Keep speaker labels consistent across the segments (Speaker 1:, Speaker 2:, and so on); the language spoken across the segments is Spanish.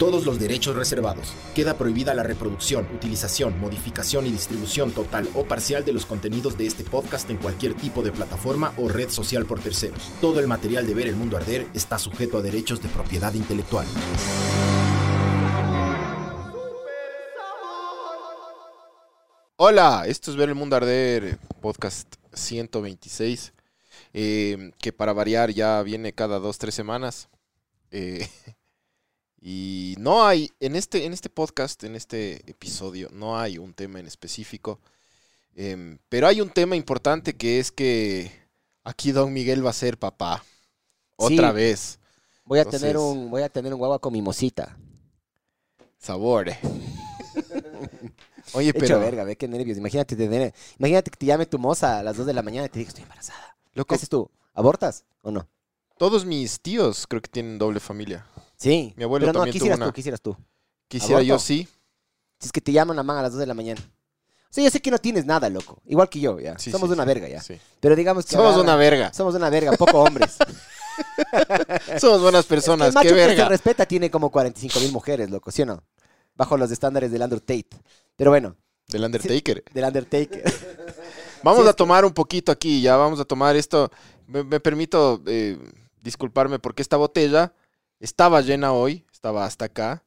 Speaker 1: Todos los derechos reservados. Queda prohibida la reproducción, utilización, modificación y distribución total o parcial de los contenidos de este podcast en cualquier tipo de plataforma o red social por terceros. Todo el material de Ver el Mundo Arder está sujeto a derechos de propiedad intelectual.
Speaker 2: Hola, esto es Ver el Mundo Arder, podcast 126, eh, que para variar ya viene cada dos, tres semanas. Eh, y no hay, en este, en este podcast, en este episodio, no hay un tema en específico, em, pero hay un tema importante que es que aquí Don Miguel va a ser papá. Otra
Speaker 3: Sí.
Speaker 2: vez.
Speaker 3: Voy a
Speaker 2: Entonces-
Speaker 3: tener un, voy a tener un guagua con mimosita.
Speaker 2: Sabor. Oye,
Speaker 3: Hecho
Speaker 2: pero...
Speaker 3: verga, ve qué nervios. Imagínate tener, imagínate que te llame tu moza a las 2 de la mañana y te diga estoy embarazada. ¿Qué haces tú? ¿Abortas o no?
Speaker 2: todos mis tíos creo que tienen doble familia.
Speaker 3: Sí.
Speaker 2: Mi abuelo
Speaker 3: Pero no,
Speaker 2: también tuvo
Speaker 3: quisieras
Speaker 2: una.
Speaker 3: tú, quisieras tú.
Speaker 2: Quisiera yo sí.
Speaker 3: Si es que te llaman a man a las 2 de la mañana. O sea, yo sé que no tienes nada, loco. Igual que yo, ya.
Speaker 2: Sí,
Speaker 3: Somos
Speaker 2: sí,
Speaker 3: una
Speaker 2: sí,
Speaker 3: verga, ya. Pero digamos que
Speaker 2: Somos una verga.
Speaker 3: Somos una verga, poco hombres.
Speaker 2: Somos buenas personas.
Speaker 3: el macho
Speaker 2: Qué
Speaker 3: que se
Speaker 2: verga.
Speaker 3: respeta tiene como 45 mil mujeres, loco, ¿sí o no? Bajo los estándares del Undertate. Pero bueno,
Speaker 2: Del Undertaker.
Speaker 3: del Undertaker.
Speaker 2: Vamos a
Speaker 3: que-
Speaker 2: tomar un poquito aquí, ya vamos a tomar esto. Me, me permito eh, disculparme porque esta botella estaba llena hoy, estaba hasta acá,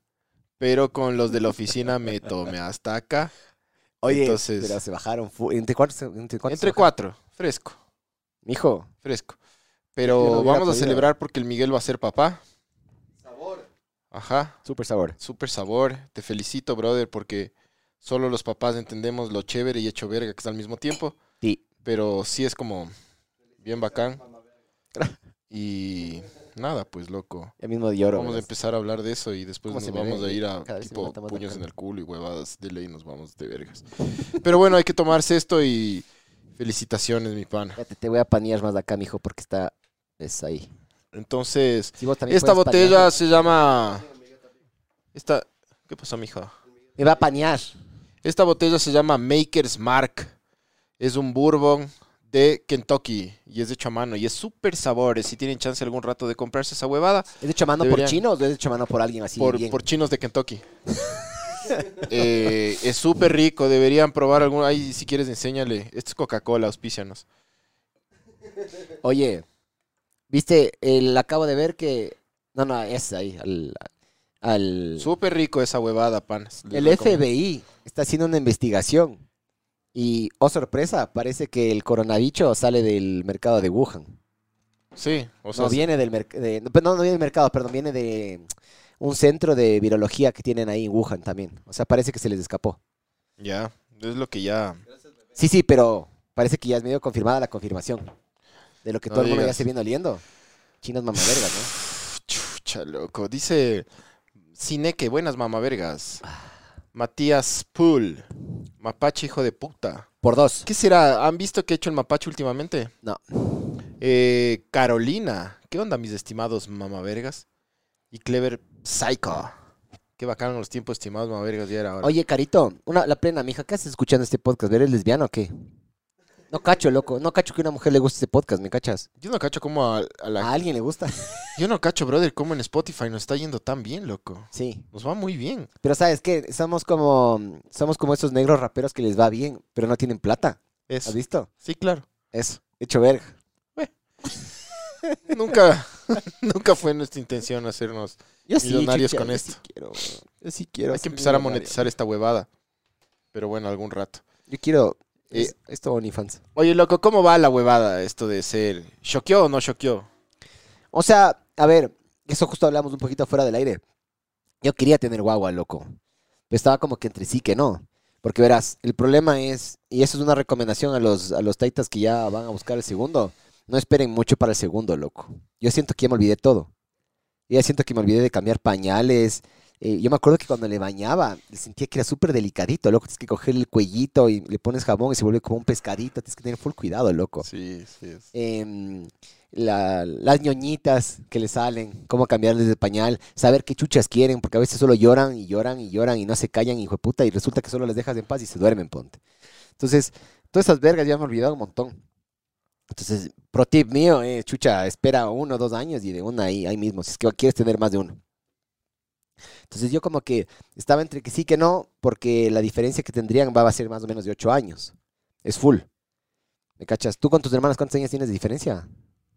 Speaker 2: pero con los de la oficina me tomé hasta acá.
Speaker 3: Oye,
Speaker 2: Entonces-
Speaker 3: pero se bajaron. ¿Entre cuántos? ¿Entre, cuántos
Speaker 2: Entre
Speaker 3: bajaron?
Speaker 2: cuatro, fresco,
Speaker 3: Mijo,
Speaker 2: fresco.
Speaker 3: Yo no
Speaker 2: Pero
Speaker 3: hubiera
Speaker 2: vamos a
Speaker 3: podido.
Speaker 2: celebrar porque el Miguel va a ser papá. Ajá,
Speaker 3: super sabor.
Speaker 2: súper sabor. Te felicito, brother, porque solo los papás entendemos lo chévere y hecho verga que está al mismo tiempo.
Speaker 3: Sí.
Speaker 2: Pero sí es como bien bacán. Y nada, pues loco.
Speaker 3: Ya mismo lloro.
Speaker 2: Vamos a empezar a hablar de eso y después
Speaker 3: ¿Cómo
Speaker 2: nos vamos
Speaker 3: ve?
Speaker 2: a ir a tipo puños en el culo y huevadas de ley nos vamos de vergas. Pero bueno, hay que tomarse esto y felicitaciones, mi pana.
Speaker 3: Espérate, te voy a panear más de acá, mijo, porque está. Es ahí.
Speaker 2: Entonces,
Speaker 3: Si
Speaker 2: esta botella
Speaker 3: panear.
Speaker 2: se llama... Esta... ¿Qué pasó, mija?
Speaker 3: Me va a panear.
Speaker 2: Esta botella se llama Maker's Mark. Es un bourbon de Kentucky y es hecho a mano y es súper sabor. Si tienen chance algún rato de comprarse esa huevada,
Speaker 3: ¿Es hecho a mano
Speaker 2: Deberían-
Speaker 3: por chino o es hecho a mano por alguien así?
Speaker 2: por,
Speaker 3: bien?
Speaker 2: por chinos de Kentucky. Eh, es súper rico, deberían probar algún. Ahí, si quieres, enséñale. Esto es Coca-Cola, auspicianos.
Speaker 3: Oye, viste, el, acabo de ver que. No, no, es ahí. Al, al-
Speaker 2: Súper rico esa huevada, panas.
Speaker 3: El
Speaker 2: recomiendo.
Speaker 3: FBI está haciendo una investigación. Y, oh sorpresa, parece que el coronavirus sale del mercado de Wuhan.
Speaker 2: Sí, o sea,
Speaker 3: no viene del mercado. No, no viene del mercado, perdón, viene de un centro de virología que tienen ahí en Wuhan también. O sea, parece que se les escapó.
Speaker 2: ya. Es lo que ya.
Speaker 3: Sí, sí, pero parece que ya es medio confirmada la confirmación. De lo que
Speaker 2: No
Speaker 3: todo el mundo ya se viene oliendo. Chinos mamavergas, ¿no?
Speaker 2: Chucha, loco. Dice Cineque, buenas mamavergas. Matías Pool. Mapache, hijo de puta.
Speaker 3: Por dos.
Speaker 2: ¿Qué será? ¿Han visto qué ha hecho el mapache últimamente?
Speaker 3: No.
Speaker 2: Eh, Carolina. ¿Qué onda, mis estimados mamavergas? Y Clever Psycho. Qué bacán los tiempos, estimados mamavergas, ya era ahora.
Speaker 3: Oye, Carito, una, la plena, mija, ¿qué haces escuchando este podcast? ¿Eres lesbiana o qué? No cacho, loco. No cacho que a una mujer le guste este podcast, ¿me cachas?
Speaker 2: Yo no cacho cómo a, a la...
Speaker 3: ¿A alguien le gusta?
Speaker 2: Yo no cacho, brother, cómo en Spotify nos está yendo tan bien, loco.
Speaker 3: Sí.
Speaker 2: Nos va muy bien.
Speaker 3: Pero ¿sabes qué? Somos como, somos como esos negros raperos que les va bien, pero no tienen plata.
Speaker 2: Eso.
Speaker 3: ¿Has visto?
Speaker 2: Sí, claro.
Speaker 3: Eso. Hecho verga.
Speaker 2: Nunca, nunca fue nuestra intención hacernos...
Speaker 3: Yo sí,
Speaker 2: Millonarios con
Speaker 3: yo
Speaker 2: esto.
Speaker 3: sí quiero. Yo sí quiero.
Speaker 2: Hay que empezar a monetizar esta huevada. Pero bueno, algún rato.
Speaker 3: Yo quiero.
Speaker 2: Eh,
Speaker 3: es- esto OnlyFans.
Speaker 2: Oye, loco, ¿cómo va la huevada esto de ser... ¿Choqueó o no choqueó?
Speaker 3: O sea, a ver, eso justo hablamos un poquito fuera del aire. Yo quería tener guagua, loco. Pero estaba como que entre sí que no. Porque verás, el problema es, y eso es una recomendación a los, a los taitas que ya van a buscar el segundo, no esperen mucho para el segundo, loco. Yo siento que ya me olvidé todo. Ya siento que me olvidé de cambiar pañales, eh, yo me acuerdo que cuando le bañaba, sentía que era súper delicadito, loco. Tienes que coger el cuellito y le pones jabón y se vuelve como un pescadito. Tienes que tener full cuidado, loco.
Speaker 2: Sí, sí. es-
Speaker 3: Em, la- las ñoñitas que le salen, cómo cambiarles de pañal, saber qué chuchas quieren, porque a veces solo lloran y lloran y lloran y no se callan, hijo de puta, y resulta que solo les dejas en paz y se duermen, ponte. Entonces, todas esas vergas ya me he olvidado un montón. Entonces, pro tip mío, eh, chucha, espera uno o dos años y de una ahí, ahí mismo, si es que quieres tener más de uno. Entonces yo como que estaba entre que sí que no, porque la diferencia que tendrían va a ser más o menos de ocho años. Es full. ¿Me cachas? ¿Tú con tus hermanas cuántos años tienes de diferencia?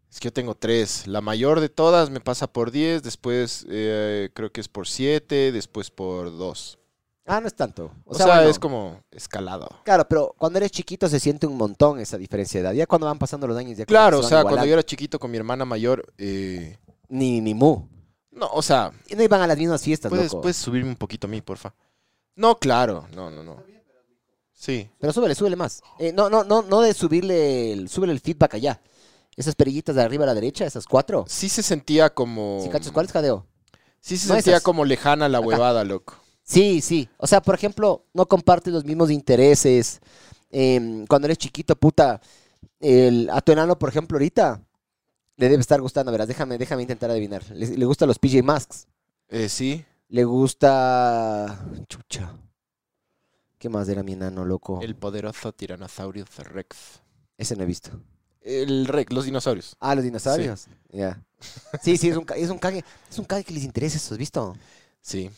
Speaker 2: Es que yo tengo tres. La mayor de todas me pasa por 10, después eh, creo que es por 7, después por 2.
Speaker 3: Ah, no es tanto.
Speaker 2: O, sea,
Speaker 3: bueno,
Speaker 2: es como escalado.
Speaker 3: Claro, pero cuando eres chiquito se siente un montón esa diferencia de edad. Ya cuando van pasando los años ya
Speaker 2: Claro, o
Speaker 3: se
Speaker 2: sea, cuando yo era chiquito con mi hermana mayor, eh,
Speaker 3: Ni, ni mu.
Speaker 2: No, o sea,
Speaker 3: Y no iban a las mismas fiestas,
Speaker 2: puedes,
Speaker 3: loco.
Speaker 2: puedes subirme un poquito a mí, porfa. No, claro, no, no, no. Sí,
Speaker 3: Pero súbele, súbele más. Eh, no, no, no, no de subirle el, súbele el feedback allá. Esas perillitas de arriba a la derecha, esas cuatro.
Speaker 2: sí se sentía como...
Speaker 3: ¿Sí cachas cuál es jadeo?
Speaker 2: Sí se
Speaker 3: No
Speaker 2: sentía
Speaker 3: esas.
Speaker 2: como lejana la
Speaker 3: Acá.
Speaker 2: huevada, loco.
Speaker 3: Sí, sí. O sea, por ejemplo, no compartes los mismos intereses. Em, cuando eres chiquito, puta, el, a tu enano, por ejemplo, ahorita, le debe estar gustando. Verás, déjame, déjame intentar adivinar. Le, le gustan los PJ Masks.
Speaker 2: Eh, sí,
Speaker 3: Le gusta... Chucha. ¿Qué más era mi enano, loco?
Speaker 2: el poderoso Tyrannosaurus Rex.
Speaker 3: Ese no he visto.
Speaker 2: El Rex, los dinosaurios.
Speaker 3: Ah, los dinosaurios. Ya. Sí, sí, es un, es un cague. Es un cague que les interesa eso, ¿has visto?
Speaker 2: Sí.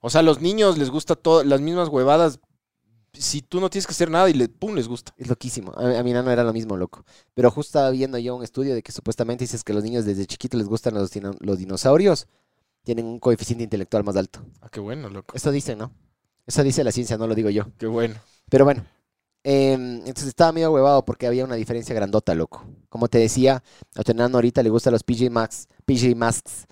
Speaker 2: O sea, a los niños les gusta todo, las mismas huevadas. Si tú no tienes que hacer nada y le, pum, les gusta.
Speaker 3: Es loquísimo. A, a mi nano era lo mismo, loco. Pero justo estaba viendo yo un estudio de que supuestamente dices que los niños desde chiquitos les gustan los, dino- los dinosaurios. Tienen un coeficiente intelectual más alto.
Speaker 2: Ah, qué bueno, loco.
Speaker 3: Eso dice, ¿no? Eso dice la ciencia, no lo digo yo.
Speaker 2: Qué bueno.
Speaker 3: Pero bueno. em, entonces estaba medio huevado porque había una diferencia grandota, loco. Como te decía, a tu enano ahorita le gustan los PJ Masks, PJ Masks.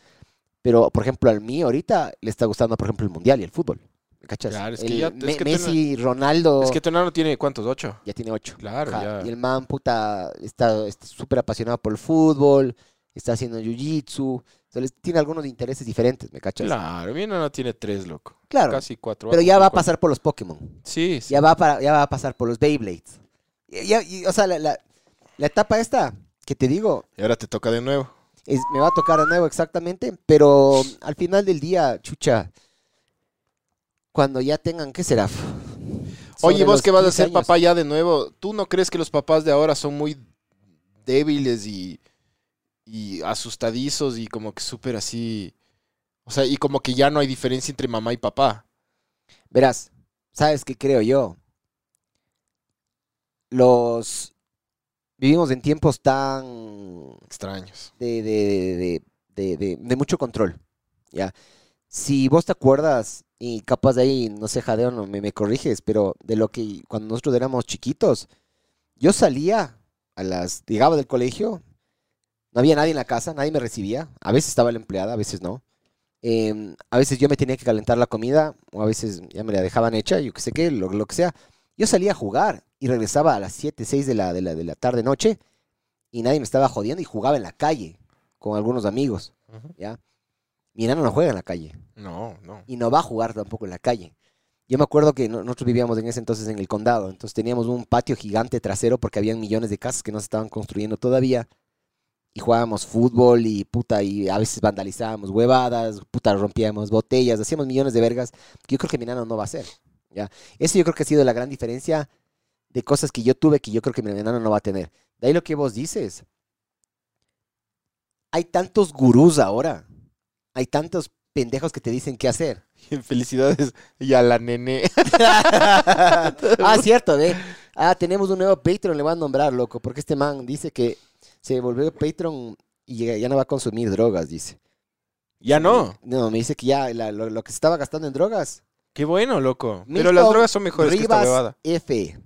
Speaker 3: Pero, por ejemplo, al mío ahorita le está gustando, por ejemplo, el mundial y el fútbol. ¿Me cachas?
Speaker 2: Claro, es que
Speaker 3: El
Speaker 2: ya- es
Speaker 3: Me-
Speaker 2: que tú
Speaker 3: Messi, Ronaldo.
Speaker 2: Es que tu enano tiene, ¿cuántos? ¿Ocho?
Speaker 3: Ya tiene ocho.
Speaker 2: Claro, ya.
Speaker 3: Y el man, puta, está súper apasionado por el fútbol, está haciendo jiu-jitsu, tiene algunos intereses diferentes, ¿me cachas?
Speaker 2: Claro, mi enano tiene tres, loco.
Speaker 3: Claro,
Speaker 2: Casi cuatro.
Speaker 3: pero ya va a pasar por los Pokémon.
Speaker 2: Sí, sí.
Speaker 3: ya va, para, ya va a pasar por los Beyblades. Y- ya- y, o sea, la, la- la etapa esta, que te digo,
Speaker 2: Y ahora te toca de nuevo.
Speaker 3: es- me va a tocar de nuevo exactamente, pero al final del día, chucha, cuando ya tengan, ¿qué será?
Speaker 2: Oye, vos que vas a
Speaker 3: 15
Speaker 2: ser
Speaker 3: años.
Speaker 2: papá ya de nuevo, ¿tú no crees que los papás de ahora son muy débiles y, y asustadizos y como que súper así? O sea, y como que ya no hay diferencia entre mamá y papá.
Speaker 3: Verás, ¿sabes qué creo yo? Los... Vivimos en tiempos tan
Speaker 2: Extraños.
Speaker 3: de, de, de, de, de- de mucho control, ¿ya? Si vos te acuerdas, y capaz de ahí, no sé, Jadeo, no me, me corriges, pero de lo que cuando nosotros éramos chiquitos, yo salía a las, llegaba del colegio, no había nadie en la casa, nadie me recibía, a veces estaba la empleada, a veces no. Em, a veces yo me tenía que calentar la comida, o a veces ya me la dejaban hecha, yo qué sé qué, lo, lo que sea. Yo salía a jugar y regresaba a las 7, 6 de la, de la, de la tarde, noche, y nadie me estaba jodiendo y jugaba en la calle con algunos amigos. ¿ya? Mi enano no juega en la calle
Speaker 2: No, no.
Speaker 3: y no va a jugar tampoco en la calle. Yo me acuerdo que no- nosotros vivíamos en ese entonces en el condado, entonces teníamos un patio gigante trasero porque habían millones de casas que no se estaban construyendo todavía. Y jugábamos fútbol y puta, y a veces vandalizábamos huevadas, puta, rompíamos botellas, hacíamos millones de vergas, que yo creo que mi enano no va a hacer. ¿ya? Eso yo creo que ha sido la gran diferencia de cosas que yo tuve que yo creo que mi enano no va a tener. De ahí lo que vos dices. Hay tantos gurús ahora. Hay tantos pendejos que te dicen qué hacer.
Speaker 2: Felicidades y a la nene.
Speaker 3: ah, cierto, ve. Ah, tenemos un nuevo Patreon, le voy a nombrar, loco, porque este man dice que se volvió Patreon y ya, no va a consumir drogas, dice.
Speaker 2: ya no.
Speaker 3: No, me dice que ya la- lo, lo que se estaba gastando en drogas.
Speaker 2: Qué bueno, loco. Pero las drogas son mejores que esta.
Speaker 3: F.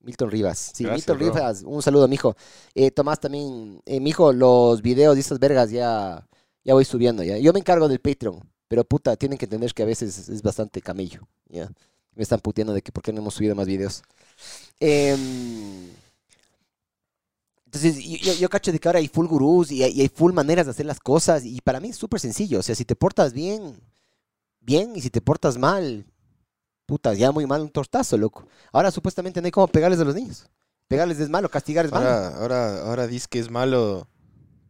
Speaker 3: Milton Rivas. Sí,
Speaker 2: Gracias,
Speaker 3: Milton
Speaker 2: bro.
Speaker 3: Rivas. Un saludo, mijo. Eh, Tomás también. Eh, mijo, los videos de estas vergas ya, ya voy subiendo. ya. Yo me encargo del Patreon. Pero puta, tienen que entender que a veces es, bastante camello. Ya. Me están puteando de que por qué no hemos subido más videos. Em, entonces, yo, yo- yo cacho de que ahora hay full gurús y hay, y hay full maneras de hacer las cosas. Y para mí es súper sencillo. O sea, si te portas bien, bien, y si te portas mal, puta, ya muy mal un tortazo, loco. Ahora supuestamente no hay cómo pegarles a los niños. Pegarles es malo, castigar es malo.
Speaker 2: Ahora, ahora, ahora dices que es malo,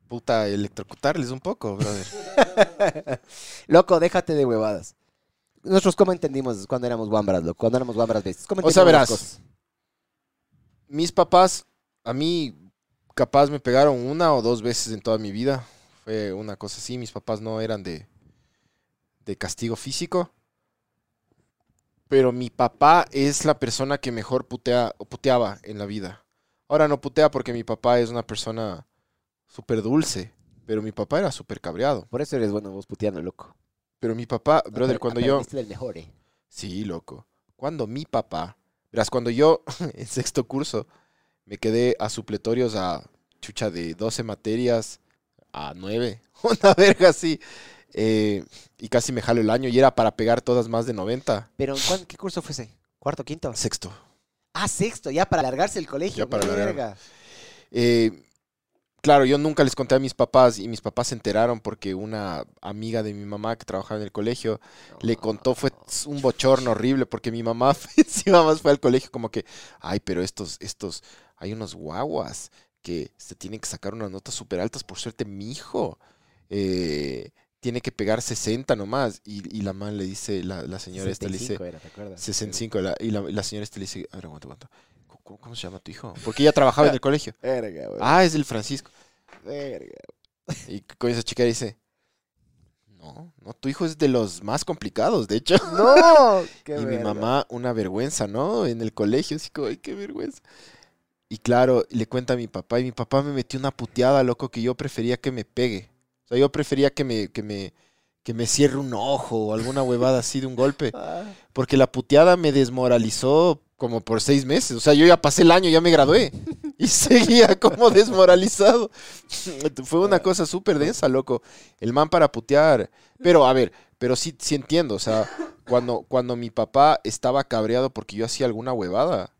Speaker 2: puta, electrocutarles un poco, brother.
Speaker 3: Loco, déjate de huevadas. Nosotros, ¿cómo entendimos cuando éramos guambras, loco? Cuando éramos guambras bestias. ¿Cómo
Speaker 2: O sea, verás.
Speaker 3: cosas?
Speaker 2: Mis papás, a mí, capaz me pegaron una o dos veces en toda mi vida. Fue una cosa así. Mis papás no eran de, de castigo físico. Pero mi papá es la persona que mejor putea, o puteaba en la vida. Ahora no putea porque mi papá es una persona súper dulce. Pero mi papá era súper cabreado.
Speaker 3: Por eso eres bueno vos puteando, loco.
Speaker 2: Pero mi papá, brother, cuando yo...
Speaker 3: del mejor, eh.
Speaker 2: Sí, loco. Cuando mi papá, verás, cuando yo en sexto curso me quedé a supletorios a chucha de 12 materias a 9, una verga así, eh, y casi me jalo el año y era para pegar todas más de 90.
Speaker 3: Pero ¿en qué curso fue ese? ¿Cuarto, quinto?
Speaker 2: Sexto.
Speaker 3: Ah, sexto, ya para alargarse el colegio.
Speaker 2: Ya para alargar.
Speaker 3: verga.
Speaker 2: Eh, claro, yo nunca les conté a mis papás y mis papás se enteraron porque una amiga de mi mamá que trabajaba en el colegio le contó, fue un bochorno horrible porque mi mamá encima más fue al colegio como que, ay, pero estos, estos, hay unos guaguas que se tienen que sacar unas notas súper altas, por suerte mi hijo eh, tiene que pegar 60 nomás y, y la mamá le dice, la, la señora esta le dice,
Speaker 3: 65 era, ¿te acuerdas?
Speaker 2: 65, la- y la, la señora esta le dice, a ver, aguanta, aguanta, ¿Cómo, cómo se llama tu hijo? Porque ella trabajaba en el colegio.
Speaker 3: Verga, güey.
Speaker 2: Ah, es el Francisco.
Speaker 3: Verga.
Speaker 2: Y con esa chica dice, no, no, tu hijo es de los más complicados, de hecho.
Speaker 3: No, qué
Speaker 2: y mi mamá, una vergüenza, ¿no? En el colegio, así como, ay, qué vergüenza. Y claro, le cuenta a mi papá, y mi papá me metió una puteada, loco, que yo prefería que me pegue. O sea, yo prefería que me, que me, que me cierre un ojo o alguna huevada así de un golpe.
Speaker 3: Ah,
Speaker 2: Porque la puteada me desmoralizó como por seis meses. O sea, yo ya pasé el año, ya me gradué. Y seguía como desmoralizado. Fue una cosa súper densa, loco. El man para putear. Pero, a ver, pero sí, sí entiendo. O sea, cuando, cuando mi papá estaba cabreado porque yo hacía alguna huevada.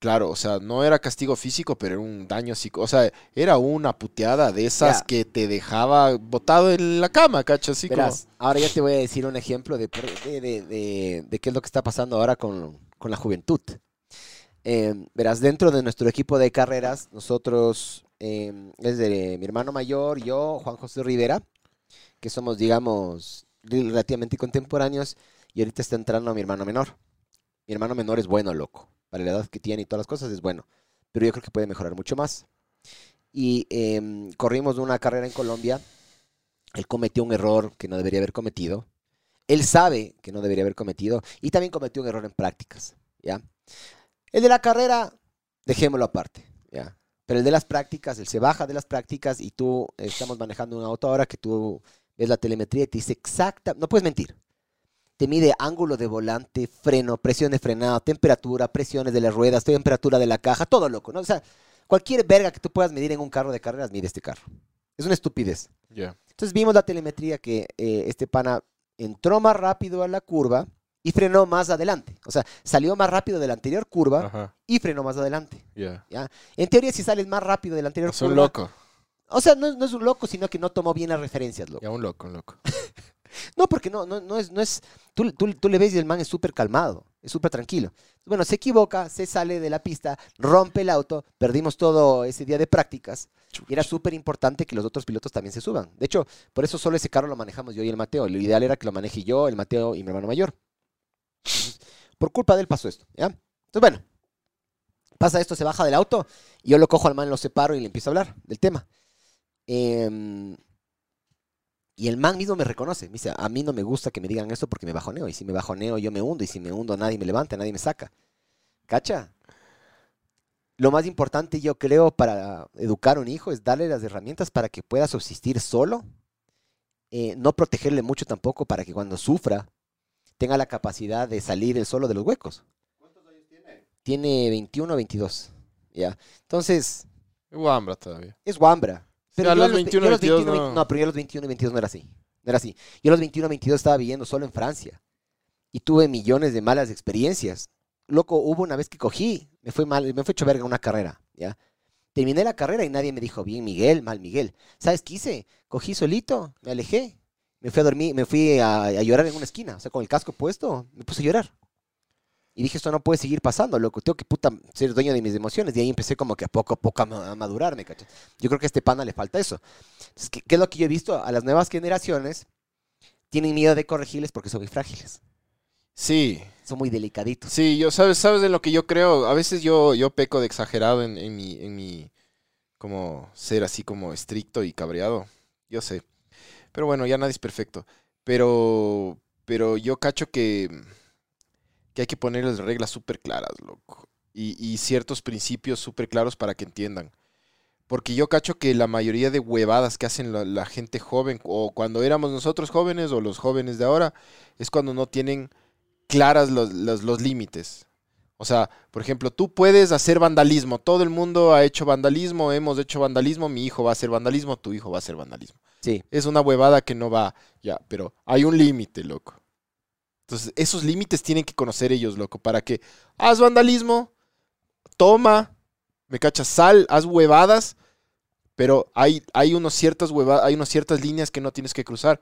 Speaker 2: Claro, o sea, no era castigo físico, pero era un daño psico. O sea, era una puteada de esas que te dejaba botado en la cama, cacho. Así como.
Speaker 3: Ahora ya te voy a decir un ejemplo de, de- de- de qué es lo que está pasando ahora con, con la juventud. Eh, verás, dentro de nuestro equipo de carreras, nosotros, eh, es mi hermano mayor, yo, Juan José Rivera, que somos, digamos, relativamente contemporáneos, y ahorita está entrando mi hermano menor. Mi hermano menor es bueno, loco. Para la edad que tiene y todas las cosas es bueno. Pero yo creo que puede mejorar mucho más. Y em, corrimos una carrera en Colombia. Él cometió un error que no debería haber cometido. Él sabe que no debería haber cometido. Y también cometió un error en prácticas. ¿ya? El de la carrera, dejémoslo aparte. ¿ya? Pero el de las prácticas, él se baja de las prácticas y tú, eh, estamos manejando un auto ahora que tú ves la telemetría y te dice exacta, no puedes mentir. Te mide ángulo de volante, freno, presión de frenado, temperatura, presiones de las ruedas, temperatura de la caja, todo loco, ¿no? O sea, cualquier verga que tú puedas medir en un carro de carreras, mide este carro. Es una estupidez. Entonces vimos la telemetría que eh, este pana entró más rápido a la curva y frenó más adelante. O sea, salió más rápido de la anterior curva
Speaker 2: Ajá.
Speaker 3: y frenó más adelante.
Speaker 2: Ya.
Speaker 3: En teoría, si sales más rápido de la anterior
Speaker 2: Es un
Speaker 3: curva...
Speaker 2: loco.
Speaker 3: O sea, no, es- no es un loco, sino que no tomó bien las referencias, loco.
Speaker 2: Ya, un loco, un loco.
Speaker 3: No, porque no, no, no es, no es, tú, tú- tú le ves y el man es súper calmado, es súper tranquilo. Bueno, se equivoca, se sale de la pista, rompe el auto, perdimos todo ese día de prácticas y era súper importante que los otros pilotos también se suban. De hecho, por eso solo ese carro lo manejamos yo y el Mateo. Lo ideal era que lo maneje yo, el Mateo y mi hermano mayor. Entonces, por culpa de él pasó esto, ¿ya? Entonces, bueno, pasa esto, se baja del auto y yo lo cojo al man, lo separo y le empiezo a hablar del tema. Em, y el man mismo me reconoce. Me dice, a mí no me gusta que me digan eso porque me bajoneo. Y si me bajoneo, yo me hundo. Y si me hundo, nadie me levanta, nadie me saca. ¿Cacha? Lo más importante, yo creo, para educar a un hijo es darle las herramientas para que pueda subsistir solo. Eh, no protegerle mucho tampoco para que cuando sufra tenga la capacidad de salir él solo de los huecos. ¿Cuántos años tiene? Tiene 21 o 22. ¿ya? Entonces,
Speaker 2: Guambra todavía.
Speaker 3: es Wambra. Pero
Speaker 2: a
Speaker 3: yo
Speaker 2: los
Speaker 3: ve-
Speaker 2: 21,
Speaker 3: yo a los
Speaker 2: 22
Speaker 3: 21,
Speaker 2: no.
Speaker 3: no, pero yo a los 21 y 22 no era así. No era así. Yo a los 21 y 22 estaba viviendo solo en Francia. Y tuve millones de malas experiencias. Loco, hubo una vez que cogí, me fue mal, me fue hecho verga una carrera, ¿ya? Terminé la carrera y nadie me dijo, bien Miguel, mal Miguel. ¿Sabes qué hice? Cogí solito, me alejé. me fui a dormir, me fui a, a llorar en una esquina, o sea, con el casco puesto, me puse a llorar. Y dije, esto no puede seguir pasando, loco. Tengo que puta ser dueño de mis emociones. Y ahí empecé como que a poco a poco a ma- a madurarme, ¿cachai? Yo creo que a este pana le falta eso. Entonces, ¿qué, qué es lo que yo he visto? A las nuevas generaciones tienen miedo de corregirles porque son muy frágiles.
Speaker 2: Sí,
Speaker 3: Son muy delicaditos.
Speaker 2: sí, yo, ¿sabes, sabes de lo que yo creo? A veces yo, yo peco de exagerado en, en mi, en mi, como ser así como estricto y cabreado. Yo sé. Pero bueno, ya nadie es perfecto. Pero, pero yo cacho que, que hay que ponerles reglas súper claras, loco. Y, y ciertos principios súper claros para que entiendan. Porque yo cacho que la mayoría de huevadas que hacen la, la gente joven, o cuando éramos nosotros jóvenes, o los jóvenes de ahora, es cuando no tienen claras los, los- los límites. O sea, por ejemplo, tú puedes hacer vandalismo. Todo el mundo ha hecho vandalismo, hemos hecho vandalismo, mi hijo va a hacer vandalismo, tu hijo va a hacer vandalismo.
Speaker 3: Sí.
Speaker 2: Es una huevada que no va, ya, pero hay un límite, loco. Entonces, esos límites tienen que conocer ellos, loco, para que haz vandalismo, toma, me cachas, sal, haz huevadas, pero hay, hay, unos ciertas hay unas ciertas líneas que no tienes que cruzar,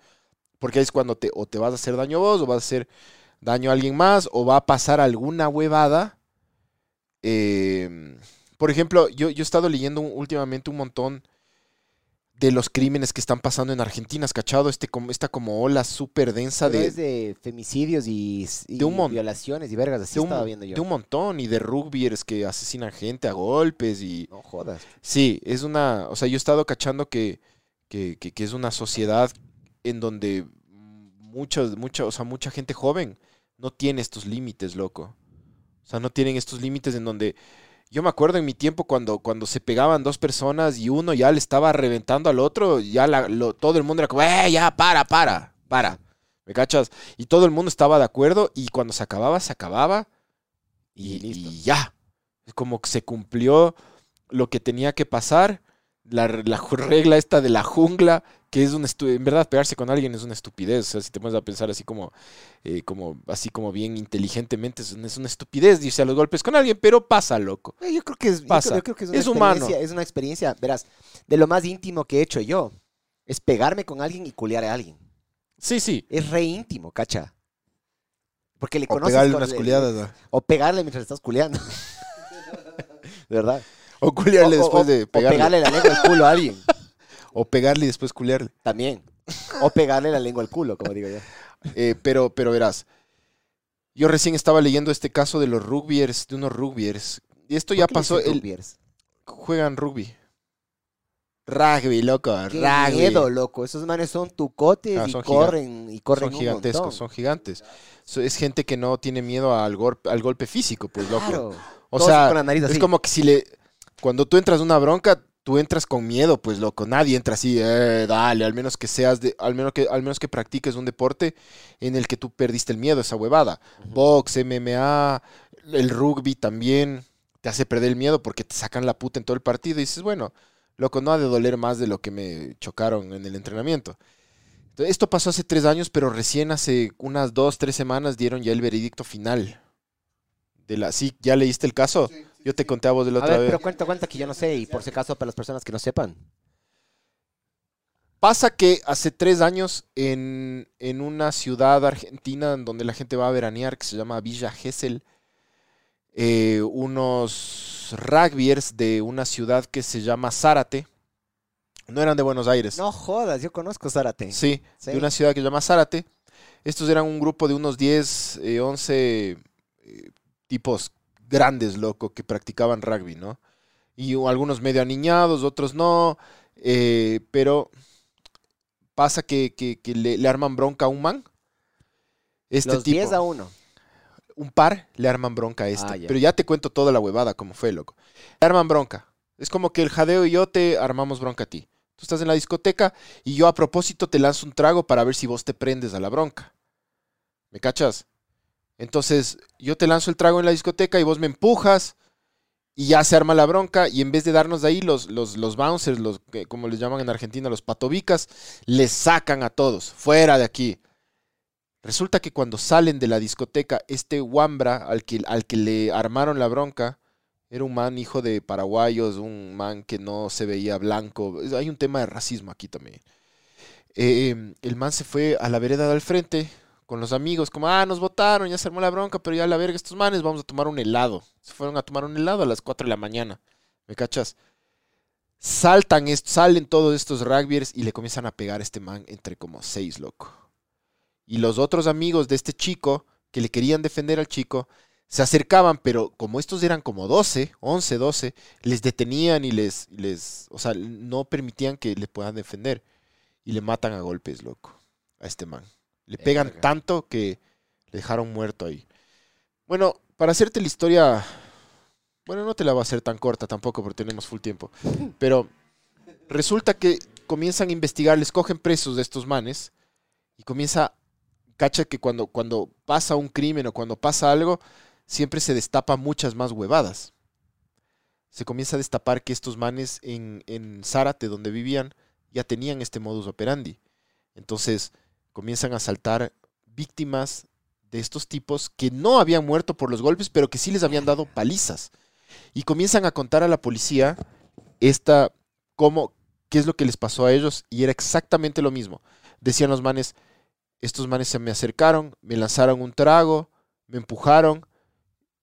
Speaker 2: porque ahí es cuando te, o te vas a hacer daño vos, o vas a hacer daño a alguien más, o va a pasar alguna huevada. Eh, por ejemplo, yo, yo he estado leyendo últimamente un montón de los crímenes que están pasando en Argentina, ¿has cachado? Este, como, esta como ola súper densa
Speaker 3: Pero
Speaker 2: de,
Speaker 3: es de femicidios y, y
Speaker 2: de un
Speaker 3: violaciones y vergas. Así
Speaker 2: de un,
Speaker 3: estaba viendo yo.
Speaker 2: de un montón y de rugbyers que asesinan gente a golpes y
Speaker 3: No jodas.
Speaker 2: sí, es una, o sea, yo he estado cachando que, que, que- que es una sociedad en donde muchos, mucha, o sea, mucha gente joven no tiene estos límites, loco. O sea, no tienen estos límites en donde yo me acuerdo en mi tiempo cuando, cuando se pegaban dos personas y uno ya le estaba reventando al otro, ya la- lo- todo el mundo era como, ¡eh, ya, para, para, para! ¿Me cachas? Y todo el mundo estaba de acuerdo y cuando se acababa, se acababa y,
Speaker 3: y
Speaker 2: ya. Es como que se cumplió lo que tenía que pasar, la, la regla esta de la jungla, que es estu- en verdad pegarse con alguien es una estupidez, o sea, si te pones a pensar así como, eh, como así como bien inteligentemente, es una, es una estupidez irse a los golpes con alguien, pero pasa, loco.
Speaker 3: Eh, Yo creo que es, yo
Speaker 2: Pasa.
Speaker 3: creo- yo creo que es una
Speaker 2: Es humano.
Speaker 3: es una experiencia, verás, de lo más íntimo que he hecho yo, es pegarme con alguien y culear a alguien.
Speaker 2: Sí, sí.
Speaker 3: Es re íntimo, cacha. Porque le
Speaker 2: O
Speaker 3: conoces
Speaker 2: pegarle
Speaker 3: con-
Speaker 2: unas culiadas, ¿no?
Speaker 3: O pegarle mientras estás culeando. ¿Verdad?
Speaker 2: O culiarle
Speaker 3: O-
Speaker 2: después
Speaker 3: o-
Speaker 2: de
Speaker 3: O
Speaker 2: pegarle.
Speaker 3: pegarle la lengua al culo a alguien.
Speaker 2: O pegarle y después culiarle.
Speaker 3: También. O pegarle la lengua al culo, como digo yo.
Speaker 2: Eh, pero, pero verás, yo recién estaba leyendo este caso de los rugbyers, de unos rugbyers. Y esto ya
Speaker 3: ¿Por qué le
Speaker 2: pasó, el,
Speaker 3: rugbyers?
Speaker 2: juegan rugby. Rugby, loco,
Speaker 3: Qué
Speaker 2: rugby.
Speaker 3: miedo, loco. Esos manes son tucotes
Speaker 2: Ah,
Speaker 3: y
Speaker 2: son
Speaker 3: corren y corren
Speaker 2: son gigantescos,
Speaker 3: montón.
Speaker 2: son gigantes. Es gente que no tiene miedo al, golpe al golpe físico, pues, loco.
Speaker 3: Claro.
Speaker 2: O
Speaker 3: Todos
Speaker 2: sea, es
Speaker 3: así.
Speaker 2: como que si le... Cuando tú entras en una bronca, tú entras con miedo, pues, loco. Nadie entra así, eh, dale, al menos que seas de... Al menos que, al menos que practiques un deporte en el que tú perdiste el miedo, esa huevada. Box, MMA, el rugby también te hace perder el miedo porque te sacan la puta en todo el partido y dices, bueno, loco, no ha de doler más de lo que me chocaron en el entrenamiento. Entonces, esto pasó hace tres años, pero recién hace unas dos, tres semanas dieron ya el veredicto final. De la, sí, ¿ya leíste el caso? Yo te conté a vos de la
Speaker 3: A
Speaker 2: otra
Speaker 3: ver,
Speaker 2: vez.
Speaker 3: pero cuenta, cuenta que yo no sé, y por si acaso para las personas que no sepan.
Speaker 2: Pasa que hace tres años en, en una ciudad argentina en donde la gente va a veranear, que se llama Villa Gesell, eh, unos rugbyers de una ciudad que se llama Zárate, no eran de Buenos Aires,
Speaker 3: No jodas, yo conozco Zárate.
Speaker 2: sí,
Speaker 3: Sí.
Speaker 2: de una ciudad que se llama Zárate. Estos eran un grupo de unos 10, eh, 11 eh, tipos grandes, loco, que practicaban rugby, ¿no? Y algunos medio aniñados, otros no, eh, pero pasa que, que- que le, le arman bronca a un man. Este
Speaker 3: Los
Speaker 2: tipo,
Speaker 3: 10 a 1.
Speaker 2: un par le arman bronca a este.
Speaker 3: Ah, ya.
Speaker 2: Pero ya te cuento toda la huevada, como fue, loco. Le arman bronca. Es como que el jadeo y yo te armamos bronca a ti. Tú estás en la discoteca y yo a propósito te lanzo un trago para ver si vos te prendes a la bronca. ¿Me cachas? Entonces, yo te lanzo el trago en la discoteca y vos me empujas y ya se arma la bronca y en vez de darnos de ahí los, los, los bouncers, como les llaman en Argentina, los patobicas, les sacan a todos, fuera de aquí. Resulta que cuando salen de la discoteca, este Wambra al que, al que le armaron la bronca, era un man hijo de paraguayos, un man que no se veía blanco. Hay un tema de racismo aquí también. eh, el man se fue a la vereda del frente con los amigos, como, ah, nos votaron, ya se armó la bronca, pero ya la verga estos manes, vamos a tomar un helado. Se fueron a tomar un helado a las 4 de la mañana. ¿Me cachas? Saltan, salen todos estos rugbyers y le comienzan a pegar a este man entre como seis, loco. Y los otros amigos de este chico, que le querían defender al chico, se acercaban, pero como estos eran como 12, 11, 12, les detenían y les, les, o sea, no permitían que le puedan defender. Y le matan a golpes, loco, a este man. Le pegan tanto que le dejaron muerto ahí. Bueno, para hacerte la historia, bueno, no te la va a hacer tan corta tampoco porque tenemos full tiempo, pero resulta que comienzan a investigar, les cogen presos de estos manes y comienza, cacha que cuando, cuando pasa un crimen o cuando pasa algo, siempre se destapa muchas más huevadas. Se comienza a destapar que estos manes en, en Zárate, donde vivían, ya tenían este modus operandi. Entonces comienzan a saltar víctimas de estos tipos que no habían muerto por los golpes, pero que sí les habían dado palizas. Y comienzan a contar a la policía esta, cómo, qué es lo que les pasó a ellos, y era exactamente lo mismo. Decían los manes, estos manes se me acercaron, me lanzaron un trago, me empujaron,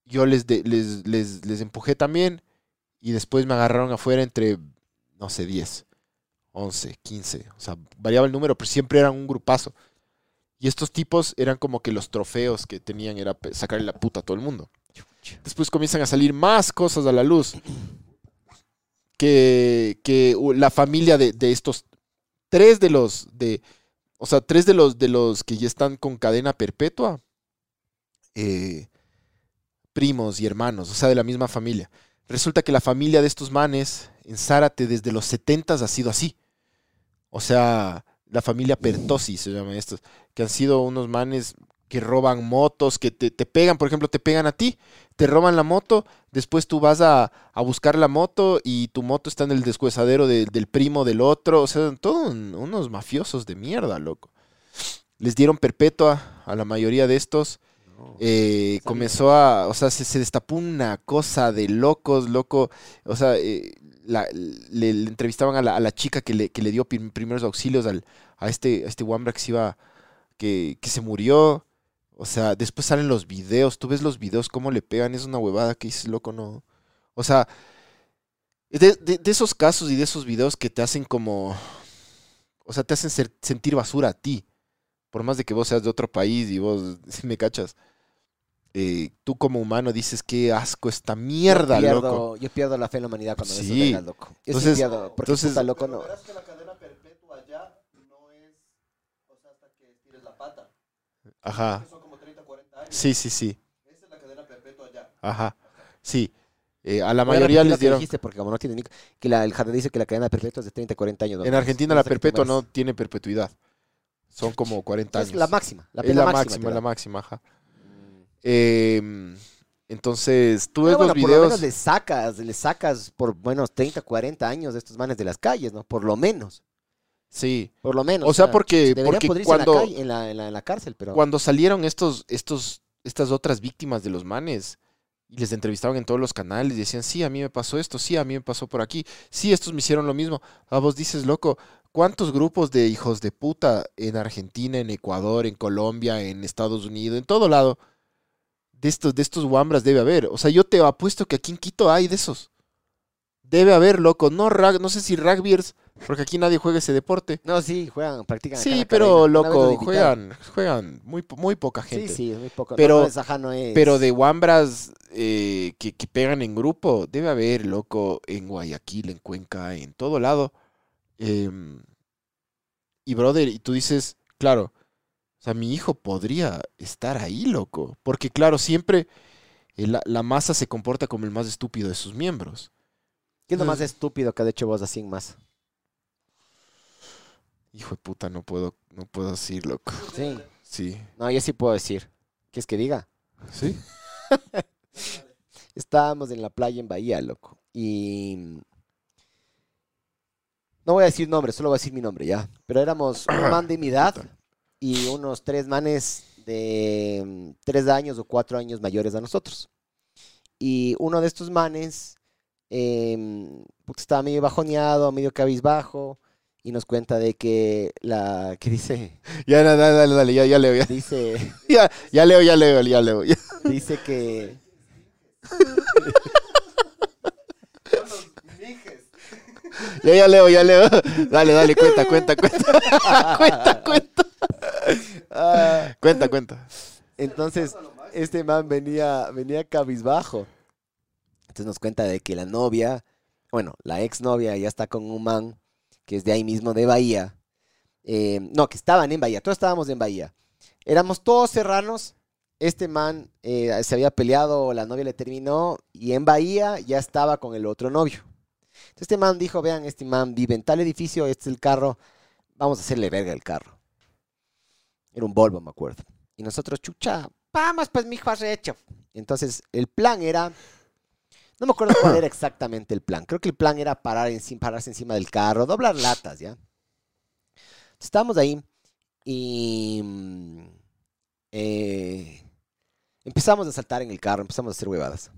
Speaker 2: yo les, de- les, les, les empujé también, y después me agarraron afuera entre, no sé, 10, 11, 15, o sea, variaba el número, pero siempre eran un grupazo. Y estos tipos eran como que los trofeos que tenían era sacarle la puta a todo el mundo. Después comienzan a salir más cosas a la luz. Que, que la familia de, de estos tres de los de o sea tres de los de los que ya están con cadena perpetua eh, primos y hermanos o sea de la misma familia resulta que la familia de estos manes en Zárate desde los 70 ha sido así o sea la familia Pertosi se llama estos que han sido unos manes que roban motos, que te, te pegan, por ejemplo, te pegan a ti, te roban la moto, después tú vas a, a buscar la moto y tu moto está en el descuesadero de- del primo del otro, o sea, todos un- unos mafiosos de mierda, loco. Les dieron perpetua a la mayoría de estos. eh, comenzó a, o sea, se, se destapó una cosa de locos, loco, o sea, eh, le, entrevistaban a la, a la chica que le, dio prim- primeros auxilios al, a este, a este Wambra que se iba, que, se murió. O sea, después salen los videos, tú ves los videos, cómo le pegan, es una huevada que dices, loco, no. O sea, de, esos casos y de esos videos que te hacen como, o sea, te hacen sentir basura a ti. Por más de que vos seas de otro país y vos, me cachas, eh, tú como humano dices, qué asco esta mierda,
Speaker 3: yo pierdo,
Speaker 2: loco.
Speaker 3: Yo pierdo la fe en la humanidad cuando ves
Speaker 2: Sí.
Speaker 3: eso vergas, loco. Yo sí
Speaker 2: Entonces-
Speaker 3: pierdo, porque
Speaker 2: entonces-
Speaker 3: puta, loco, no.
Speaker 4: Verás que la cadena perpetua allá no es, o sea, hasta que tires la pata.
Speaker 2: Ajá.
Speaker 4: Son como 30, 40 años.
Speaker 2: Sí, sí, sí.
Speaker 4: Esa es la cadena perpetua allá.
Speaker 2: Ajá. Sí. Eh, a la
Speaker 3: Voy
Speaker 2: mayoría les
Speaker 3: que
Speaker 2: dieron.
Speaker 3: dijiste, porque como no tiene ni... Que la, el jardín dice que la cadena perpetua es de 30, 40 años.
Speaker 2: En
Speaker 3: ¿no?
Speaker 2: Argentina la perpetua no tiene perpetuidad. Son como 40 años.
Speaker 3: Es la máxima. La
Speaker 2: es la
Speaker 3: máxima.
Speaker 2: máxima, la máxima, ajá. Eh, entonces, tú ves
Speaker 3: bueno,
Speaker 2: los
Speaker 3: por lo
Speaker 2: videos.
Speaker 3: menos le sacas, le sacas por buenos 30, 40 años de estos manes de las calles, ¿no? Por lo menos.
Speaker 2: Sí.
Speaker 3: Por lo menos.
Speaker 2: O sea, porque, porque cuando,
Speaker 3: en, la calle- en, la, en, la, en la cárcel, pero...
Speaker 2: cuando salieron estos, estos, estas otras víctimas de los manes y les entrevistaban en todos los canales y decían, sí, a mí me pasó esto, sí, a mí me pasó por aquí, sí, estos me hicieron lo mismo. A vos dices, loco, ¿cuántos grupos de hijos de puta en Argentina, en Ecuador, en Colombia, en Estados Unidos, en todo lado, de estos, de estos wambras debe haber? O sea, yo te apuesto que aquí en Quito hay de esos. Debe haber, loco. No, rag- no sé si rugbyers, porque aquí nadie juega ese deporte.
Speaker 3: No, sí, juegan, practican.
Speaker 2: Sí, pero
Speaker 3: cadena.
Speaker 2: Loco, juegan, juegan muy, muy poca gente.
Speaker 3: Sí, sí, muy poco.
Speaker 2: Pero-
Speaker 3: no, no es.
Speaker 2: Pero de Wambras eh, que, que pegan en grupo, debe haber, loco, en Guayaquil, en Cuenca, en todo lado. Em, y brother, y tú dices, claro, o sea, mi hijo podría estar ahí, loco. Porque claro, siempre eh, la, la masa se comporta como el más estúpido de sus miembros.
Speaker 3: ¿Qué es lo más estúpido que ha hecho vos así en más?
Speaker 2: Hijo de puta, no puedo, no puedo decir, loco.
Speaker 3: Sí.
Speaker 2: Sí.
Speaker 3: No, yo sí puedo decir. ¿Quieres que diga?
Speaker 2: ¿Sí?
Speaker 3: Estábamos en la playa en Bahía, loco. Y. No voy a decir nombre, solo voy a decir mi nombre, ya. Pero éramos un man de mi edad y unos tres manes de mm, tres años o cuatro años mayores a nosotros. Y uno de estos manes puta, estaba medio bajoneado, medio cabizbajo. y nos cuenta de que la que dice
Speaker 2: Ya, dale, dale, dale, ya, ya leo, ya,
Speaker 3: dice
Speaker 2: ya, ya leo, ya leo, ya leo. ya.
Speaker 3: dice que
Speaker 4: Son los mijes.
Speaker 2: Ya, ya leo, ya leo. Dale, dale, cuenta, cuenta, cuenta. cuenta, cuenta.
Speaker 3: Ah,
Speaker 2: Cuenta, cuenta.
Speaker 3: entonces este man venía venía cabizbajo. Entonces nos cuenta de que la novia, bueno, la exnovia ya está con un man que es de ahí mismo de Bahía. Eh, no, que estaban en Bahía, todos estábamos en Bahía. Éramos todos serranos. Este man eh, se había peleado, la novia le terminó y en Bahía ya estaba con el otro novio. Entonces este man dijo, vean, este man vive en tal edificio, este es el carro, vamos a hacerle verga el carro. Era un Volvo, me acuerdo. Y nosotros, chucha, vamos pues, mijo, arrecho. Entonces, el plan era, no me acuerdo cuál era exactamente el plan. Creo que el plan era parar enci- pararse encima del carro, doblar latas, ¿ya? Entonces, estábamos ahí y mm, eh, empezamos a saltar en el carro, empezamos a hacer huevadas.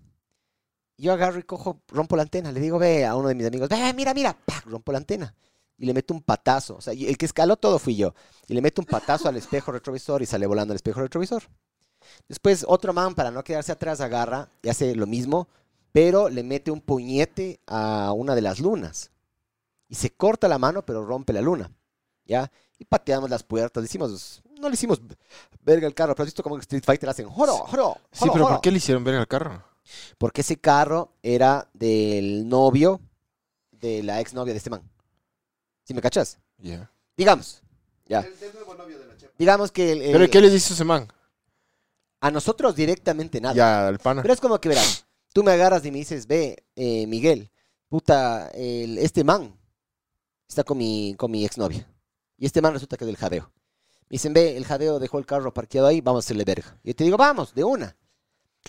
Speaker 3: Yo agarro y cojo, rompo la antena. Le digo, ve a uno de mis amigos, ve, mira, mira, ¡pac! rompo la antena. Y le meto un patazo. O sea, el que escaló todo fui yo. Y le meto un patazo al espejo retrovisor y sale volando el espejo retrovisor. Después otro man, para no quedarse atrás, agarra y hace lo mismo, pero le mete un puñete a una de las lunas. Y se corta la mano, pero rompe la luna. ¿Ya? Y pateamos las puertas. Le hicimos, no le hicimos verga al carro, pero has visto como en Street Fighter hacen joro, joro,
Speaker 2: Sí, pero
Speaker 3: joro.
Speaker 2: ¿por qué le hicieron ver al carro?
Speaker 3: Porque ese carro era del novio de la exnovia de este man. ¿Sí me cachas?
Speaker 2: Ya.
Speaker 3: Digamos. Ya.
Speaker 4: El, el nuevo novio de la chepa.
Speaker 3: Digamos que el- el-
Speaker 2: ¿Pero qué les hizo ese man?
Speaker 3: a nosotros directamente nada.
Speaker 2: Ya, al pana.
Speaker 3: Pero es como que verás, tú me agarras y me dices, ve, eh, Miguel, puta, el- este man está con mi, con mi exnovia. Y este man resulta que es del jadeo. Me dicen, ve, el jadeo dejó el carro parqueado ahí, vamos a hacerle verga. Y yo te digo, vamos, de una.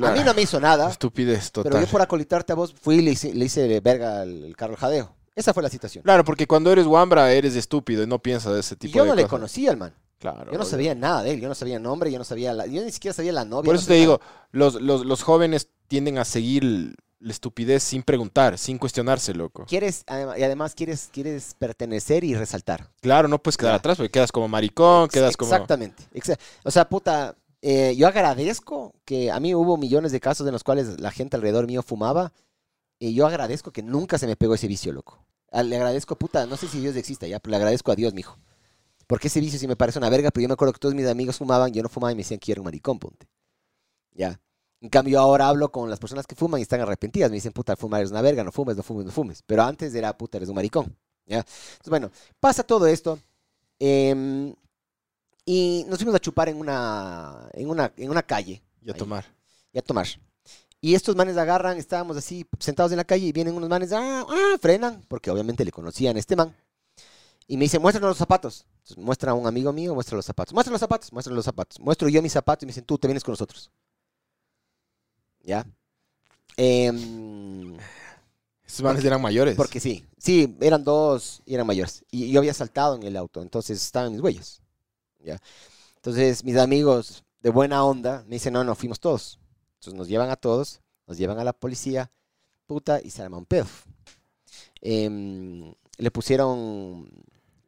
Speaker 3: A mí no me hizo nada,
Speaker 2: Estupidez
Speaker 3: pero
Speaker 2: total.
Speaker 3: yo por acolitarte a vos fui y le hice, le hice verga al, al carro al jadeo. Esa fue la situación.
Speaker 2: Claro, porque cuando eres Wambra eres estúpido y no piensas de ese
Speaker 3: Y
Speaker 2: tipo
Speaker 3: yo
Speaker 2: de
Speaker 3: no le conocía al man.
Speaker 2: Claro.
Speaker 3: Yo no
Speaker 2: obvio.
Speaker 3: sabía nada de él. Yo no sabía nombre, yo no sabía la, yo ni siquiera sabía la novia.
Speaker 2: Por
Speaker 3: no
Speaker 2: eso te
Speaker 3: sabía
Speaker 2: digo, los, los, los jóvenes tienden a seguir la estupidez sin preguntar, sin cuestionarse, loco.
Speaker 3: Quieres, y además quieres, quieres pertenecer y resaltar.
Speaker 2: Claro, no puedes quedar atrás porque quedas como maricón, quedas como...
Speaker 3: Exactamente. exa- O sea, puta, eh, yo agradezco que a mí hubo millones de casos en los cuales la gente alrededor mío fumaba y yo agradezco que nunca se me pegó ese vicio, loco. Ah, Le agradezco, puta, no sé si Dios existe ya, pero le agradezco a Dios, mijo. Porque ese vicio sí me parece una verga, pero yo me acuerdo que todos mis amigos fumaban, yo no fumaba y me decían que yo era un maricón, ponte. Ya. En cambio, ahora hablo con las personas que fuman y están arrepentidas. Me dicen, puta, fumar es una verga, no fumes, no fumes, no fumes. Pero antes era, puta, eres un maricón. ¿ya? Entonces, bueno, pasa todo esto. em, y nos fuimos a chupar en una, en una, en una calle
Speaker 2: Y a
Speaker 3: Ahí.
Speaker 2: tomar.
Speaker 3: y a tomar. Y estos manes agarran, estábamos así sentados en la calle y vienen unos manes, ah, ah, frenan, porque obviamente le conocían a este man. Y me dicen, muéstranos los zapatos. Entonces, muestra a un amigo mío, muestra los zapatos. Muestra los zapatos, muestra los zapatos. Muestro yo mis zapatos y me dicen, tú te vienes con nosotros. ¿Ya? Em,
Speaker 2: Esos manes eran mayores.
Speaker 3: porque sí, sí, eran dos y eran mayores. Y yo había saltado en el auto, entonces estaban mis huellas. ¿ya? Entonces mis amigos de buena onda me dicen, no, no, fuimos todos. Entonces nos llevan a todos, nos llevan a la policía, puta, y se arma un pedo. Em, le pusieron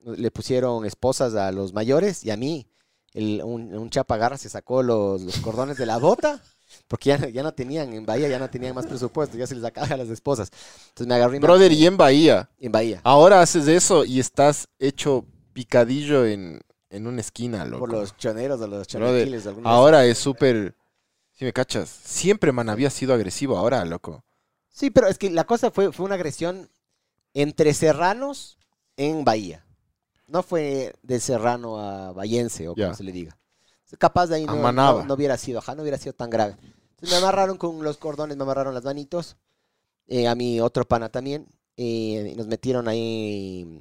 Speaker 3: le pusieron esposas a los mayores y a mí. El- un, un chapa se sacó los, los cordones de la bota, porque ya, ya no tenían, en Bahía ya no tenían más presupuesto, ya se les acaba a las esposas. Entonces me agarré
Speaker 2: Brother, y en Bahía.
Speaker 3: en Bahía.
Speaker 2: Ahora haces eso y estás hecho picadillo en, en una esquina, loco.
Speaker 3: Por los choneros o los chonequiles.
Speaker 2: Ahora es súper... Si me cachas, siempre man había sido agresivo ahora, loco.
Speaker 3: Sí, pero es que la cosa fue, fue una agresión entre serranos en Bahía. No fue de serrano a bahiense o como se le diga. Capaz de ahí no, no, no hubiera sido, ajá, no hubiera sido tan grave. Entonces me amarraron con los cordones, me amarraron las manitos. eh, a mi otro pana también. eh, y nos metieron ahí mm,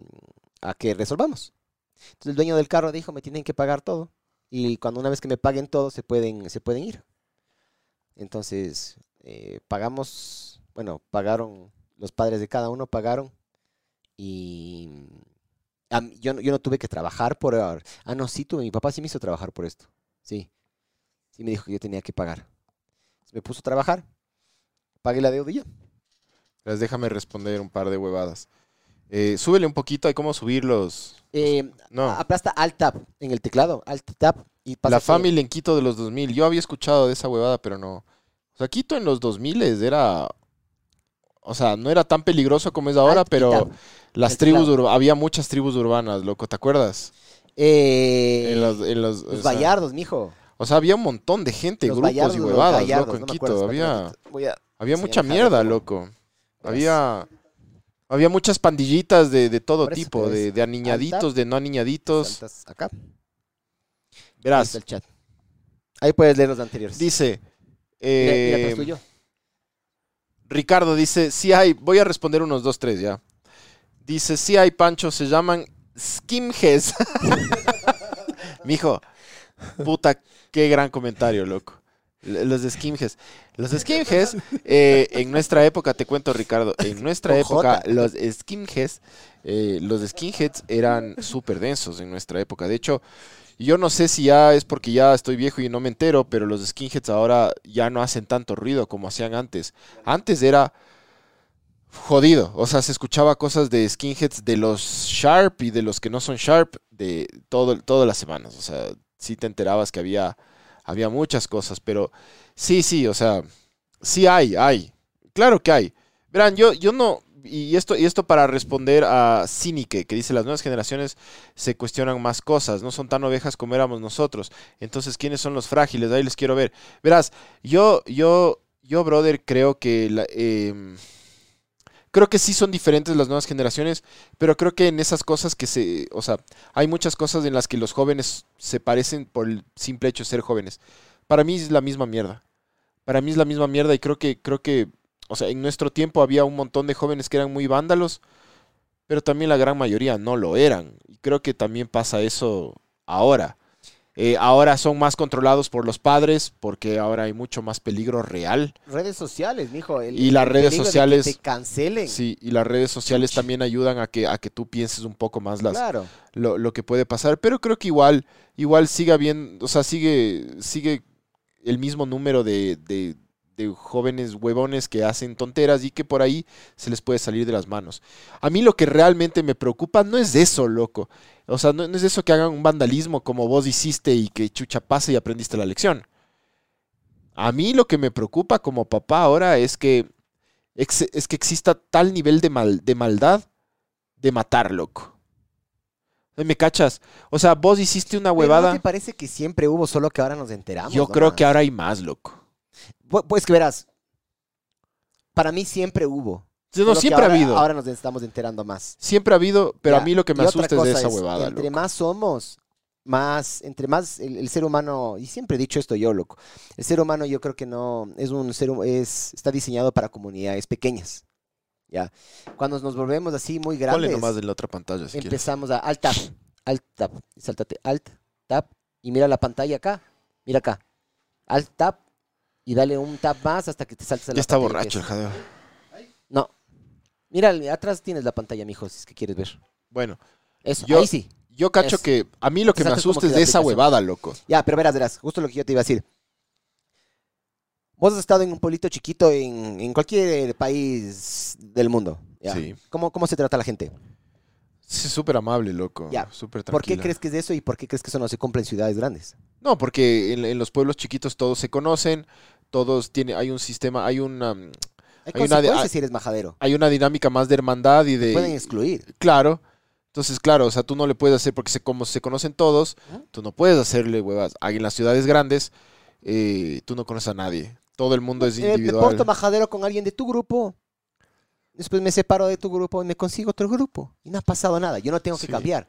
Speaker 3: a que resolvamos. Entonces el dueño del carro dijo, me tienen que pagar todo. Y cuando una vez que me paguen todo, se pueden, se pueden ir. Entonces, eh, pagamos, bueno, pagaron, los padres de cada uno pagaron. Y a mí- yo, yo no tuve que trabajar por... Ah, no, sí tuve, mi papá sí me hizo trabajar por esto. Sí. Sí me dijo que yo tenía que pagar. Me puso a trabajar, pagué la deuda y
Speaker 2: déjame responder un par de huevadas. Eh, súbele un poquito, hay cómo subirlos.
Speaker 3: Eh,
Speaker 2: No.
Speaker 3: Aplasta Alt Tab en el teclado. Alt Tab. Y pasa
Speaker 2: La Family en Quito de los 2000. Yo había escuchado de esa huevada, pero no. O sea, Quito en los 2000 era... O sea, no era tan peligroso como es ahora,
Speaker 3: Alt
Speaker 2: pero las
Speaker 3: El
Speaker 2: tribus... urba- Había muchas tribus urbanas, loco, ¿te acuerdas?
Speaker 3: Eh,
Speaker 2: En los, en los-
Speaker 3: los
Speaker 2: o sea,
Speaker 3: Vallardos, mijo.
Speaker 2: O sea, había un montón de gente,
Speaker 3: Los
Speaker 2: grupos
Speaker 3: Vallardos,
Speaker 2: y huevadas, loco, en
Speaker 3: no
Speaker 2: Quito.
Speaker 3: acuerdo,
Speaker 2: Había,
Speaker 3: a-
Speaker 2: había mucha mierda, loco. Había... Había muchas pandillitas de, de todo
Speaker 3: eso,
Speaker 2: tipo, de, de aniñaditos,
Speaker 3: alta.
Speaker 2: de no aniñaditos.
Speaker 3: acá. Ahí
Speaker 2: Verás,
Speaker 3: está el chat. Ahí puedes leer los anteriores.
Speaker 2: dice...
Speaker 3: Mira, mira,
Speaker 2: eh,
Speaker 3: tuyo.
Speaker 2: Ricardo dice, sí hay, voy a responder unos dos, tres ya. Dice, sí hay, Pancho, se llaman skimheads. Mijo, puta, qué gran comentario, loco. Los de skimheads. Los de skimheads, eh, en nuestra época, te cuento, Ricardo, en nuestra época, los skimheads, eh, los skinheads eran súper densos en nuestra época. De hecho, yo no sé si ya es porque ya estoy viejo y no me entero, pero los skinheads ahora ya no hacen tanto ruido como hacían antes. Antes era jodido, o sea, se escuchaba cosas de skinheads de los sharp y de los que no son sharp de todo, todas las semanas. O sea, sí te enterabas que había, había muchas cosas, pero sí, sí, o sea, sí hay, hay. Claro que hay. Verán, yo, yo no, y esto, y esto para responder a Cinique, que dice las nuevas generaciones se cuestionan más cosas, no son tan ovejas como éramos nosotros. Entonces, ¿quiénes son los frágiles? Ahí les quiero ver. Verás, yo, yo, yo, brother, creo que la- em, creo que sí son diferentes las nuevas generaciones, pero creo que en esas cosas que se, o sea, hay muchas cosas en las que los jóvenes se parecen por el simple hecho de ser jóvenes. Para mí es la misma mierda. Para mí es la misma mierda y creo que, creo que, o sea, en nuestro tiempo había un montón de jóvenes que eran muy vándalos, pero también la gran mayoría no lo eran. Y creo que también pasa eso ahora. Eh, ahora son más controlados por los padres porque ahora hay mucho más peligro real.
Speaker 3: Redes sociales, mijo. el-
Speaker 2: Y las
Speaker 3: el
Speaker 2: redes
Speaker 3: peligro de que
Speaker 2: sociales-
Speaker 3: te cancelen.
Speaker 2: Sí, y las redes sociales también ayudan a que, a que tú pienses un poco más las,
Speaker 3: Claro.
Speaker 2: lo, lo que puede pasar. Pero creo que igual, igual siga bien, o sea, sigue, sigue el mismo número de, de- de jóvenes huevones que hacen tonteras y que por ahí se les puede salir de las manos. A mí lo que realmente me preocupa no es eso, loco. O sea, no, no es eso que hagan un vandalismo como vos hiciste y que chucha pase y aprendiste la lección. A mí lo que me preocupa como papá ahora es que, es que exista tal nivel de, mal, de maldad de matar, loco. ¿Me cachas? O sea, vos hiciste una huevada.
Speaker 3: ¿No te parece que siempre hubo, solo que ahora nos enteramos?
Speaker 2: Yo creo que ahora hay más, loco.
Speaker 3: Pu- Pues que verás. Para mí siempre hubo.
Speaker 2: No, siempre
Speaker 3: ahora-
Speaker 2: ha habido.
Speaker 3: Ahora nos estamos enterando más.
Speaker 2: Siempre ha habido, pero
Speaker 3: Ya,
Speaker 2: a mí lo que me asusta es de esa huevada,
Speaker 3: Entre
Speaker 2: loco.
Speaker 3: más somos, más, entre más el, el ser humano, y siempre he dicho esto yo, loco, el ser humano yo creo que no, es un ser, es, está diseñado para comunidades pequeñas, ¿ya? Cuando nos volvemos así muy
Speaker 2: Ponle
Speaker 3: grandes,
Speaker 2: nomás en la otra pantalla si quieres.
Speaker 3: empezamos a alt tab, alt tab, y sáltate alt tab, y mira la pantalla acá, mira acá, alt tab, y dale un tab más hasta que te saltes a la
Speaker 2: Ya está borracho el jadeo.
Speaker 3: No, mira, atrás tienes la pantalla, mijo, si es que quieres ver.
Speaker 2: Bueno,
Speaker 3: Eso,
Speaker 2: Yo-
Speaker 3: ahí sí.
Speaker 2: yo cacho que a mí lo que me
Speaker 3: Exacto,
Speaker 2: asusta
Speaker 3: que
Speaker 2: es de esa huevada, loco.
Speaker 3: Ya, pero verás, verás, justo lo que yo te iba a decir. Vos has estado en un pueblito chiquito en, en cualquier país del mundo. ¿ya?
Speaker 2: Sí.
Speaker 3: ¿Cómo, ¿Cómo se trata la gente?
Speaker 2: Sí, súper amable, loco.
Speaker 3: Ya.
Speaker 2: Súper
Speaker 3: ¿Por qué
Speaker 2: tranquila.
Speaker 3: crees que es de eso y por qué crees que eso no se cumple en ciudades grandes?
Speaker 2: No, porque en, en los pueblos chiquitos todos se conocen, todos tienen, hay un sistema, hay una,
Speaker 3: Hay,
Speaker 2: Hay una de-
Speaker 3: si eres majadero.
Speaker 2: hay una dinámica más de hermandad y
Speaker 3: Te pueden
Speaker 2: de,
Speaker 3: excluir.
Speaker 2: claro. Entonces, claro, o sea, tú no le puedes hacer porque se, como se conocen todos,
Speaker 3: Ujú.
Speaker 2: tú no puedes hacerle huevas. En las ciudades grandes, eh, tú no conoces a nadie. Todo el mundo es
Speaker 3: Eh, me
Speaker 2: individual.
Speaker 3: porto majadero con alguien de tu grupo. Después me separo de tu grupo y me consigo otro grupo. Y no ha pasado nada. Yo no tengo que
Speaker 2: Sí.
Speaker 3: cambiar.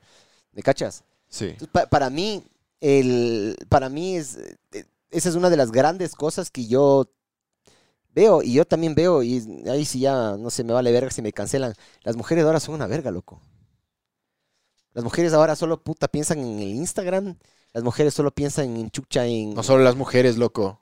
Speaker 3: ¿Me cachas?
Speaker 2: Sí.
Speaker 3: Entonces, pa- para mí, el, para mí es, eh, esa es una de las grandes cosas que yo veo, y yo también veo, y ahí sí ya, no sé, me vale verga si me cancelan. Las mujeres ahora son una verga, loco. Las mujeres ahora solo puta piensan en el Instagram, las mujeres solo piensan en chucha, en...
Speaker 2: No solo las mujeres, loco.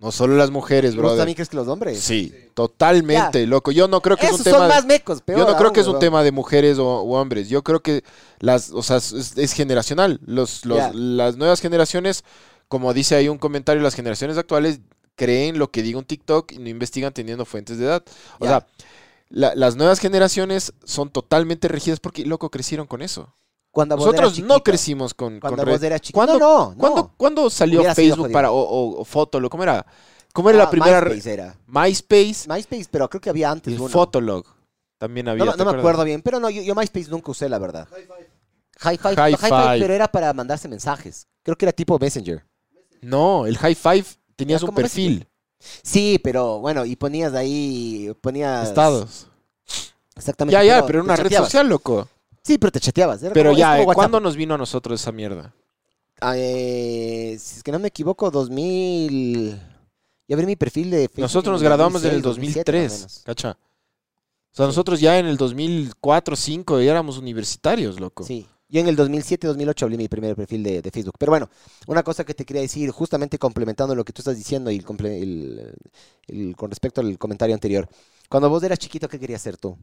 Speaker 2: No solo las mujeres,
Speaker 3: ¿Vos
Speaker 2: brother.
Speaker 3: también crees que los hombres?
Speaker 2: Sí, totalmente, loco. Yo no creo que es un tema.
Speaker 3: son más mecos, peor
Speaker 2: Yo no creo que es un tema de mujeres o, o hombres. Yo creo que las, o sea, es, es generacional. Los, los-. Las nuevas generaciones, como dice ahí un comentario, las generaciones actuales creen lo que diga un TikTok y no investigan teniendo fuentes de edad. O sea, la- las nuevas generaciones son totalmente regidas porque, loco, crecieron con eso.
Speaker 3: Cuando
Speaker 2: Nosotros no crecimos con, con
Speaker 3: Cuando
Speaker 2: red-
Speaker 3: vos eras.
Speaker 2: ¿Cuándo-
Speaker 3: No, no,
Speaker 2: ¿Cuándo,
Speaker 3: no.
Speaker 2: cuándo salió
Speaker 3: Hubiera
Speaker 2: Facebook para, o, o, o Fotolog? ¿Cómo era? ¿Cómo era
Speaker 3: Ah,
Speaker 2: la primera? re-
Speaker 3: MySpace era.
Speaker 2: MySpace
Speaker 3: MySpace, pero creo que había antes
Speaker 2: y
Speaker 3: uno.
Speaker 2: Fotolog. También había.
Speaker 3: No,
Speaker 2: ¿te
Speaker 3: no me acuerdo bien, pero no, yo, yo MySpace nunca usé, la verdad. Hi-Fi,
Speaker 2: Hi-Fi.
Speaker 3: Hi-Fi, pero era para mandarse mensajes. Creo que era tipo Messenger.
Speaker 2: No, el High Five tenías un perfil.
Speaker 3: Sí, pero bueno, y ponías ahí, ponías...
Speaker 2: Estados.
Speaker 3: Exactamente.
Speaker 2: Ya, ya, pero era una red
Speaker 3: chateabas.
Speaker 2: social, loco.
Speaker 3: Sí, pero te chateabas. era
Speaker 2: Pero
Speaker 3: como- es
Speaker 2: ya,
Speaker 3: como. WhatsApp.
Speaker 2: ¿cuándo nos vino a nosotros esa mierda?
Speaker 3: Ah, eh, si es que no me equivoco, 2000... Ya abrí mi perfil de Facebook
Speaker 2: Nosotros nos
Speaker 3: en
Speaker 2: graduamos en el
Speaker 3: 2007, más o
Speaker 2: 2003,
Speaker 3: menos.
Speaker 2: ¿cacha? O sea, nosotros ya en el 2004, 2005 ya éramos universitarios, loco.
Speaker 3: Sí. Yo en el 2007, 2008 abrí mi primer perfil de, de Facebook. Pero bueno, una cosa que te quería decir, justamente complementando lo que tú estás diciendo y el comple- el- el- con respecto al comentario anterior. Cuando vos eras chiquito, ¿qué querías ser tú?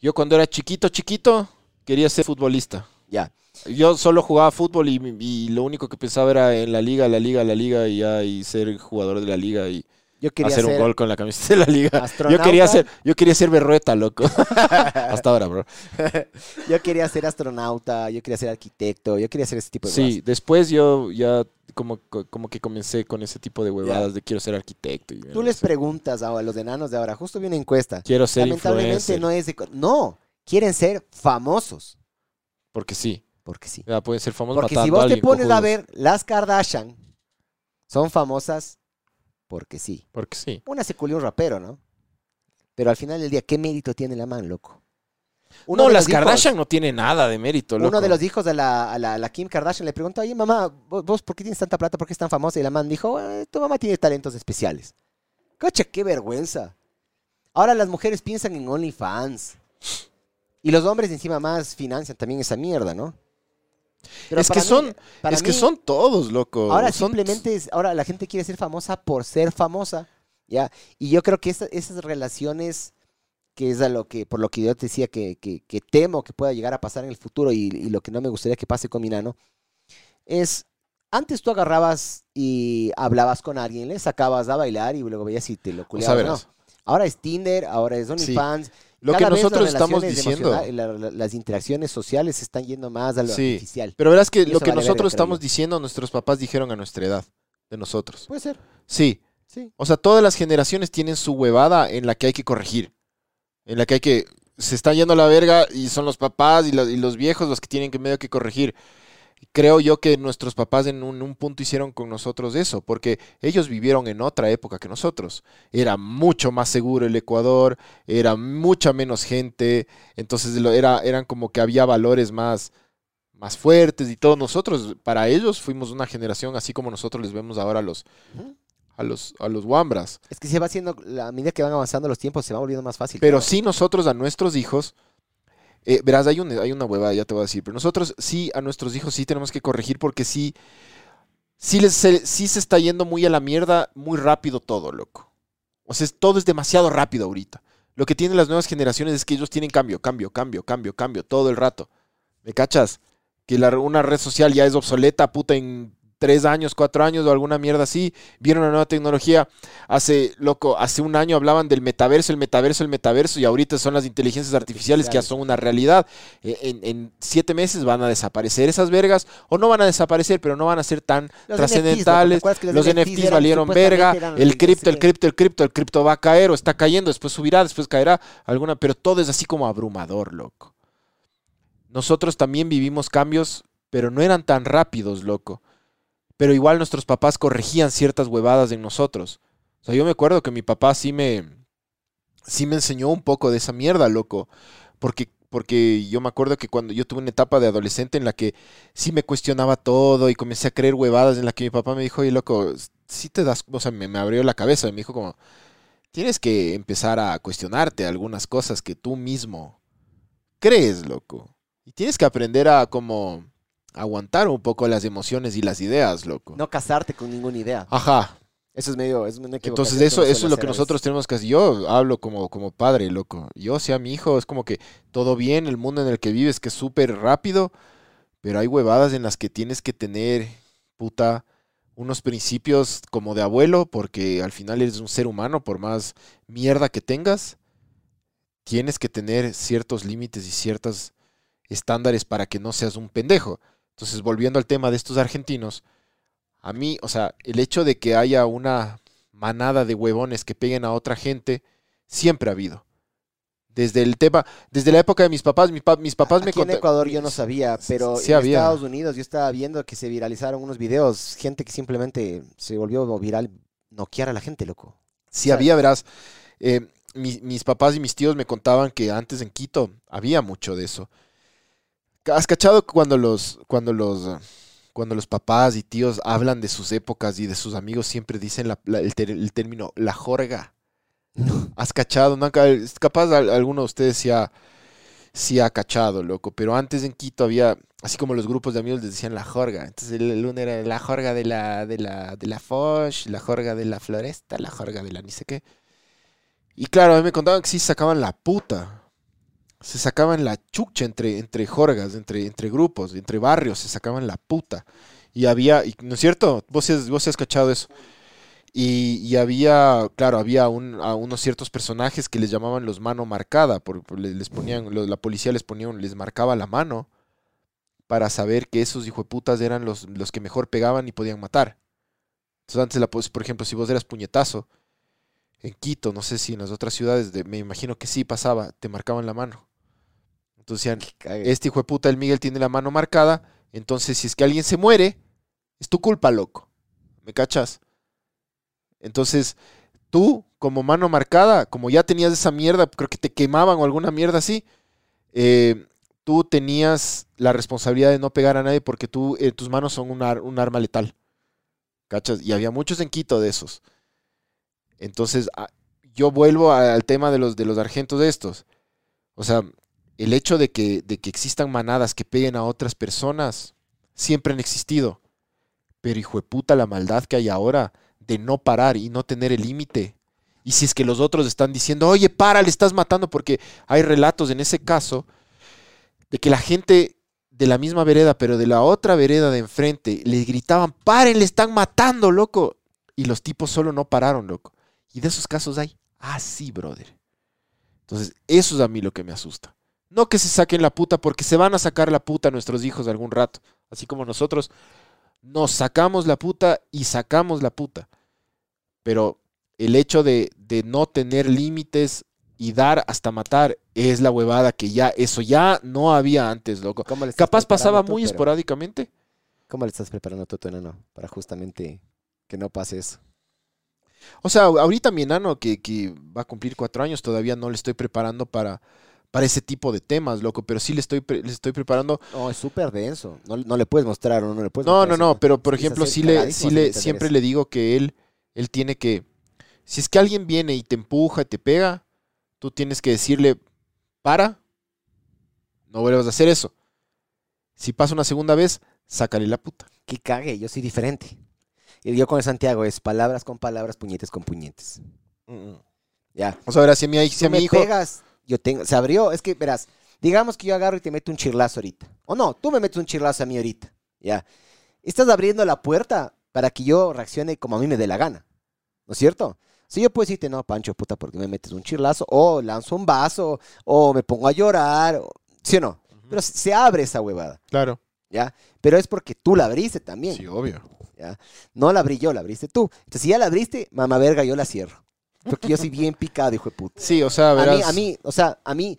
Speaker 2: Yo cuando era chiquito, chiquito, quería ser futbolista.
Speaker 3: Ya.
Speaker 2: Yo solo jugaba fútbol y, y lo único que pensaba era en la liga, la liga, la liga y ya y ser jugador de la liga y
Speaker 3: Yo quería
Speaker 2: hacer
Speaker 3: ser
Speaker 2: un gol con la camiseta de la liga. Yo quería ser, yo quería ser berrueta, loco. Hasta ahora, bro.
Speaker 3: Yo quería ser astronauta, yo quería ser arquitecto, yo quería ser ese tipo de
Speaker 2: Sí,
Speaker 3: cosas.
Speaker 2: después yo ya como, como que comencé con ese tipo de huevadas de quiero ser arquitecto. Y,
Speaker 3: Tú les preguntas a los enanos de ahora, justo vi una encuesta.
Speaker 2: quiero ser
Speaker 3: Lamentablemente
Speaker 2: influencer.
Speaker 3: no es de... No, quieren ser famosos.
Speaker 2: Porque sí.
Speaker 3: Porque sí.
Speaker 2: Ya pueden ser famosos
Speaker 3: Porque si vos te pones a ver, las Kardashian son famosas porque sí.
Speaker 2: Porque sí.
Speaker 3: Una se culió un rapero, ¿no? Pero al final del día, ¿qué mérito tiene la man, loco?
Speaker 2: no,
Speaker 3: de
Speaker 2: las
Speaker 3: hijos-
Speaker 2: Kardashian no tienen nada de mérito, loco.
Speaker 3: Uno de los hijos de la, a la, a la Kim Kardashian le preguntó, oye, mamá, ¿vos, por qué tienes tanta plata? ¿Por qué es tan famosa? Y la man dijo, "Eh, tu mamá tiene talentos especiales. Cacha, qué vergüenza. Ahora las mujeres piensan en OnlyFans. Y los hombres encima más financian también esa mierda, ¿no? Pero
Speaker 2: Es que
Speaker 3: mí-
Speaker 2: son- es que son todos, loco.
Speaker 3: Ahora
Speaker 2: Son-
Speaker 3: simplemente, es, ahora la gente quiere ser famosa por ser famosa, ¿ya? Y yo creo que esa- esas relaciones, que es a lo que, por lo que yo te decía que, que- que temo que pueda llegar a pasar en el futuro y, y lo que no me gustaría que pase con mi nano, es, antes tú agarrabas y hablabas con alguien, le sacabas a bailar y luego veías si te lo
Speaker 2: O sea,
Speaker 3: culiabas o no.
Speaker 2: verás.
Speaker 3: Ahora es Tinder, ahora es OnlyFans.
Speaker 2: Lo que
Speaker 3: las
Speaker 2: nosotros estamos diciendo.
Speaker 3: la- la- las interacciones sociales se están yendo más a lo
Speaker 2: Sí.
Speaker 3: artificial.
Speaker 2: Pero verás que lo que
Speaker 3: vale
Speaker 2: nosotros estamos diciendo, nuestros papás dijeron a nuestra edad, de nosotros.
Speaker 3: Puede ser,
Speaker 2: Sí.
Speaker 3: sí.
Speaker 2: O sea, todas las generaciones tienen su huevada en la que hay que corregir. En la que hay que. Se está yendo a la verga y son los papás y, los- y los viejos los que tienen que medio que corregir. Creo yo que nuestros papás en un, un punto hicieron con nosotros eso, porque ellos vivieron en otra época que nosotros. Era mucho más seguro el Ecuador, era mucha menos gente, entonces era, eran como que había valores más, más fuertes y todo. Nosotros, para ellos, fuimos una generación así como nosotros les vemos ahora a los, a los, a los Wambras.
Speaker 3: Es que se va haciendo, la- a medida que van avanzando los tiempos, se va volviendo más fácil.
Speaker 2: Pero sí nosotros a nuestros hijos, eh, verás, hay, hay una huevada, ya te voy a decir, pero nosotros sí a nuestros hijos sí tenemos que corregir porque sí, sí, les, se, sí se está yendo muy a la mierda muy rápido todo, loco. O sea, todo es demasiado rápido ahorita. Lo que tienen las nuevas generaciones es que ellos tienen cambio, cambio, cambio, cambio, cambio, todo el rato. ¿Me cachas? Que la- una red social ya es obsoleta, puta, en tres años, cuatro años o alguna mierda así. Vieron una nueva tecnología. Hace, loco, hace un año hablaban del metaverso, el metaverso, el metaverso, y ahorita son las inteligencias artificiales que ya son una realidad. Eh, En, en siete meses van a desaparecer esas vergas, o no van a desaparecer, pero no van a ser tan
Speaker 3: Los
Speaker 2: trascendentales.
Speaker 3: NFTs, ¿no? ¿Te acuerdas que
Speaker 2: Los NFTs valieron verga. El cripto, el cripto, el cripto, el cripto va a caer o está cayendo, después subirá, después caerá alguna, pero todo es así como abrumador, loco. Nosotros también vivimos cambios, pero no eran tan rápidos, loco. Pero igual nuestros papás corregían ciertas huevadas en nosotros. O sea, yo me acuerdo que mi papá sí me, sí me enseñó un poco de esa mierda, loco. Porque, porque yo me acuerdo que cuando yo tuve una etapa de adolescente en la que sí me cuestionaba todo y comencé a creer huevadas en la que mi papá me dijo, oye, loco, sí te das, o sea, me, me abrió la cabeza y me dijo como, tienes que empezar a cuestionarte algunas cosas que tú mismo crees, loco. Y tienes que aprender a como aguantar un poco las emociones y las ideas, loco.
Speaker 3: No casarte con ninguna idea.
Speaker 2: Ajá.
Speaker 3: Eso es medio, es una
Speaker 2: Entonces eso, eso es lo que nosotros tenemos que hacer. Yo hablo como, como padre, loco. Yo sea mi hijo, es como que todo bien, el mundo en el que vives que es súper rápido, pero hay huevadas en las que tienes que tener, puta, unos principios como de abuelo, porque al final eres un ser humano, por más mierda que tengas. tienes que tener ciertos límites y ciertos estándares para que no seas un pendejo. Entonces, volviendo al tema de estos argentinos, a mí, o sea, el hecho de que haya una manada de huevones que peguen a otra gente, siempre ha habido. Desde el tema, desde la época de mis papás, mi pa- mis papás me
Speaker 3: Aquí en
Speaker 2: contaron.
Speaker 3: Ecuador yo no sabía, pero
Speaker 2: Sí
Speaker 3: en
Speaker 2: había.
Speaker 3: Estados Unidos yo estaba viendo que se viralizaron unos videos, gente que simplemente se volvió viral, noquear a la gente, loco.
Speaker 2: Sí, había, verás. eh, mi- mis papás y mis tíos me contaban que antes en Quito había mucho de eso. ¿Has cachado cuando los, cuando los, cuando los papás y tíos hablan de sus épocas y de sus amigos siempre dicen la- la- el, ter- el término la jorga? ¿Has cachado? ¿No? Capaz al- alguno de ustedes sí ha, sí ha cachado, loco. Pero antes en Quito había, así como los grupos de amigos les decían la jorga. Entonces el, uno era la jorga de la, de la, de la Foch, la jorga de la Floresta, la jorga de la ni sé qué. Y claro, a mí me contaban que sí sacaban la puta. Se sacaban la chucha entre, entre jorgas, entre, entre grupos, entre barrios, se sacaban la puta. Y había, y- ¿no es cierto? Vos has, vos has cachado eso. Y, y había, claro, había a unos ciertos personajes que les llamaban los mano marcada, por, por- les, ponían, la policía les ponía, les marcaba la mano para saber que esos hijueputas eran los, los que mejor pegaban y podían matar. Entonces antes, la, por ejemplo, si vos eras puñetazo en Quito, no sé si en las otras ciudades, de- me imagino que sí pasaba, te marcaban la mano. Entonces decían, este hijo de puta, el Miguel tiene la mano marcada, entonces si es que alguien se muere, es tu culpa, loco. ¿Me cachas? Entonces, tú, como mano marcada, como ya tenías esa mierda, creo que te quemaban o alguna mierda así, eh, tú tenías la responsabilidad de no pegar a nadie porque tú, eh, tus manos son un, ar- un arma letal. ¿Cachas? Y había muchos en Quito de esos. Entonces, a- yo vuelvo al tema de los, de los argentos de estos. O sea, el hecho de que, de que existan manadas que peguen a otras personas, siempre han existido. Pero hijo de puta la maldad que hay ahora de no parar y no tener el límite. Y si es que los otros están diciendo, oye, para, le estás matando, porque hay relatos en ese caso de que la gente de la misma vereda, pero de la otra vereda de enfrente, le gritaban, paren, le están matando, loco. Y los tipos solo no pararon, loco. Y de esos casos hay así, brother. Entonces, eso es a mí lo que me asusta. No que se saquen la puta, porque se van a sacar la puta a nuestros hijos algún rato. Así como nosotros nos sacamos la puta y sacamos la puta. Pero el hecho de, de no tener límites y dar hasta matar es la huevada que ya, eso ya no había antes, loco.
Speaker 3: ¿Cómo le estás
Speaker 2: Capaz pasaba
Speaker 3: tú,
Speaker 2: muy
Speaker 3: pero-
Speaker 2: esporádicamente.
Speaker 3: ¿Cómo le estás preparando tú, tu enano, para justamente que no pase eso?
Speaker 2: O sea, ahorita mi enano que, que va a cumplir cuatro años, todavía no le estoy preparando para, para ese tipo de temas, loco, pero sí le estoy, pre- le estoy preparando.
Speaker 3: No, es súper denso. No, no le puedes mostrar o no le puedes
Speaker 2: No, no,
Speaker 3: mostrar
Speaker 2: no,
Speaker 3: eso,
Speaker 2: pero por ejemplo, sí le, sí le, siempre le digo que él, él tiene que, si es que alguien viene y te empuja, te pega, tú tienes que decirle, para, no vuelvas a hacer eso. Si pasa una segunda vez, sácale la puta.
Speaker 3: Que cague, yo soy diferente. Y yo con el Santiago es palabras con palabras, puñetes con puñetes. Ya.
Speaker 2: O sea, verás, si a mi, si a mi
Speaker 3: me
Speaker 2: hijo...
Speaker 3: pegas, yo tengo, se abrió, es que verás, digamos que yo agarro y te meto un chirlazo ahorita. O no, tú me metes un chirlazo a mí ahorita. Ya. Estás abriendo la puerta para que yo reaccione como a mí me dé la gana. ¿No es cierto? Si yo puedo decirte, no, Pancho, puta, porque me metes un chirlazo, o lanzo un vaso, o me pongo a llorar, o- ¿sí o no? Pero se- se abre esa huevada,
Speaker 2: Claro.
Speaker 3: ¿ya? Pero es porque tú la abriste también.
Speaker 2: Sí, obvio.
Speaker 3: ¿ya? No la abrí yo, la abriste tú. Entonces, si ya la abriste, mamá verga, yo la cierro. Porque yo soy bien picado, hijo de puta.
Speaker 2: Sí, o sea,
Speaker 3: A
Speaker 2: verás...
Speaker 3: mí, a mí, o sea, a mí,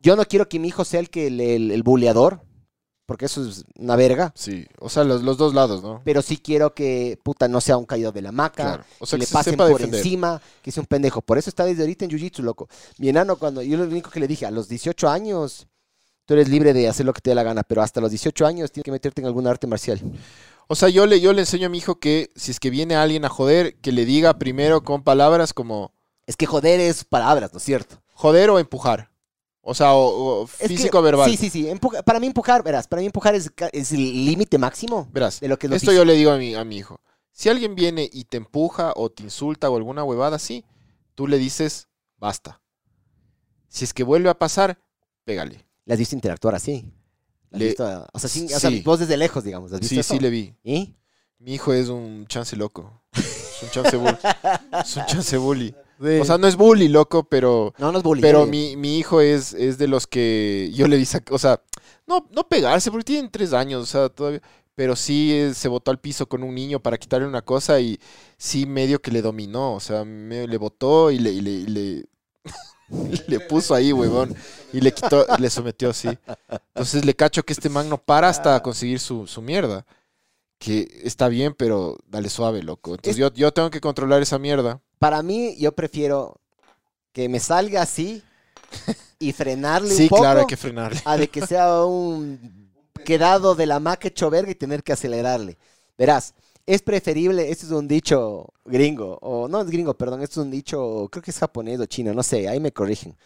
Speaker 3: yo no quiero que mi hijo sea el que el, el, el buleador, porque eso es una verga,
Speaker 2: Sí, o sea, los, los dos lados, ¿no?
Speaker 3: pero sí quiero que, puta, no sea un caído de la maca,
Speaker 2: Claro. O sea,
Speaker 3: que
Speaker 2: que,
Speaker 3: le
Speaker 2: se
Speaker 3: pasen por
Speaker 2: defender.
Speaker 3: encima, que sea un pendejo. Por eso está desde ahorita en Jiu-Jitsu, loco. Mi enano, cuando yo lo único que le dije, a los 18 años, tú eres libre de hacer lo que te dé la gana, pero hasta los 18 años tienes que meterte en alguna arte marcial.
Speaker 2: O sea, yo le, yo le enseño a mi hijo que si es que viene alguien a joder, que le diga primero con palabras como
Speaker 3: Es que joder es palabras, ¿no es cierto?
Speaker 2: joder o empujar. O sea, o, o
Speaker 3: que-
Speaker 2: físico o verbal.
Speaker 3: Sí, sí, sí. empuja- para mí empujar, verás, para mí empujar es, es el límite máximo
Speaker 2: Verás,
Speaker 3: de lo que es lo
Speaker 2: esto yo le digo a mi, a mi hijo. Si alguien viene y te empuja o te insulta o alguna huevada así, tú le dices, basta. Si es que vuelve a pasar, pégale.
Speaker 3: ¿Le has visto interactuar así? ¿Le has
Speaker 2: Le-
Speaker 3: visto, o sea, sin- o sea,
Speaker 2: sí.
Speaker 3: vos desde lejos, digamos. ¿has visto
Speaker 2: Sí,
Speaker 3: eso?
Speaker 2: sí le vi.
Speaker 3: ¿Y?
Speaker 2: Mi hijo es un chance loco. Es un chance bully. es un chance bully. O sea, no es bully, loco, pero...
Speaker 3: no, no es bullying.
Speaker 2: Pero mi, mi hijo es, es de los que yo le sac- o sea, no, no pegarse, porque tienen tres años, o sea, todavía, pero sí eh, se botó al piso con un niño para quitarle una cosa y sí medio que le dominó, o sea, medio le botó y le, y le, y le, le puso ahí, huevón, y le quitó, y le sometió así. Entonces le cacho que este man no para hasta conseguir su, su mierda, que está bien, pero dale suave, loco. Entonces
Speaker 3: Es-
Speaker 2: yo, yo tengo que controlar esa mierda.
Speaker 3: Para mí, yo prefiero que me salga así y frenarle
Speaker 2: Sí,
Speaker 3: un poco
Speaker 2: claro, hay que frenarle.
Speaker 3: a de que sea un quedado de la maca hecho verga y tener que acelerarle. Verás, es preferible, este es un dicho gringo, o no es gringo, perdón, este es un dicho, creo que es japonés o chino, no sé, ahí me corrigen.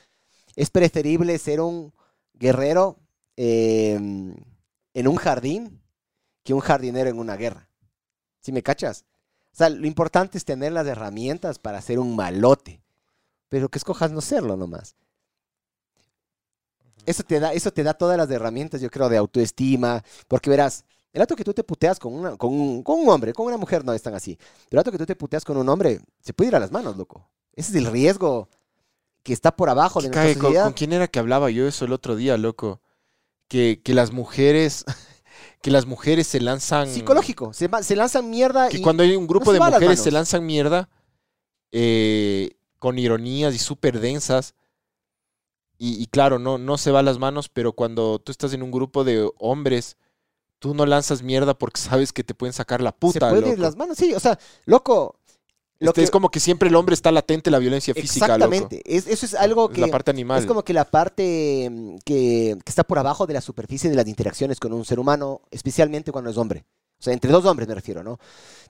Speaker 3: Es preferible ser un guerrero eh, en un jardín que un jardinero en una guerra. ¿Sí me cachas? O sea, lo importante es tener las herramientas para ser un malote, pero que escojas no serlo nomás. Eso te da, eso te da todas las herramientas, yo creo, de autoestima, porque verás, el rato que tú te puteas con, una, con, un, con un hombre, con una mujer no es tan así, pero el rato que tú te puteas con un hombre, se puede ir a las manos, loco. Ese es el riesgo que está por abajo de nuestra
Speaker 2: ¿con,
Speaker 3: sociedad.
Speaker 2: con quién era que hablaba yo eso el otro día, loco? Que, que las mujeres, que las mujeres se lanzan.
Speaker 3: Psicológico, se, lanzan mierda
Speaker 2: Que
Speaker 3: y
Speaker 2: cuando hay un grupo de mujeres se lanzan mierda eh, con ironías y súper densas. Y, y claro, no, no se va a las manos, pero cuando tú estás en un grupo de hombres, tú no lanzas mierda porque sabes que te pueden sacar la
Speaker 3: se
Speaker 2: puta,
Speaker 3: puede ir las manos, sí, o sea, loco. Lo
Speaker 2: Este,
Speaker 3: que,
Speaker 2: Es como que siempre el hombre está latente la violencia física,
Speaker 3: exactamente,
Speaker 2: loco.
Speaker 3: es- eso es algo
Speaker 2: Es
Speaker 3: que...
Speaker 2: la parte animal.
Speaker 3: Es como que la parte mm, que, que está por abajo de la superficie de las interacciones con un ser humano, especialmente cuando es hombre. O sea, entre dos hombres me refiero, ¿no?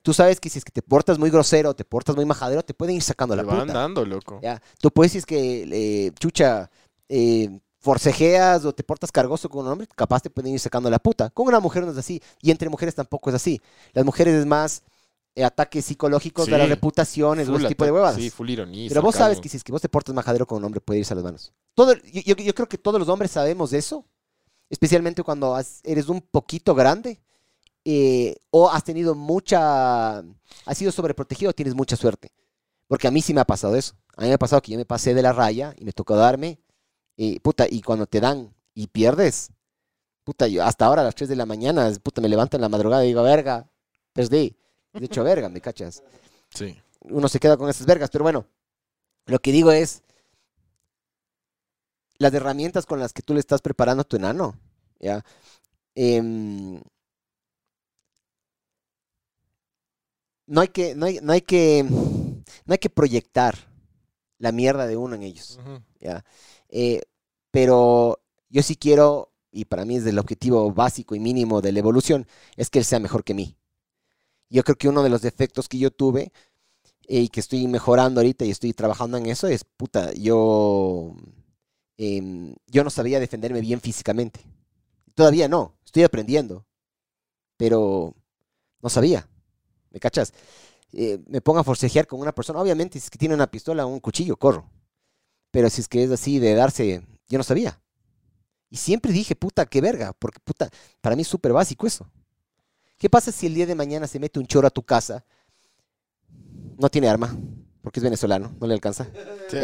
Speaker 3: Tú sabes que si es que te portas muy grosero, te portas muy majadero, te pueden ir sacando
Speaker 2: Te
Speaker 3: la
Speaker 2: van
Speaker 3: puta.
Speaker 2: dando, loco.
Speaker 3: ¿ya? Tú puedes, si es que, eh, chucha, eh, forcejeas o te portas cargoso con un hombre, capaz te pueden ir sacando la puta. Con una mujer no es así. Y entre mujeres tampoco es así. Las mujeres es más eh, ataques psicológicos de las reputaciones
Speaker 2: Full
Speaker 3: ese tipo de huevadas.
Speaker 2: Sí, full ironía.
Speaker 3: Pero vos sabes que si es que vos te portas majadero con un hombre, puede irse a las manos. Todo, yo, yo- yo creo que todos los hombres sabemos eso, especialmente cuando has- eres un poquito grande eh, o has tenido mucha, has sido sobreprotegido, tienes mucha suerte. Porque a mí sí me ha pasado eso. A mí me ha pasado que yo me pasé de la raya y me tocó darme, y puta, y cuando te dan y pierdes, puta, yo hasta ahora a las 3 de la mañana, puta, me levanto en la madrugada y digo, verga, perdí. De hecho, verga, ¿me cachas?
Speaker 2: Sí.
Speaker 3: uno se queda con esas vergas. Pero bueno, lo que digo es las herramientas con las que tú le estás preparando a tu enano. ¿ya? Em, no, hay que, no, hay, no, hay que, no hay que proyectar la mierda de uno en ellos. ¿ya? Eh, pero yo sí quiero, y para mí es el objetivo básico y mínimo de la evolución, es que él sea mejor que mí. Yo creo que uno de los defectos que yo tuve eh, y que estoy mejorando ahorita y estoy trabajando en eso es, puta, yo, em, yo no sabía defenderme bien físicamente. Todavía no, estoy aprendiendo, pero no sabía. ¿Me cachas? Eh, me pongo a forcejear con una persona, obviamente si es que tiene una pistola o un cuchillo, corro. Pero si es que es así de darse, yo no sabía. Y siempre dije, puta, qué verga, porque puta, para mí es súper básico eso. ¿Qué pasa si el día de mañana se mete un choro a tu casa? No tiene arma, porque es venezolano, no le alcanza.
Speaker 2: Sí,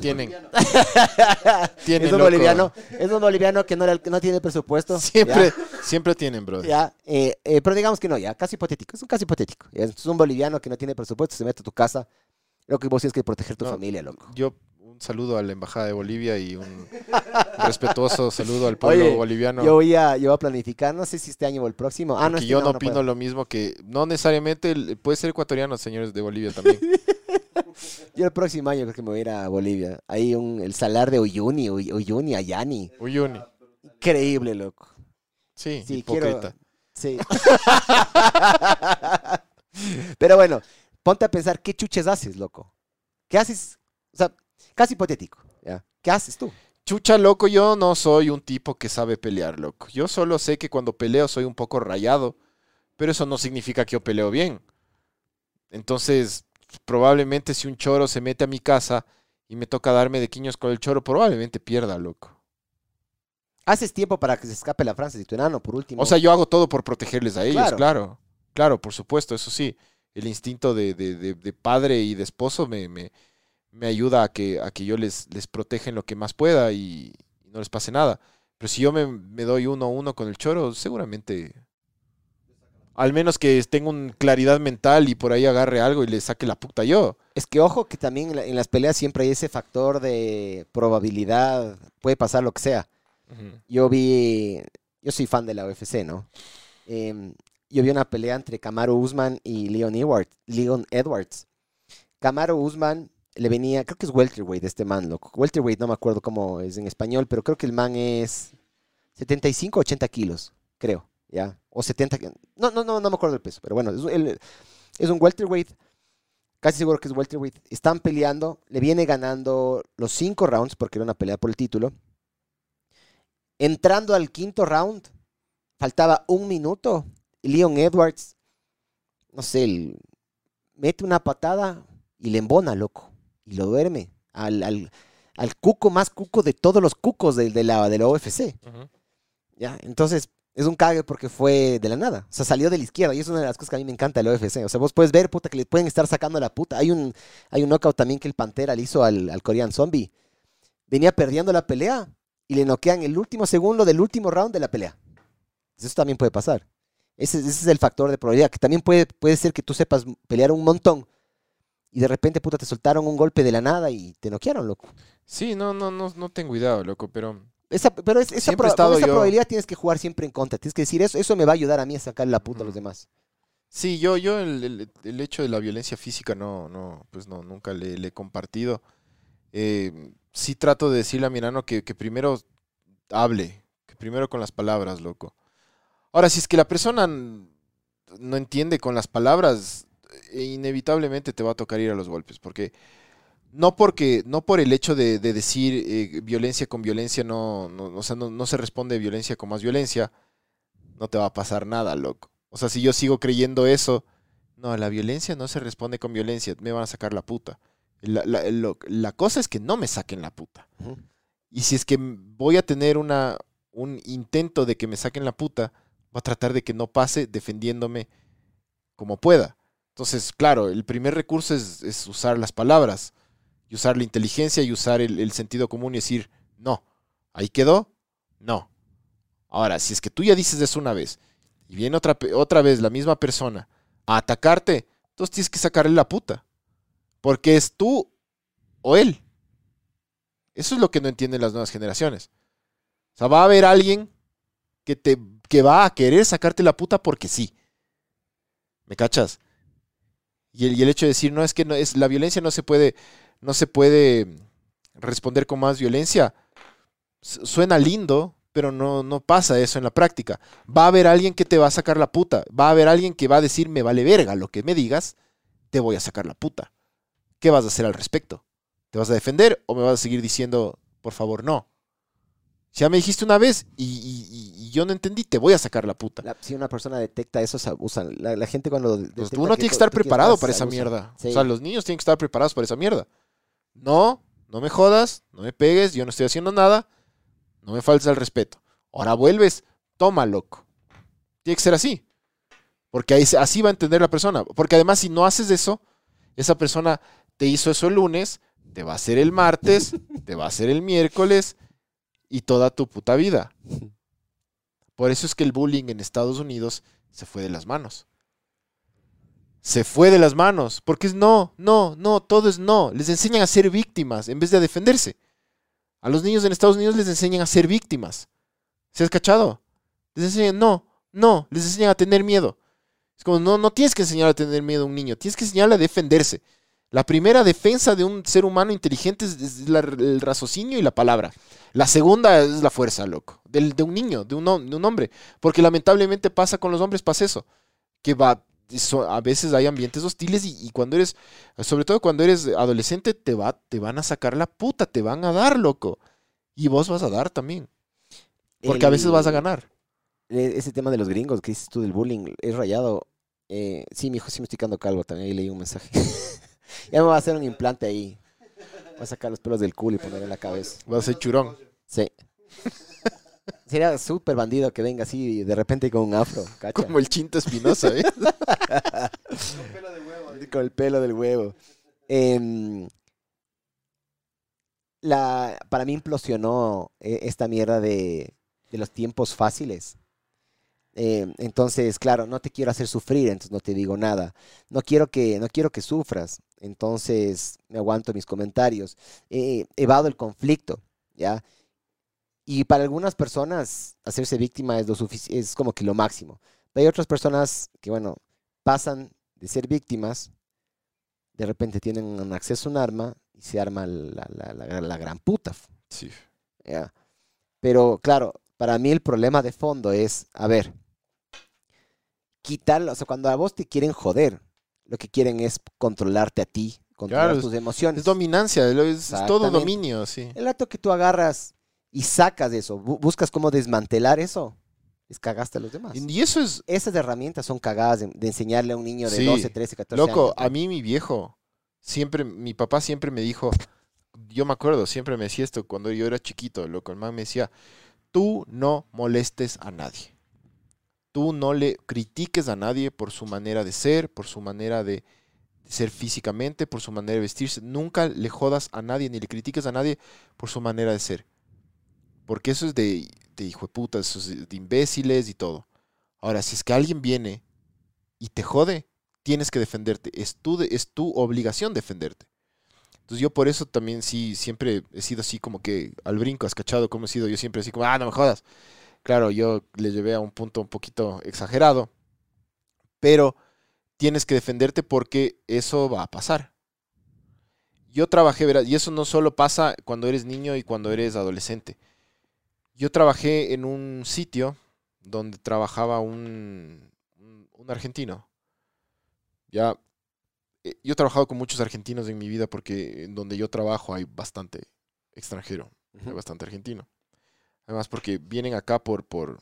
Speaker 2: Tienen,
Speaker 3: es un
Speaker 2: loco.
Speaker 3: boliviano, es un boliviano que no, le no tiene presupuesto.
Speaker 2: Siempre, siempre tienen, bro.
Speaker 3: Ya, eh, eh, pero digamos que no, ya, caso hipotético, es un caso hipotético. Es un boliviano que no tiene presupuesto, se mete a tu casa. Lo que vos tienes que proteger tu
Speaker 2: No,
Speaker 3: familia, loco.
Speaker 2: Yo un saludo a la embajada de Bolivia y un respetuoso saludo al pueblo
Speaker 3: Oye,
Speaker 2: boliviano.
Speaker 3: Yo voy a, yo voy a planificar, no sé si este año o el próximo. Ah, no, este
Speaker 2: yo
Speaker 3: no,
Speaker 2: no,
Speaker 3: no
Speaker 2: opino
Speaker 3: puedo.
Speaker 2: lo mismo que no necesariamente puede ser ecuatoriano, señores de Bolivia también.
Speaker 3: Yo el próximo año creo que me voy a ir a Bolivia. Hay un, el salar de Uyuni, Uy- Uyuni, Ayani.
Speaker 2: Uyuni.
Speaker 3: Increíble, loco.
Speaker 2: Sí,
Speaker 3: Sí,
Speaker 2: hipócrita.
Speaker 3: quiero. Sí. Pero bueno, ponte a pensar qué chuches haces, loco. ¿Qué haces? O sea, casi hipotético. ¿ya? ¿Qué haces tú?
Speaker 2: Chucha, loco, yo no soy un tipo que sabe pelear, loco. Yo solo sé que cuando peleo soy un poco rayado, pero eso no significa que yo peleo bien. Entonces, probablemente si un choro se mete a mi casa y me toca darme de quiños con el choro, probablemente pierda, loco.
Speaker 3: Haces tiempo para que se escape la Francia y tu enano, por último.
Speaker 2: O sea, yo hago todo por protegerles a ellos,
Speaker 3: Claro.
Speaker 2: claro. Claro, por supuesto, eso sí. El instinto de, de- de- de padre y de esposo me, me, me ayuda a que, a que yo les, les proteja en lo que más pueda y, y no les pase nada. Pero si yo me, me doy uno a uno con el choro, seguramente. Al menos que tenga una claridad mental y por ahí agarre algo y le saque la puta yo.
Speaker 3: Es que ojo que también en las peleas siempre hay ese factor de probabilidad, puede pasar lo que sea. Yo vi, yo soy fan de la UFC, ¿no? Em, yo vi una pelea entre Camaro Usman y Leon Edwards. Leon Edwards. Camaro Usman le venía, creo que es welterweight este man, loco. Welterweight no me acuerdo cómo es en español, pero creo que el man es 75, 80 kilos, creo, ¿ya? O 70, ki- no, no, no, no me acuerdo el peso, pero bueno, es, un welterweight, casi seguro que es welterweight. Están peleando, le viene ganando los cinco rounds, porque era una pelea por el título. Entrando al quinto round, faltaba un minuto, Leon Edwards, no sé, mete una patada y le embona, loco, y lo duerme al, al- al cuco más cuco de todos los cucos de, de la, de la UFC. ¿ya? Entonces, es un cague porque fue de la nada. O sea, salió de la izquierda. Y es una de las cosas que a mí me encanta del UFC. O sea, vos puedes ver, puta, que le pueden estar sacando la puta. Hay un, hay un knockout también que el Pantera le hizo al, al Korean Zombie. Venía perdiendo la pelea y le noquean el último segundo del último round de la pelea. Eso también puede pasar. Ese, ese es el factor de probabilidad. Que también puede, puede ser que tú sepas pelear un montón y de repente, puta, te soltaron un golpe de la nada y te noquearon, loco.
Speaker 2: Sí, no, no, no, no tengo idea, loco, pero
Speaker 3: Esa, pero es- esa, proba-
Speaker 2: yo-
Speaker 3: probabilidad tienes que jugar siempre en contra. Tienes que decir, eso, eso me va a ayudar a mí a sacar la puta a los demás.
Speaker 2: Sí, yo, yo el, el- el hecho de la violencia física no, no, pues no, nunca le, le he compartido. Eh, sí trato de decirle a mi enano que, que primero hable, que primero con las palabras, loco. Ahora, si es que la persona no entiende con las palabras, inevitablemente te va a tocar ir a los golpes, porque no porque, no por el hecho de, de decir eh, violencia con violencia, no, no, o sea, no, no se responde violencia con más violencia, no te va a pasar nada, loco. O sea, si yo sigo creyendo eso, no, la violencia no se responde con violencia, me van a sacar la puta. La, la- lo- la cosa es que no me saquen la puta. Y si es que voy a tener una, un intento de que me saquen la puta, voy a tratar de que no pase defendiéndome como pueda. Entonces, claro, el primer recurso es, usar las palabras, y usar la inteligencia y usar el, el sentido común y decir, no, ahí quedó, no. Ahora, si es que tú ya dices eso una vez y viene otra, otra vez la misma persona a atacarte, entonces tienes que sacarle la puta. Porque es tú o él. Eso es lo que no entienden las nuevas generaciones. O sea, va a haber alguien que, te, que va a querer sacarte la puta porque sí. ¿Me cachas? Y el, hecho de decir, no, es que no, es, la violencia no se puede, no se puede responder con más violencia. Su- Suena lindo, pero no, no pasa eso en la práctica. Va a haber alguien que te va a sacar la puta. Va a haber alguien que va a decir, me vale verga lo que me digas, te voy a sacar la puta. ¿Qué vas a hacer al respecto? ¿Te vas a defender o me vas a seguir diciendo, por favor, no? Ya me dijiste una vez y, y- y- yo no entendí, te voy a sacar la puta.
Speaker 3: La- si una persona detecta eso, se abusan. La, la gente cuando.
Speaker 2: Pues uno tiene que estar preparado para esa mierda.
Speaker 3: Sí.
Speaker 2: O sea, los niños tienen que estar preparados para esa mierda. No, no me jodas, no me pegues, yo no estoy haciendo nada, no me faltes el respeto. Ahora vuelves, toma, loco. Tiene que ser así. Porque ahí, así va a entender la persona. Porque además, si no haces eso, esa persona te hizo eso el lunes, te va a hacer el martes, te va a hacer el miércoles y toda tu puta vida. Por eso es que el bullying en Estados Unidos se fue de las manos. Se fue de las manos. Porque es no, no, no, todo es no. Les enseñan a ser víctimas en vez de a defenderse. A los niños en Estados Unidos les enseñan a ser víctimas. ¿Se has cachado? Les enseñan no, no, les enseñan a tener miedo. Es como, no, no tienes que enseñar a tener miedo a un niño, tienes que enseñarle a defenderse. La primera defensa de un ser humano inteligente es, es la- el raciocinio y la palabra. La segunda es la fuerza, loco. Del, de un niño, de un, de un hombre. Porque lamentablemente pasa con los hombres, pasa eso. Que va, a veces hay ambientes hostiles y, y cuando eres, sobre todo cuando eres adolescente, te, va, te van a sacar la puta, te van a dar, loco. Y vos vas a dar también. Porque a veces vas a ganar.
Speaker 3: e- Ese tema de los gringos que dices tú del bullying, es rayado. Eh, sí, mi hijo, sí me estoy quedando calvo también. Ahí leí un mensaje. ya me voy a hacer un implante ahí. Voy a sacar los pelos del culo y poner en la cabeza.
Speaker 2: Vas a ser churón.
Speaker 3: Sí. Sería súper bandido que venga así de repente con un afro, cacha.
Speaker 2: Como el Chinto Espinosa, ¿eh?
Speaker 4: Un pelo de huevo.
Speaker 3: Con el pelo del huevo. La, para mí implosionó eh, esta mierda de, de los tiempos fáciles. Eh, entonces, claro, no te quiero hacer sufrir, entonces no te digo nada. No quiero que, no quiero que sufras, entonces me aguanto mis comentarios. Eh, evado el conflicto, ¿ya? Y para algunas personas, hacerse víctima es, lo es como que lo máximo. Pero hay otras personas que, bueno, pasan de ser víctimas, de repente tienen un acceso a un arma y se arma la, la- la- la gran puta.
Speaker 2: Sí.
Speaker 3: ¿ya? Pero claro, para mí el problema de fondo es, a ver, quitarlo, o sea, cuando a vos te quieren joder, lo que quieren es controlarte a ti, controlar
Speaker 2: Claro,
Speaker 3: tus emociones.
Speaker 2: Es dominancia, es, es todo dominio, sí.
Speaker 3: El rato que tú agarras y sacas eso, bu- buscas cómo desmantelar eso, es cagaste a los demás.
Speaker 2: Y eso es,
Speaker 3: Esas herramientas son cagadas de, de enseñarle a un niño de
Speaker 2: Sí.
Speaker 3: 12, 13, 14
Speaker 2: loco,
Speaker 3: años.
Speaker 2: a mí mi viejo, siempre, mi papá siempre me dijo, yo me acuerdo, siempre me decía esto cuando yo era chiquito, loco, el man me decía, tú no molestes a nadie. Tú no le critiques a nadie por su manera de ser, por su manera de ser físicamente, por su manera de vestirse. Nunca le jodas a nadie ni le critiques a nadie por su manera de ser. Porque eso es de, hijo de puta, eso es de imbéciles y todo. Ahora, si es que alguien viene y te jode, tienes que defenderte. Es tu, es tu obligación defenderte. Entonces yo por eso también sí, siempre he sido así como que al brinco, has cachado cómo he sido. Yo siempre así como, ah, no me jodas. Claro, yo le llevé a un punto un poquito exagerado, pero tienes que defenderte porque eso va a pasar. Yo trabajé, verás, y eso no solo pasa cuando eres niño y cuando eres adolescente. Yo trabajé en un sitio donde trabajaba un, un, argentino. Ya, eh, yo he trabajado con muchos argentinos en mi vida porque en donde yo trabajo hay bastante extranjero, hay bastante argentino. Además porque vienen acá por, por,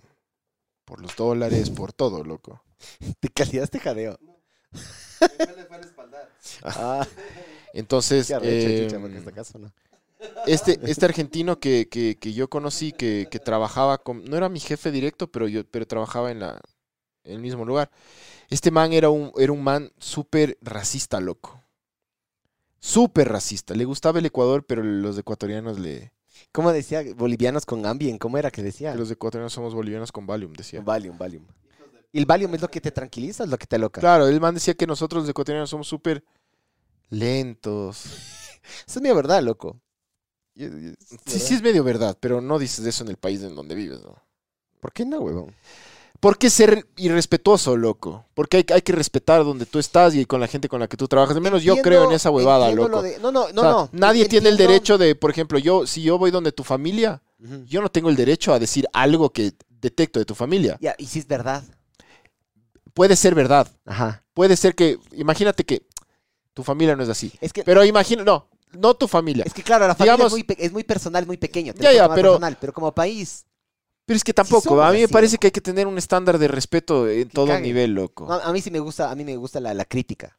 Speaker 2: por los dólares, por todo, loco.
Speaker 3: ¿De calidad este jadeo?
Speaker 4: Me le fue a la espaldar.
Speaker 3: Ah,
Speaker 2: Entonces, eh,
Speaker 3: este no.
Speaker 2: este, este argentino que, que- que yo conocí, que, que trabajaba con, no era mi jefe directo, pero yo pero trabajaba en, la, en el mismo lugar. Este man era un, era un man súper racista, loco. Súper racista. Le gustaba el Ecuador, pero los ecuatorianos le...
Speaker 3: ¿Cómo decía? Bolivianos con Ambien, ¿cómo era que decía?
Speaker 2: que los ecuatorianos somos bolivianos con Valium, decía.
Speaker 3: Valium, Valium. ¿Y el Valium es lo que te tranquiliza, es lo que te loca?
Speaker 2: Claro, el man decía que nosotros los ecuatorianos somos súper lentos.
Speaker 3: Eso es mi verdad, loco.
Speaker 2: Sí, sí es medio verdad, pero no dices eso en el país en donde vives, ¿no?
Speaker 3: ¿Por qué no, huevón?
Speaker 2: ¿Por qué ser irrespetuoso, loco? Porque hay, hay que respetar donde tú estás y con la gente con la que tú trabajas. Al menos yo creo en esa huevada, loco.
Speaker 3: de- No, no, no,
Speaker 2: O sea,
Speaker 3: no.
Speaker 2: Nadie tiene el derecho de, por ejemplo, yo, si yo voy donde tu familia, yo no tengo el derecho a decir algo que detecto de tu familia.
Speaker 3: Ya, y si es verdad.
Speaker 2: Puede ser verdad.
Speaker 3: Ajá.
Speaker 2: Puede ser que, imagínate que tu familia no es así.
Speaker 3: Es que,
Speaker 2: Pero imagina, no, no tu familia.
Speaker 3: es que claro, la familia
Speaker 2: digamos-
Speaker 3: es, muy, pe- es muy personal, muy pequeño. te
Speaker 2: Ya, ya, pero-
Speaker 3: personal, pero como país.
Speaker 2: Pero es que tampoco, a mí me parece
Speaker 3: loco.
Speaker 2: que hay que tener un estándar de respeto en
Speaker 3: Que
Speaker 2: todo
Speaker 3: cague.
Speaker 2: nivel, loco.
Speaker 3: no, a mí sí me gusta, a mí me gusta la, la crítica.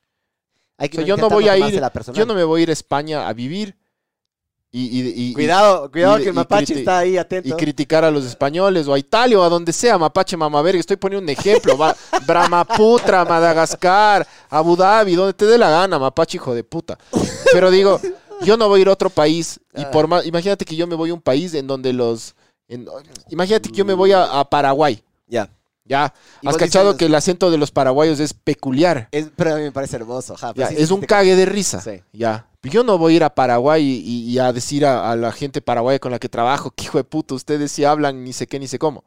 Speaker 3: Hay que
Speaker 2: O sea, yo no voy a ir-. Yo no me voy a ir a España a vivir y, y- y- y-
Speaker 3: Cuidado, cuidado
Speaker 2: y-
Speaker 3: que el
Speaker 2: y
Speaker 3: mapache está ahí
Speaker 2: y
Speaker 3: atento.
Speaker 2: criticar a los españoles o a Italia o a donde sea, Mapache, Mamaverga. Estoy poniendo un ejemplo. Va, Brahmaputra, Madagascar, Abu Dhabi, donde te dé la gana, Mapache, hijo de puta. Pero digo, yo no voy a ir a otro país y por más, imagínate que yo me voy a un país en donde los, en- imagínate que yo me voy a, a Paraguay.
Speaker 3: Ya.
Speaker 2: Ya,
Speaker 3: Y
Speaker 2: has cachado
Speaker 3: dices-
Speaker 2: que el acento de los paraguayos es peculiar.
Speaker 3: Es- pero a mí me parece hermoso.
Speaker 2: Ya,
Speaker 3: sí,
Speaker 2: es
Speaker 3: sí,
Speaker 2: un
Speaker 3: te-
Speaker 2: cague de risa.
Speaker 3: Sí.
Speaker 2: Ya. Yo no voy a ir a Paraguay y, y- y a decir a, a la gente paraguaya con la que trabajo que hijo de puta, ustedes sí hablan ni sé qué ni sé cómo.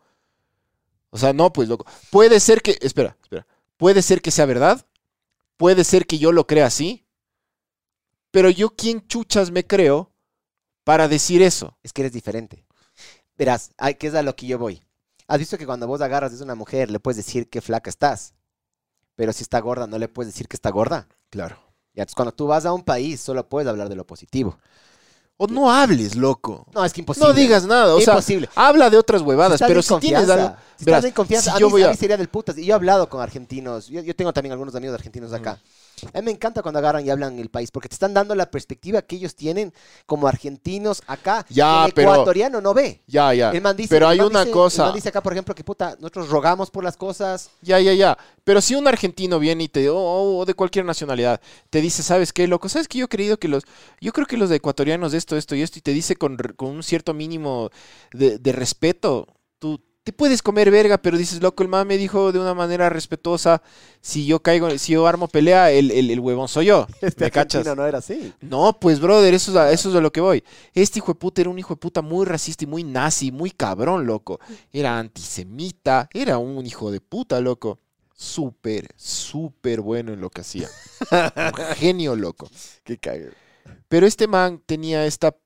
Speaker 2: O sea, no, pues loco. Puede ser que, espera, espera. Puede ser que sea verdad. Puede ser que yo lo crea así. Pero yo, ¿quién chuchas me creo para decir eso?
Speaker 3: Es que eres diferente. Verás, ay, ¿qué es a lo que yo voy? ¿Has visto que cuando vos agarras de una mujer le puedes decir qué flaca estás? Pero si está gorda, no le puedes decir que está gorda.
Speaker 2: Claro.
Speaker 3: Y entonces cuando tú vas a un país, solo puedes hablar de lo positivo.
Speaker 2: O no hables, loco.
Speaker 3: No, es que imposible.
Speaker 2: No digas nada. O sea,
Speaker 3: imposible.
Speaker 2: habla de otras huevadas, pero si tienes algo.
Speaker 3: si estás en confianza,
Speaker 2: si
Speaker 3: a,
Speaker 2: yo
Speaker 3: mí,
Speaker 2: voy
Speaker 3: a
Speaker 2: a-
Speaker 3: mí sería del putas. Y yo he hablado con argentinos. Yo, yo tengo también algunos amigos argentinos acá. A mí me encanta cuando agarran y hablan el país, porque te están dando la perspectiva que ellos tienen como argentinos acá.
Speaker 2: Ya,
Speaker 3: el
Speaker 2: pero-
Speaker 3: ecuatoriano no ve.
Speaker 2: Ya, ya.
Speaker 3: El man dice,
Speaker 2: pero
Speaker 3: el
Speaker 2: hay
Speaker 3: man
Speaker 2: una
Speaker 3: dice- El
Speaker 2: cosa.
Speaker 3: man dice acá, por ejemplo, que puta, nosotros rogamos por las cosas.
Speaker 2: Ya, ya, ya. Pero si un argentino viene y te, o, o de cualquier nacionalidad, te dice, ¿sabes qué, loco? ¿Sabes que yo he creído que los, yo creo que los de ecuatorianos de esto, esto y esto, y te dice con, con un cierto mínimo de, de respeto, tú te puedes comer verga, pero dices, loco, el man me dijo de una manera respetuosa, si yo caigo, si yo armo pelea, el, el, el huevón soy yo.
Speaker 3: Este
Speaker 2: ¿Me cachas?
Speaker 3: no era así.
Speaker 2: No, pues, brother, eso es, a, eso es a lo que voy. Este hijo de puta era un hijo de puta muy racista y muy nazi, muy cabrón, loco. Era antisemita, era un hijo de puta, loco. Súper, súper bueno en lo que hacía. Un genio, loco.
Speaker 3: Qué cague.
Speaker 2: Pero este man tenía esta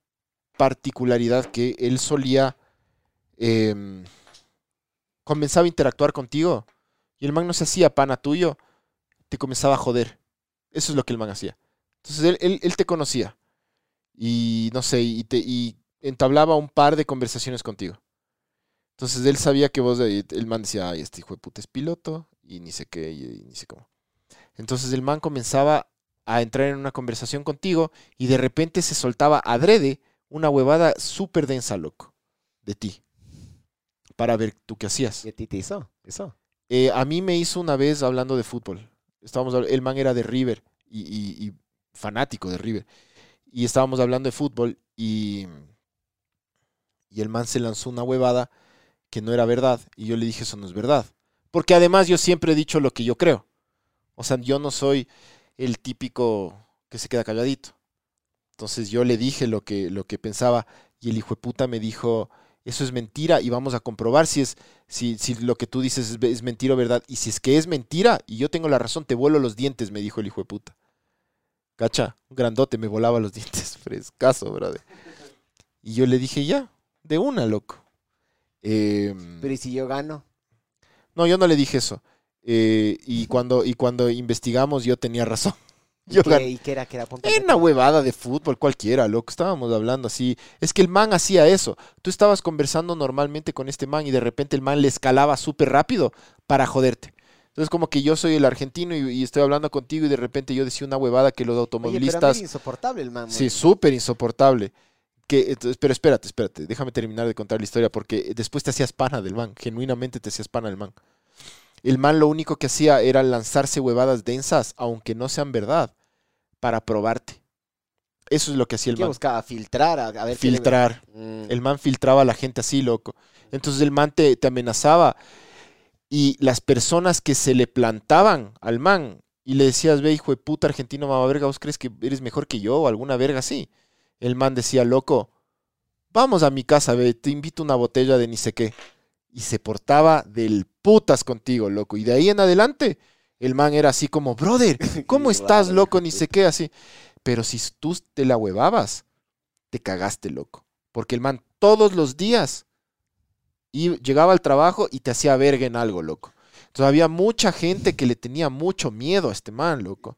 Speaker 2: particularidad que él solía... em, comenzaba a interactuar contigo y el man no se hacía pana tuyo, te comenzaba a joder. Eso es lo que el man hacía. Entonces él, él- él te conocía y no sé, y, te, y entablaba un par de conversaciones contigo. Entonces él sabía que vos, el man decía, ay, este hijo de puta es piloto y ni sé qué, y, y ni sé cómo. Entonces el man comenzaba a entrar en una conversación contigo y de repente se soltaba adrede una huevada súper densa, loco, de ti, para ver tú qué hacías.
Speaker 3: ¿Y a ti te hizo? Eso.
Speaker 2: Eh, a mí me hizo una vez hablando de fútbol. Estábamos, el man era de River y, y- y fanático de River. Y estábamos hablando de fútbol y, y el man se lanzó una huevada que no era verdad. Y yo le dije, eso no es verdad. Porque además yo siempre he dicho lo que yo creo. O sea, yo no soy el típico que se queda calladito. Entonces yo le dije lo que, lo que pensaba y el hijo de puta me dijo, eso es mentira y vamos a comprobar si es si, si lo que tú dices es, mentira o verdad. Y si es que es mentira y yo tengo la razón, te vuelo los dientes, me dijo el hijo de puta. Cacha, un grandote me volaba los dientes, frescaso, brother. Y yo le dije, ya, de una, loco. Em,
Speaker 3: Pero ¿y si yo gano?
Speaker 2: no, yo no le dije eso. Eh, y, cuando, y cuando investigamos, yo tenía razón. Yo
Speaker 3: ¿Qué,
Speaker 2: gané.
Speaker 3: ¿Y qué era? ¿Qué era? Ponte
Speaker 2: Era una huevada de fútbol cualquiera, loco. Estábamos hablando así. Es que el man hacía eso. Tú estabas conversando normalmente con este man y de repente el man le escalaba súper rápido para joderte. Entonces, como que yo soy el argentino y, y estoy hablando contigo y de repente yo decía una huevada que los
Speaker 3: Oye, pero a mí
Speaker 2: automovilistas.
Speaker 3: era insoportable el man.
Speaker 2: Sí, súper insoportable. Que, entonces, pero espérate, espérate, déjame terminar de contar la historia porque después te hacías pana del man, genuinamente te hacías pana del man. El man lo único que hacía era lanzarse huevadas densas, aunque no sean verdad, para probarte. Eso es lo que hacía el
Speaker 3: ¿Qué
Speaker 2: man.
Speaker 3: buscaba? Filtrar, a, a ver qué le-
Speaker 2: Filtrar.
Speaker 3: Mm.
Speaker 2: El man filtraba a la gente así, loco. Entonces el man te, te amenazaba y las personas que se le plantaban al man y le decías, ve, hijo de puta argentino, mamá verga, ¿vos crees que eres mejor que yo o alguna verga así? El man decía, loco, vamos a mi casa, ve, te invito una botella de ni sé qué. Y se portaba del putas contigo, loco. Y de ahí en adelante, el man era así como, brother, ¿cómo estás, loco? Ni sé qué, así. Pero si tú te la huevabas, te cagaste, loco. Porque el man todos los días y llegaba al trabajo y te hacía verga en algo, loco. Entonces había mucha gente que le tenía mucho miedo a este man, loco.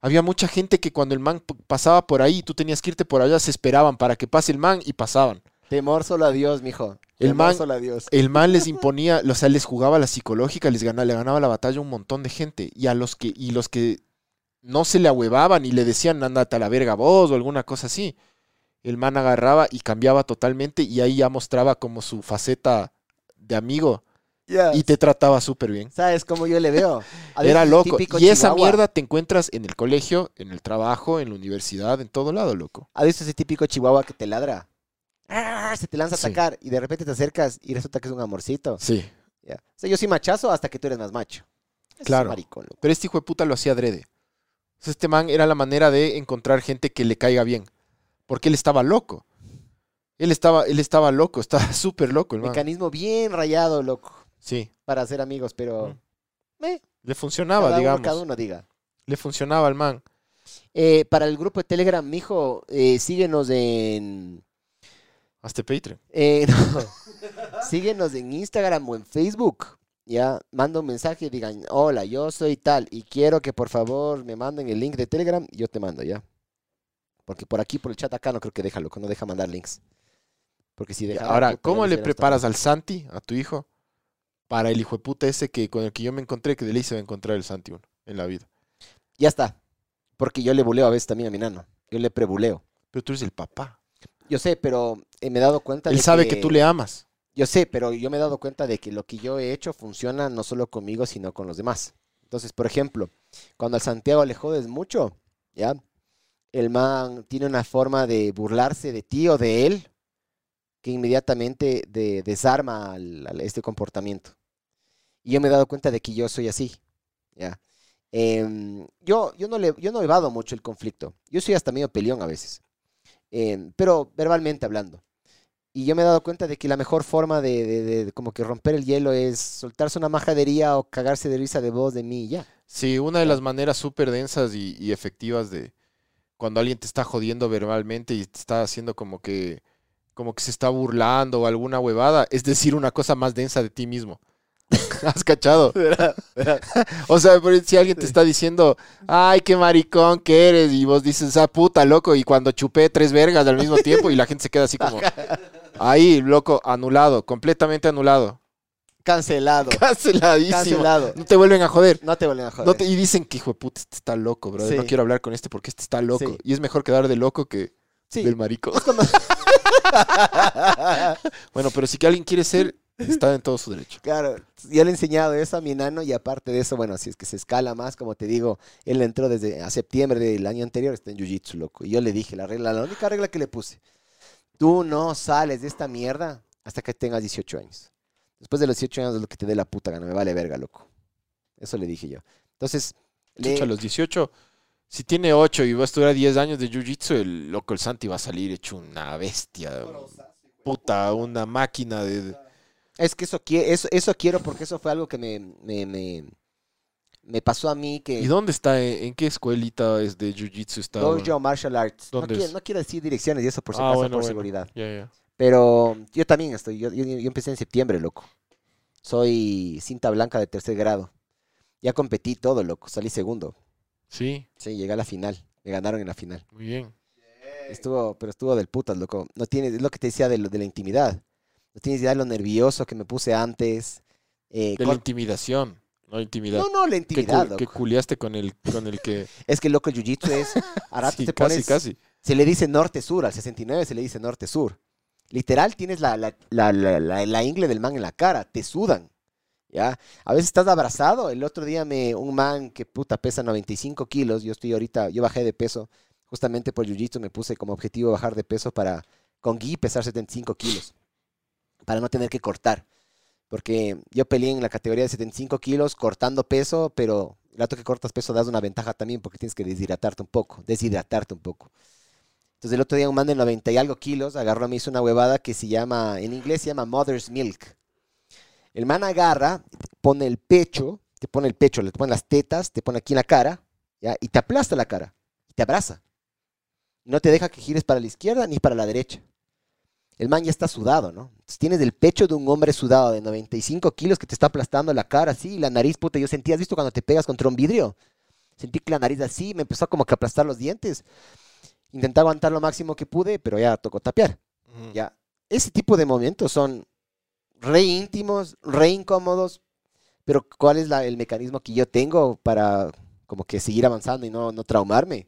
Speaker 2: Había mucha gente que cuando el man pasaba por ahí, tú tenías que irte por allá, se esperaban para que pase el man y pasaban.
Speaker 3: Temor solo a Dios, mijo.
Speaker 2: El
Speaker 3: Temor
Speaker 2: man-
Speaker 3: solo a Dios.
Speaker 2: El man les imponía, o sea, les jugaba la psicológica, les ganaba, le ganaba la batalla a un montón de gente. Y a los que, y los que no se le ahuevaban y le decían, ándate a la verga vos o alguna cosa así. El man agarraba y cambiaba totalmente y ahí ya mostraba como su faceta de amigo y te trataba súper bien.
Speaker 3: ¿Sabes cómo yo le veo? A
Speaker 2: Era loco. Y esa mierda te encuentras en el colegio, en el trabajo, en la universidad, en todo lado, loco.
Speaker 3: ¿Has visto ese típico chihuahua que te ladra? ¡Ah! Se te lanza a
Speaker 2: Sí.
Speaker 3: atacar y de repente te acercas y resulta que es un amorcito.
Speaker 2: Sí.
Speaker 3: O sea, yo soy machazo hasta que tú eres más macho. Es
Speaker 2: Claro.
Speaker 3: maricón.
Speaker 2: Pero este hijo de puta lo hacía adrede. Entonces, este man era la manera de encontrar gente que le caiga bien. Porque él estaba loco. Él estaba, él estaba loco, estaba súper loco el man.
Speaker 3: Mecanismo bien rayado, loco,
Speaker 2: Sí,
Speaker 3: para ser amigos, pero
Speaker 2: Mm.
Speaker 3: eh,
Speaker 2: le funcionaba,
Speaker 3: cada, uno,
Speaker 2: digamos.
Speaker 3: cada uno diga.
Speaker 2: Le funcionaba al man.
Speaker 3: Eh, para el grupo de Telegram, mijo, eh, síguenos en...
Speaker 2: Hasta Patreon.
Speaker 3: eh, no. síguenos en Instagram o en Facebook. Ya, manda un mensaje y digan, hola, yo soy tal y quiero que por favor me manden el link de Telegram y yo te mando, ¿ya? Porque por aquí, por el chat acá, no creo que deja, loco, no deja mandar links. Porque si deja...
Speaker 2: Ahora, ¿cómo le preparas al Santi, a tu hijo, para el hijo de puta ese que con el que yo me encontré, que de ley se va a encontrar el Santi uno en la vida?
Speaker 3: Ya está. Porque yo le buleo a veces también a mi nano. Yo le prebuleo.
Speaker 2: Pero tú eres el papá.
Speaker 3: Yo sé, pero eh, me he dado cuenta
Speaker 2: Él
Speaker 3: de
Speaker 2: sabe que tú le amas.
Speaker 3: Yo sé, pero yo me he dado cuenta de que lo que yo he hecho funciona no solo conmigo, sino con los demás. Entonces, por ejemplo, cuando al Santiago le jodes mucho, ¿ya? El man tiene una forma de burlarse de ti o de él que inmediatamente de- desarma al- al- este comportamiento. Y yo me he dado cuenta de que yo soy así, ¿ya? Em, yo, yo, no le, yo no evado mucho el conflicto. Yo soy hasta medio peleón a veces, Pero verbalmente hablando. Y yo me he dado cuenta de que la mejor forma de, de- de- de como que romper el hielo es soltarse una majadería o cagarse de risa de voz de mí y ya.
Speaker 2: Sí, una de las maneras súper densas y, y efectivas de cuando alguien te está jodiendo verbalmente y te está haciendo como que como que se está burlando o alguna huevada, es decir una cosa más densa de ti mismo. ¿Has cachado? O sea, por- si alguien te está diciendo, ay, qué maricón que eres, y vos dices, ah, puta, loco, y cuando chupé tres vergas al mismo tiempo, y la gente se queda así como, ahí, loco, anulado, completamente anulado.
Speaker 3: Cancelado.
Speaker 2: Canceladísimo.
Speaker 3: Cancelado.
Speaker 2: No te vuelven a joder.
Speaker 3: No te vuelven a joder.
Speaker 2: No te- y dicen que, hijo de puta, este está loco, bro. No quiero hablar con este porque este está loco.
Speaker 3: Sí.
Speaker 2: Y es mejor quedar de loco que
Speaker 3: Sí.
Speaker 2: del marico. Bueno, pero si que alguien quiere ser, está en todo su derecho.
Speaker 3: Claro, yo le he enseñado eso a mi nano y aparte de eso, bueno, si es que se escala más, como te digo, él entró desde a septiembre del año anterior, está en Jiu-Jitsu, loco. Y yo le dije, la regla, la única regla que le puse, tú no sales de esta mierda hasta que tengas 18 años. Después de los 18 años es lo que te dé la puta gana, me vale verga, loco. Eso le dije yo. Entonces, le-
Speaker 2: Chucha, a los 18, si tiene 8 y va a estudiar 10 años de jiu-jitsu, el loco, el Santi va a salir hecho una bestia. Puta, una máquina de...
Speaker 3: es que eso, eso, eso quiero porque eso fue algo que me, me, me, me pasó a mí que...
Speaker 2: ¿Y dónde está? ¿En en qué escuelita es de jiu-jitsu está?
Speaker 3: Dojo Martial Arts. No
Speaker 2: ¿Dónde
Speaker 3: quiero,
Speaker 2: es?
Speaker 3: no quiero decir direcciones y eso por si
Speaker 2: Ah,
Speaker 3: acaso,
Speaker 2: bueno,
Speaker 3: por
Speaker 2: bueno.
Speaker 3: seguridad. Pero yo también estoy. Yo, yo- yo empecé en septiembre, loco. Soy cinta blanca de tercer grado. Ya competí todo, loco. Salí segundo.
Speaker 2: Sí,
Speaker 3: Sí, llegué a la final. Me ganaron en la final.
Speaker 2: muy bien.
Speaker 3: Estuvo, pero estuvo del putas, loco. No tienes, es lo que te decía de, lo- de la intimidad. No tienes idea de lo nervioso que me puse antes. Eh,
Speaker 2: De la intimidación, no intimidad.
Speaker 3: no, no, la intimidad,
Speaker 2: que culiaste con el, con el que...
Speaker 3: Es que, loco, el jiu-jitsu es...
Speaker 2: Sí,
Speaker 3: te
Speaker 2: casi,
Speaker 3: pones...
Speaker 2: casi.
Speaker 3: Se le dice norte-sur, al 69 se le dice norte-sur. Literal, tienes la, la, la, la, la- la ingle del man en la cara, te sudan. ¿Ya? A veces estás abrazado. El otro día me, un man que puta pesa 95 kilos, yo estoy ahorita, yo bajé de peso, justamente por Jiu-Jitsu me puse como objetivo bajar de peso para, con Gui, pesar 75 kilos, para no tener que cortar. Porque yo peleé en la categoría de 75 kilos cortando peso, pero el rato que cortas peso das una ventaja también porque tienes que deshidratarte un poco, deshidratarte un poco. Entonces el otro día un man de 90 y algo kilos agarró, me hizo una huevada que se llama, en inglés se llama Mother's Milk. El man agarra, pone el pecho, te pone el pecho, le pone las tetas, te pone aquí en la cara, ¿ya? y te aplasta la cara, y te abraza. No te deja que gires para la izquierda ni para la derecha. El man ya está sudado, ¿no? Entonces tienes el pecho de un hombre sudado de 95 kilos que te está aplastando la cara así, y la nariz, puta, yo sentí, ¿has visto cuando te pegas contra un vidrio? Sentí que la nariz así, me empezó como que a aplastar los dientes. Intenté aguantar lo máximo que pude, pero ya tocó tapear. Ya. Ese tipo de momentos son re íntimos, re incómodos, pero ¿cuál es la- el mecanismo que yo tengo para como que seguir avanzando y no, no traumarme?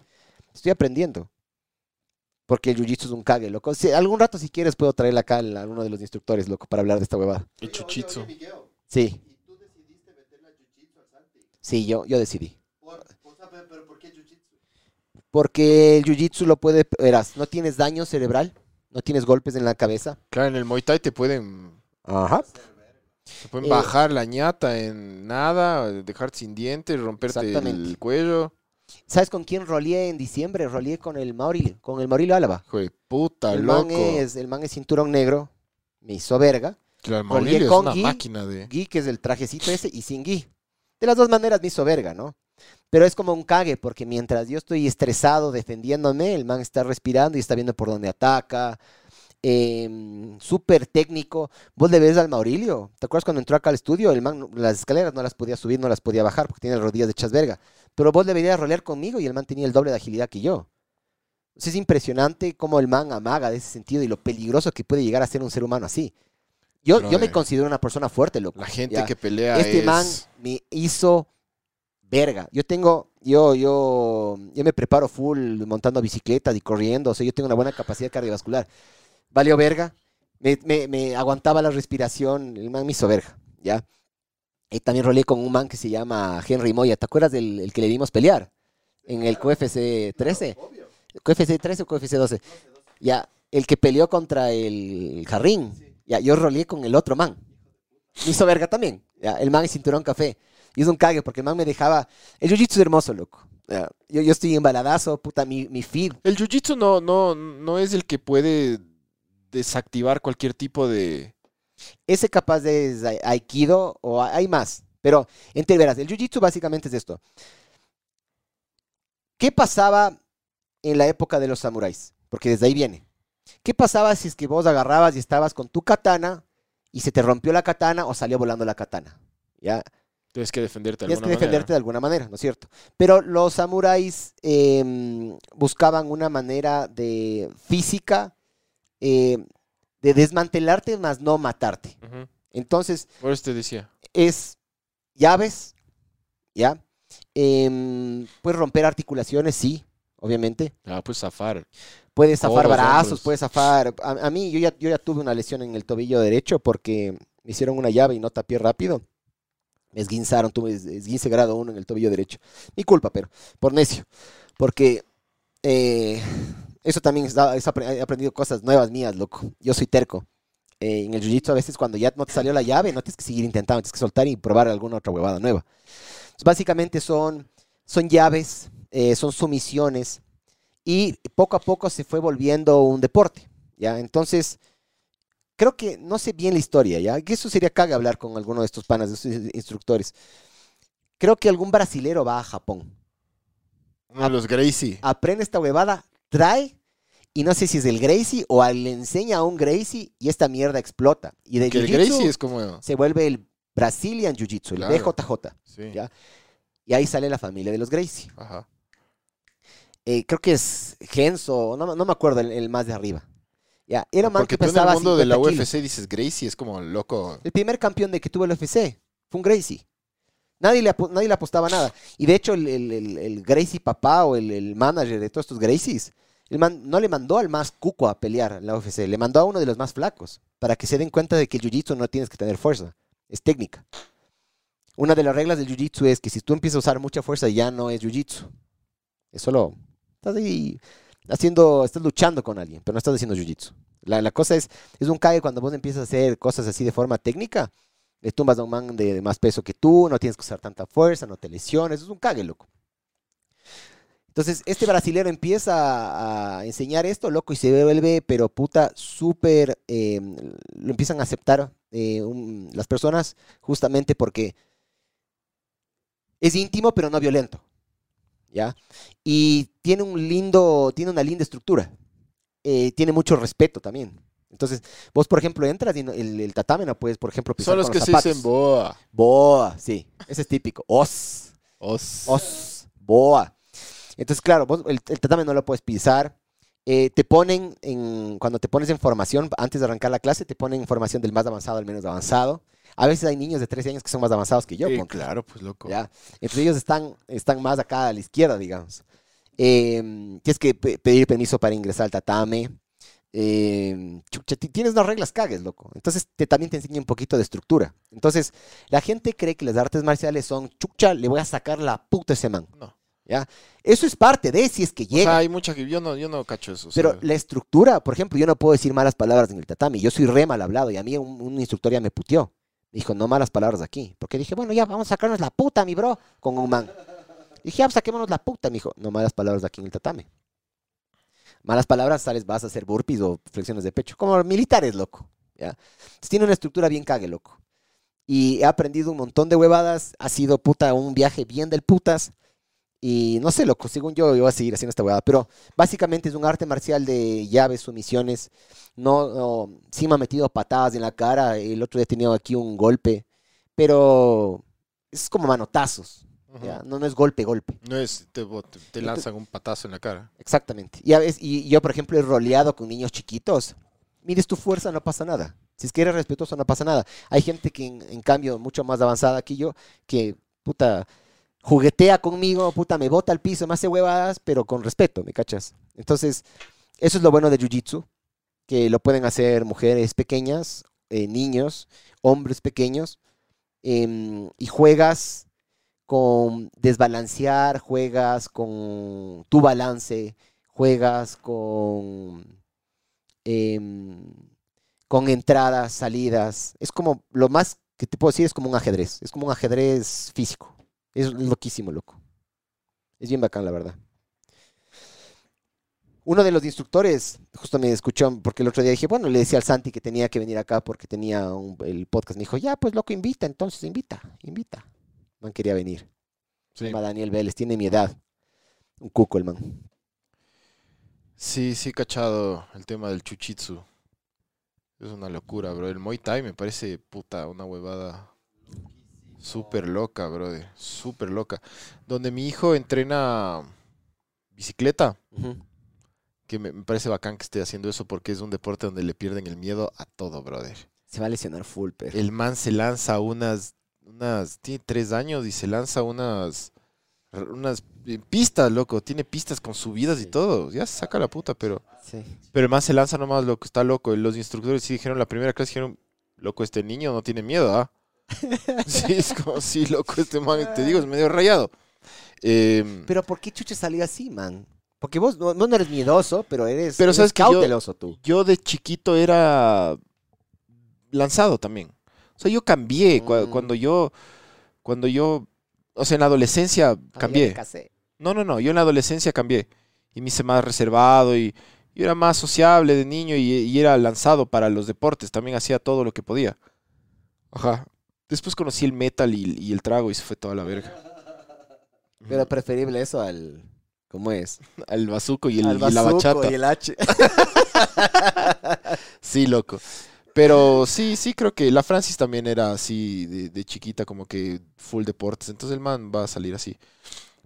Speaker 3: Estoy aprendiendo. Porque el jiu-jitsu es un cague, loco. Si, algún rato, si quieres, puedo traerle acá a uno de los instructores, loco, para hablar de esta huevada.
Speaker 2: El chuchitsu.
Speaker 3: Sí,
Speaker 4: ¿Y tú decidiste meterle a jiu-jitsu al Santi?
Speaker 3: sí, yo, yo decidí.
Speaker 4: Por, o sea, pero, pero ¿por qué jiu-jitsu?
Speaker 3: Porque el jiu-jitsu lo puede, verás, no tienes daño cerebral, no tienes golpes en la cabeza.
Speaker 2: Claro, en el Muay Thai te pueden,
Speaker 3: Ajá.
Speaker 2: te pueden
Speaker 3: Eh,
Speaker 2: bajar la ñata en nada, dejarte sin dientes, romperte el cuello.
Speaker 3: ¿Sabes con quién roleé en diciembre? Roleé con el Mauri, con el Maurilio Álava.
Speaker 2: Hijo de puta,
Speaker 3: El
Speaker 2: loco.
Speaker 3: man, es, el man es cinturón negro, me hizo verga.
Speaker 2: Claro, Maurilio es
Speaker 3: con
Speaker 2: una
Speaker 3: Gui.
Speaker 2: máquina de...
Speaker 3: Gui, que es el trajecito ese, y sin Gui. De las dos maneras me hizo verga, ¿no? Pero es como un cague, porque mientras yo estoy estresado defendiéndome, el man está respirando y está viendo por dónde ataca. Eh, Súper técnico. Vos le ves al Maurilio. ¿Te acuerdas cuando entró acá al estudio? El man, las escaleras no las podía subir, no las podía bajar, porque tiene las rodillas de hechas verga. Pero vos deberías rolear conmigo y el man tenía el doble de agilidad que yo. Sea, es impresionante cómo el man amaga de ese sentido y lo peligroso que puede llegar a ser un ser humano así. Yo, yo me
Speaker 2: Brother.
Speaker 3: considero una persona fuerte, loco.
Speaker 2: La gente
Speaker 3: ya.
Speaker 2: que pelea
Speaker 3: Este
Speaker 2: es...
Speaker 3: man me hizo verga. Yo tengo, yo, yo, yo me preparo full montando bicicletas y corriendo, o sea, yo tengo una buena capacidad cardiovascular. Valió verga, me, me- me aguantaba la respiración, el man me hizo verga, ¿ya? Y también roleé con un man que se llama Henry Moya, ¿te acuerdas del el que le vimos pelear? En el QFC 13. QFC 13 o QFC 12. Ya, el que peleó contra el Jarrín. Ya, yo roleé con el otro man. Me hizo verga también. Ya, el man es cinturón café. Y es un cague porque el man me dejaba. El jiu-jitsu es hermoso, loco. Ya, yo, yo estoy embaladazo, puta, mi, mi feed.
Speaker 2: El jiu-jitsu no, no, no es el que puede desactivar cualquier tipo de...
Speaker 3: Ese capaz de es ai- aikido o hay más. Pero, entre verás, el jiu-jitsu básicamente es esto. ¿Qué pasaba en la época de los samuráis? Porque desde ahí viene. ¿Qué pasaba si es que vos agarrabas y estabas con tu katana y se te rompió la katana o salió volando la katana? ¿Ya?
Speaker 2: Tienes que defenderte de
Speaker 3: Tienes que defenderte
Speaker 2: manera.
Speaker 3: de alguna manera, ¿no es cierto? Pero los samuráis em, buscaban una manera de física em, de desmantelarte más no matarte. Entonces,
Speaker 2: Por eso te decía.
Speaker 3: es llaves, ¿ya? Em, puedes romper articulaciones, sí, obviamente.
Speaker 2: Ah, pues zafar.
Speaker 3: Puedes zafar
Speaker 2: Codos,
Speaker 3: brazos, puedes zafar. A, a mí, yo ya, yo ya tuve una lesión en el tobillo derecho porque me hicieron una llave y no tapié rápido. Me esguinzaron, tuve es- esguince grado 1 en el tobillo derecho. Mi culpa, pero por necio. Porque eh, eso también es, es he aprendido cosas nuevas mías, loco. Yo soy terco. Eh, en el jiu-jitsu a veces cuando ya no te salió la llave, no tienes que seguir intentando, tienes que soltar y probar alguna otra huevada nueva. Entonces, básicamente son, son llaves, eh, son sumisiones y poco a poco se fue volviendo un deporte, ¿ya? Entonces, creo que, no sé bien la historia, ¿ya? Que eso sería caga hablar con alguno de estos panas, de estos instructores. Creo que algún brasilero va a Japón,
Speaker 2: Uno de los Gracie.
Speaker 3: aprende esta huevada, trae, y no sé si es el Gracie o al- le enseña a un Gracie y esta mierda explota. Y de
Speaker 2: Que el Gracie es como...
Speaker 3: se vuelve el Brazilian Jiu-Jitsu, el. BJJ.
Speaker 2: Sí.
Speaker 3: Ya. Y ahí sale la familia de los Gracie.
Speaker 2: Ajá.
Speaker 3: Eh, creo que es Genso, no, no me acuerdo el, el más de arriba. Ya, era
Speaker 2: Porque
Speaker 3: que
Speaker 2: tú en el mundo de la
Speaker 3: 50 kilos.
Speaker 2: UFC dices Gracie, es como loco.
Speaker 3: El primer campeón de que tuvo el UFC fue un Gracie. Nadie le, nadie le apostaba nada. Y de hecho, el, el- el- Gracie papá o el, el manager de todos estos Gracies, el man no le mandó al más cuco a pelear en la UFC, le mandó a uno de los más flacos, para que se den cuenta de que el jiu-jitsu no tienes que tener fuerza, es técnica. Una de las reglas del jiu-jitsu es que si tú empiezas a usar mucha fuerza, ya no es jiu-jitsu. Es solo, estás ahí haciendo, estás luchando con alguien, pero no estás haciendo jiu-jitsu. La, la cosa es, es un cague cuando vos empiezas a hacer cosas así de forma técnica, le tumbas a un man de, más peso que tú, no tienes que usar tanta fuerza, no te lesiones, es un cague, loco. Entonces, este brasilero empieza a enseñar esto, loco, y se vuelve, pero puta, súper, eh, lo empiezan a aceptar eh, las personas justamente porque es íntimo, pero no violento, ¿ya? Y tiene un lindo, tiene una linda estructura, eh, tiene mucho respeto también. Entonces, vos, por ejemplo, entras y no- el, el tatame no puedes, por ejemplo, pisar
Speaker 2: Son los
Speaker 3: con
Speaker 2: que se
Speaker 3: zapatos.
Speaker 2: dicen boa.
Speaker 3: Boa, sí, ese es típico. Os.
Speaker 2: Os.
Speaker 3: Os, boa. Entonces, claro, vos el, el tatame no lo puedes pisar. Eh, te ponen, en, cuando te pones en formación, antes de arrancar la clase, te ponen en formación del más avanzado al menos avanzado. A veces hay niños de 13 años que son más avanzados que yo.
Speaker 2: Sí,
Speaker 3: ponte,
Speaker 2: claro, pues loco.
Speaker 3: ¿ya? Entonces ellos están, están más acá a la izquierda, digamos. Eh, tienes que pe- pedir permiso para ingresar al tatame. Eh, chucha, ti- tienes unas reglas cagues, loco. Entonces te, también te enseña un poquito de estructura. Entonces, la gente cree que las artes marciales son chucha, le voy a sacar la puta a ese man.
Speaker 2: No.
Speaker 3: ¿Ya? Eso es parte de si es que
Speaker 2: O
Speaker 3: llega.
Speaker 2: sea, hay mucha que yo no, yo no cacho eso. o
Speaker 3: Pero la estructura, por ejemplo, yo no puedo decir malas palabras en el tatami. Yo soy re mal hablado y a mí un, un instructor ya me puteó. Dijo, no malas palabras aquí. Porque dije, bueno, ya vamos a sacarnos la puta, mi bro, con un man. Dije, ya, pues, saquémonos la puta. Me dijo, no malas palabras aquí en el tatami. Malas palabras, sales, vas a hacer burpees o flexiones de pecho. Como militares, loco. tiene una estructura bien cague, loco. Y he aprendido un montón de huevadas. Ha sido puta un viaje bien del putas. Y no sé, loco, según yo, yo voy a seguir haciendo esta huevada. Pero básicamente es un arte marcial de llaves, sumisiones. No, no, sí me ha metido patadas en la cara. El otro día he tenido aquí un golpe. Pero es como manotazos. No, no es golpe, golpe.
Speaker 2: No es, te, te, te lanzan un patazo en la cara.
Speaker 3: Exactamente. Y, a veces, y yo, por ejemplo, he roleado con niños chiquitos. Mires tu fuerza, no pasa nada. Si es que eres respetuoso, no pasa nada. Hay gente que, en, en cambio, mucho más avanzada que yo, que, puta, juguetea conmigo, puta, me bota al piso, me hace huevadas, pero con respeto, ¿me cachas? Entonces, eso es lo bueno de Jiu-Jitsu, que lo pueden hacer mujeres pequeñas, eh, niños, hombres pequeños, em, y juegas con desbalancear, juegas con tu balance, juegas con, em, con entradas, salidas. Es como, lo más que te puedo decir es como un ajedrez, es como un ajedrez físico. Es loquísimo, loco. Es bien bacán, la verdad. Uno de los instructores, justo me escuchó, porque el otro día dije, bueno, le decía al Santi que tenía que venir acá porque tenía un- el podcast. Me dijo, ya, pues loco, invita, entonces invita, invita. Man quería venir. Se
Speaker 2: Sí.
Speaker 3: llama Daniel Vélez, tiene mi edad. Un cuco el man.
Speaker 2: Sí, sí, cachado el tema del chuchitsu. Es una locura, bro. El Muay Thai me parece, puta, una huevada súper loca, brother. Súper loca. Donde mi hijo entrena bicicleta, que me, me parece bacán que esté haciendo eso porque es un deporte donde le pierden el miedo a todo, brother.
Speaker 3: Se va a lesionar full, pero.
Speaker 2: El man se lanza unas, unas, tiene tres años y se lanza unas, unas eh, pistas, loco. Tiene pistas con subidas y todo. Ya se saca la puta, pero...
Speaker 3: Sí.
Speaker 2: Pero man se lanza nomás, loco, está loco. Los instructores sí dijeron, la primera clase dijeron, loco, este niño no tiene miedo, ¿ah? sí, es como, sí, loco, este man, te digo, es medio rayado. Em,
Speaker 3: Pero ¿por qué chucha salió así, man? Porque vos no, no eres miedoso, pero eres,
Speaker 2: Pero
Speaker 3: eres
Speaker 2: sabes que yo-
Speaker 3: cauteloso tú.
Speaker 2: yo de chiquito era lanzado también. O sea, yo cambié
Speaker 3: Mm.
Speaker 2: cuando yo, cuando yo, o sea, en la adolescencia
Speaker 3: me
Speaker 2: cambié.
Speaker 3: casé.
Speaker 2: No, no, no, yo en la adolescencia cambié y me hice más reservado y, y era más sociable de niño y, y era lanzado para los deportes, también hacía todo lo que podía. Ajá. Después conocí el metal y, y el trago y se fue toda la verga.
Speaker 3: Pero preferible eso al. ¿Cómo es?
Speaker 2: Al bazuco y, el,
Speaker 3: al
Speaker 2: y la
Speaker 3: bazuco
Speaker 2: bachata.
Speaker 3: y el H.
Speaker 2: Sí, loco. Pero sí, sí creo que la Francis también era así de, de chiquita, como que full deportes. Entonces el man va a salir así.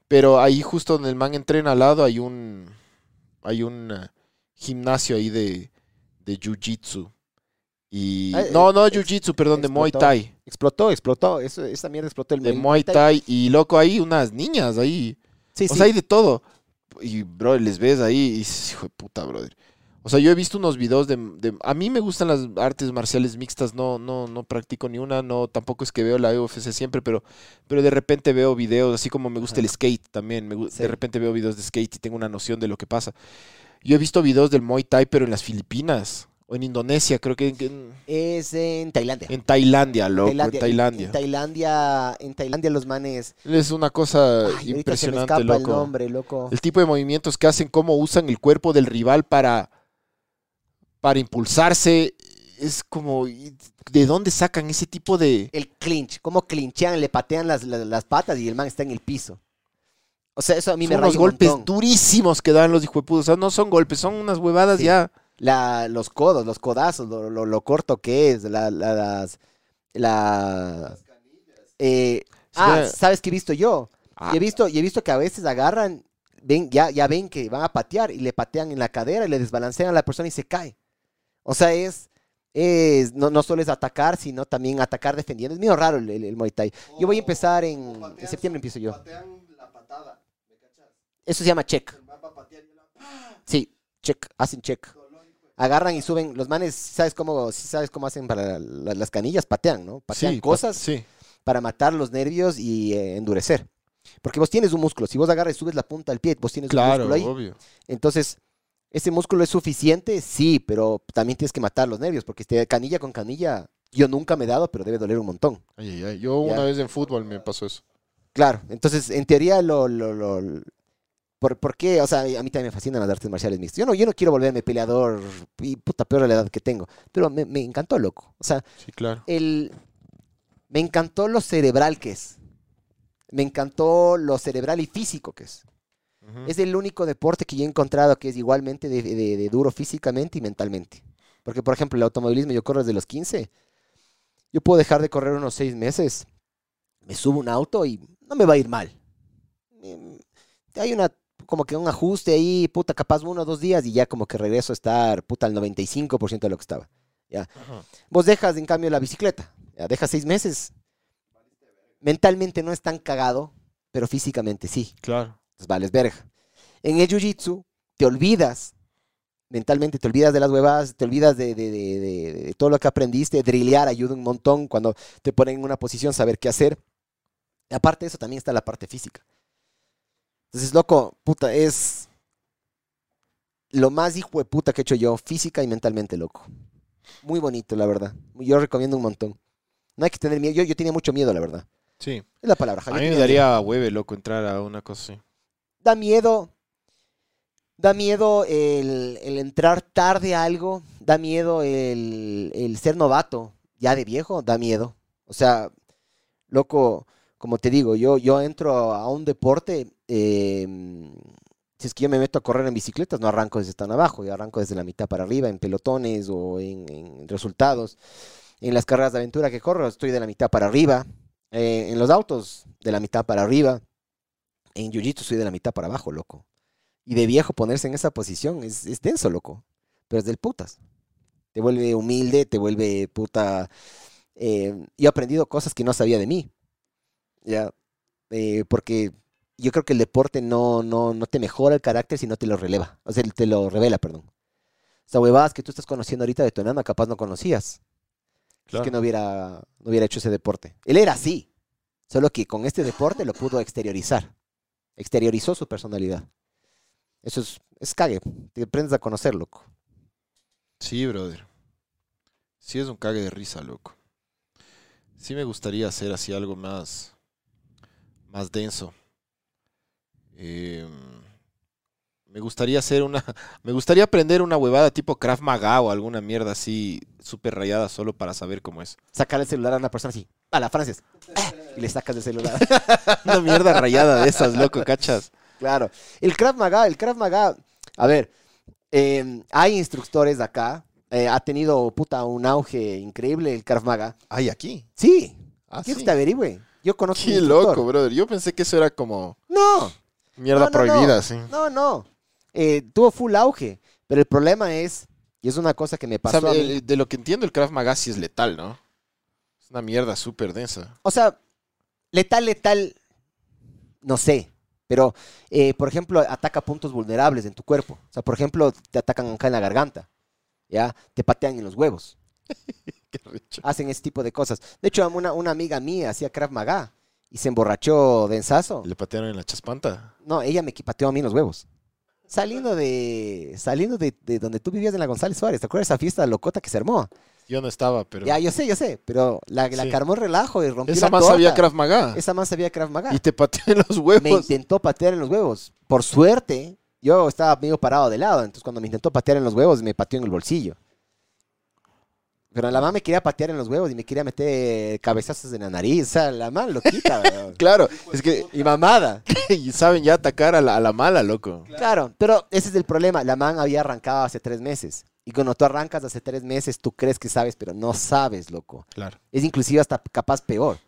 Speaker 2: Pero ahí justo donde el man entrena al lado hay un hay un eh, gimnasio ahí de, de jiu-jitsu. Y
Speaker 3: Ah,
Speaker 2: no,
Speaker 3: eh,
Speaker 2: no
Speaker 3: ex-
Speaker 2: jiu-jitsu, perdón, de Muay. Thai.
Speaker 3: explotó, explotó. Eso, esa mierda explotó el
Speaker 2: De Muay Thai y loco ahí unas niñas ahí.
Speaker 3: Sí,
Speaker 2: O
Speaker 3: sí.
Speaker 2: sea, hay de todo. Y, bro, les ves ahí y dices, hijo de puta, brother. O sea, yo he visto unos videos de, de- A mí me gustan las artes marciales mixtas, no, no, no practico ni una, no, tampoco es que veo la UFC siempre, pero, pero de repente veo videos, así como me gusta el skate también, me gu-
Speaker 3: Sí.
Speaker 2: de repente veo videos de skate y tengo una noción de lo que pasa. Yo he visto videos del Muay Thai, pero en las Filipinas, o en Indonesia, creo que en,
Speaker 3: Es en Tailandia.
Speaker 2: en Tailandia, loco, en
Speaker 3: En
Speaker 2: Tailandia.
Speaker 3: Tailandia, en Tailandia los manes.
Speaker 2: Es una cosa
Speaker 3: Ay, se me
Speaker 2: impresionante,
Speaker 3: escapa el
Speaker 2: loco.
Speaker 3: nombre, loco.
Speaker 2: El tipo de movimientos que hacen, cómo usan el cuerpo del rival para, para impulsarse, es como, ¿y ¿de dónde sacan ese tipo de...
Speaker 3: El clinch, cómo clinchean, le patean las, las, las patas y el man está en el piso. O sea, eso a mí me
Speaker 2: Son unos
Speaker 3: un
Speaker 2: golpes
Speaker 3: montón.
Speaker 2: durísimos que dan los hijueputos. O sea, no son golpes, son unas huevadas
Speaker 3: Sí.
Speaker 2: ya.
Speaker 3: La, los codos, los codazos, lo, lo- lo corto que es, la, la- las, la, eh, ah,
Speaker 2: mira.
Speaker 3: ¿sabes qué he visto yo?
Speaker 2: Ah,
Speaker 3: Y he visto, y he visto que a veces agarran, ven, ya, ya ven que van a patear y le patean en la cadera y le desbalancean a la persona y se cae. O sea, es, es no, no solo es atacar, sino también atacar defendiendo. Es medio raro el, el- el Muay Thai. Yo voy a empezar en, septiembre empiezo yo.
Speaker 4: Patean la patada, ¿me cachas?
Speaker 3: Eso se llama check. Sí, check, hacen check. Agarran y suben, los manes, ¿sabes cómo, sabes cómo hacen para la- las canillas? Patean, ¿no? Patean
Speaker 2: sí, pa-
Speaker 3: cosas
Speaker 2: Sí,
Speaker 3: para matar los nervios y eh, endurecer. Porque vos tienes un músculo, si vos agarras y subes la punta del pie, vos tienes un
Speaker 2: claro,
Speaker 3: músculo ahí.
Speaker 2: obvio.
Speaker 3: Entonces, ¿ese músculo es suficiente? Sí, pero también tienes que matar los nervios, porque este, canilla con canilla, yo nunca me he dado, pero debe doler un montón.
Speaker 2: Ay, ay, ay. Yo
Speaker 3: Ya.
Speaker 2: una vez en fútbol me pasó eso.
Speaker 3: Claro, entonces, en teoría, lo... lo, lo- ¿por, por qué? O sea, a mí también me fascinan las artes marciales mixtas. Yo no, yo no quiero volverme peleador y puta peor a la edad que tengo, pero me, me encantó, loco. O sea,
Speaker 2: Sí, claro.
Speaker 3: el... Me encantó lo cerebral que es. Me encantó lo cerebral y físico que es. Es el único deporte que yo he encontrado que es igualmente de, de- de duro físicamente y mentalmente. Porque, por ejemplo, el automovilismo, yo corro desde los 15. Yo puedo dejar de correr unos seis meses. Me subo un auto y no me va a ir mal. Em, Hay una, como que un ajuste ahí, puta, capaz uno o dos días y ya como que regreso a estar, puta, al 95% de lo que estaba.
Speaker 2: Ajá.
Speaker 3: Vos dejas, en cambio, la bicicleta. Ya, dejas seis meses. Mentalmente no es tan cagado. pero físicamente sí.
Speaker 2: Claro.
Speaker 3: Entonces vales verga. En el jiu-jitsu te olvidas, mentalmente te olvidas de las huevadas, te olvidas de, de- de- de- de todo lo que aprendiste. Drillear ayuda un montón cuando te ponen en una posición, saber qué hacer. Y aparte de eso, también está la parte física. Entonces, loco, puta, es lo más hijo de puta que he hecho yo, física y mentalmente, loco. Muy bonito, la verdad. Yo recomiendo un montón. No hay que tener miedo. Yo, yo tenía mucho miedo, la verdad.
Speaker 2: Sí.
Speaker 3: Es la palabra.
Speaker 2: A mí me daría hueve, loco, entrar a una cosa así.
Speaker 3: Da miedo. Da miedo el, entrar tarde a algo. Da miedo el, ser novato. Ya de viejo, da miedo. O sea, loco, como te digo, yo, yo entro a un deporte. eh, si es que yo me meto a correr en bicicletas, no arranco desde tan abajo. Yo arranco desde la mitad para arriba, en pelotones o en, en resultados. En las carreras de aventura que corro, estoy de la mitad para arriba. Eh, en los autos, de la mitad para arriba. En Jiu-Jitsu soy de la mitad para abajo, loco. Y de viejo ponerse en esa posición es, es denso, loco. Pero es del putas. Te vuelve humilde, te vuelve puta. eh, yo he aprendido cosas que no sabía de mí. Ya. Eh, porque yo creo que el deporte no, no, no te mejora el carácter, sino te lo releva. O sea, te lo revela, perdón. O sea, huevadas que tú estás conociendo ahorita de tu enana, capaz no conocías. Es que no hubiera, no hubiera hecho ese deporte. Él era así. Solo que con este deporte lo pudo exteriorizar. Exteriorizó su personalidad. Eso es, es cague. Te aprendes a conocer, loco.
Speaker 2: Sí, brother. Sí es un cague de risa, loco. Sí me gustaría hacer así algo más, más denso. Eh, me gustaría hacer una, me gustaría aprender una huevada tipo Krav Maga o alguna mierda así súper rayada solo para saber cómo es.
Speaker 3: Sacar el celular a una persona así. A la Frances. ¡Ah! Y le sacas el celular.
Speaker 2: Una mierda rayada de esas, loco, cachas.
Speaker 3: claro. El Krav Maga, el Krav Maga. A ver, eh, hay instructores acá. eh, ha tenido, puta, un auge increíble el Krav Maga.
Speaker 2: Ay, aquí.
Speaker 3: Sí.
Speaker 2: Ah,
Speaker 3: ¿Quieres
Speaker 2: sí.
Speaker 3: que te averigüe? Yo conozco
Speaker 2: Qué loco, brother. Yo pensé que eso era como
Speaker 3: No.
Speaker 2: mierda
Speaker 3: No, no, no.
Speaker 2: prohibida, sí.
Speaker 3: No, no. Eh, tuvo full auge. Pero el problema es, y es una cosa que me
Speaker 2: O
Speaker 3: pasó
Speaker 2: sea,
Speaker 3: a mí.
Speaker 2: el- de lo que entiendo, el Krav Maga sí es letal, ¿no? Es una mierda súper densa.
Speaker 3: O sea, letal, letal, no sé. Pero, eh, por ejemplo, ataca puntos vulnerables en tu cuerpo. O sea, por ejemplo, te atacan acá en la garganta. ¿Ya? Te patean en los huevos.
Speaker 2: Qué rico.
Speaker 3: Hacen ese tipo de cosas. De hecho, una, una amiga mía hacía Krav Maga y se emborrachó densazo.
Speaker 2: Le patearon en la chaspanta.
Speaker 3: No, ella me pateó a mí en los huevos. Saliendo de saliendo de, de donde tú vivías en la González Suárez. ¿Te acuerdas de esa fiesta locota que se armó?
Speaker 2: Yo no estaba, pero.
Speaker 3: Ya, yo sé, yo sé. Pero la, la
Speaker 2: Sí.
Speaker 3: que armó el relajo y rompió
Speaker 2: Esa
Speaker 3: la
Speaker 2: más sabía Krav Maga.
Speaker 3: Esa más sabía Krav Maga.
Speaker 2: Y te pateó en los
Speaker 3: me
Speaker 2: huevos.
Speaker 3: intentó patear en los huevos. Por suerte, yo estaba medio parado de lado. Entonces, cuando me intentó patear en los huevos, me pateó en el bolsillo. Pero la mamá me quería patear en los huevos y me quería meter cabezazos en la nariz. O sea, la mamá loquita, weón.
Speaker 2: Claro, es que
Speaker 3: Y mamada.
Speaker 2: y saben ya atacar a la, a la mala, loco.
Speaker 3: Claro, pero ese es el problema. La man había arrancado hace tres meses. Y cuando tú arrancas hace tres meses, tú crees que sabes, pero no sabes, loco.
Speaker 2: Claro.
Speaker 3: Es inclusive hasta capaz peor.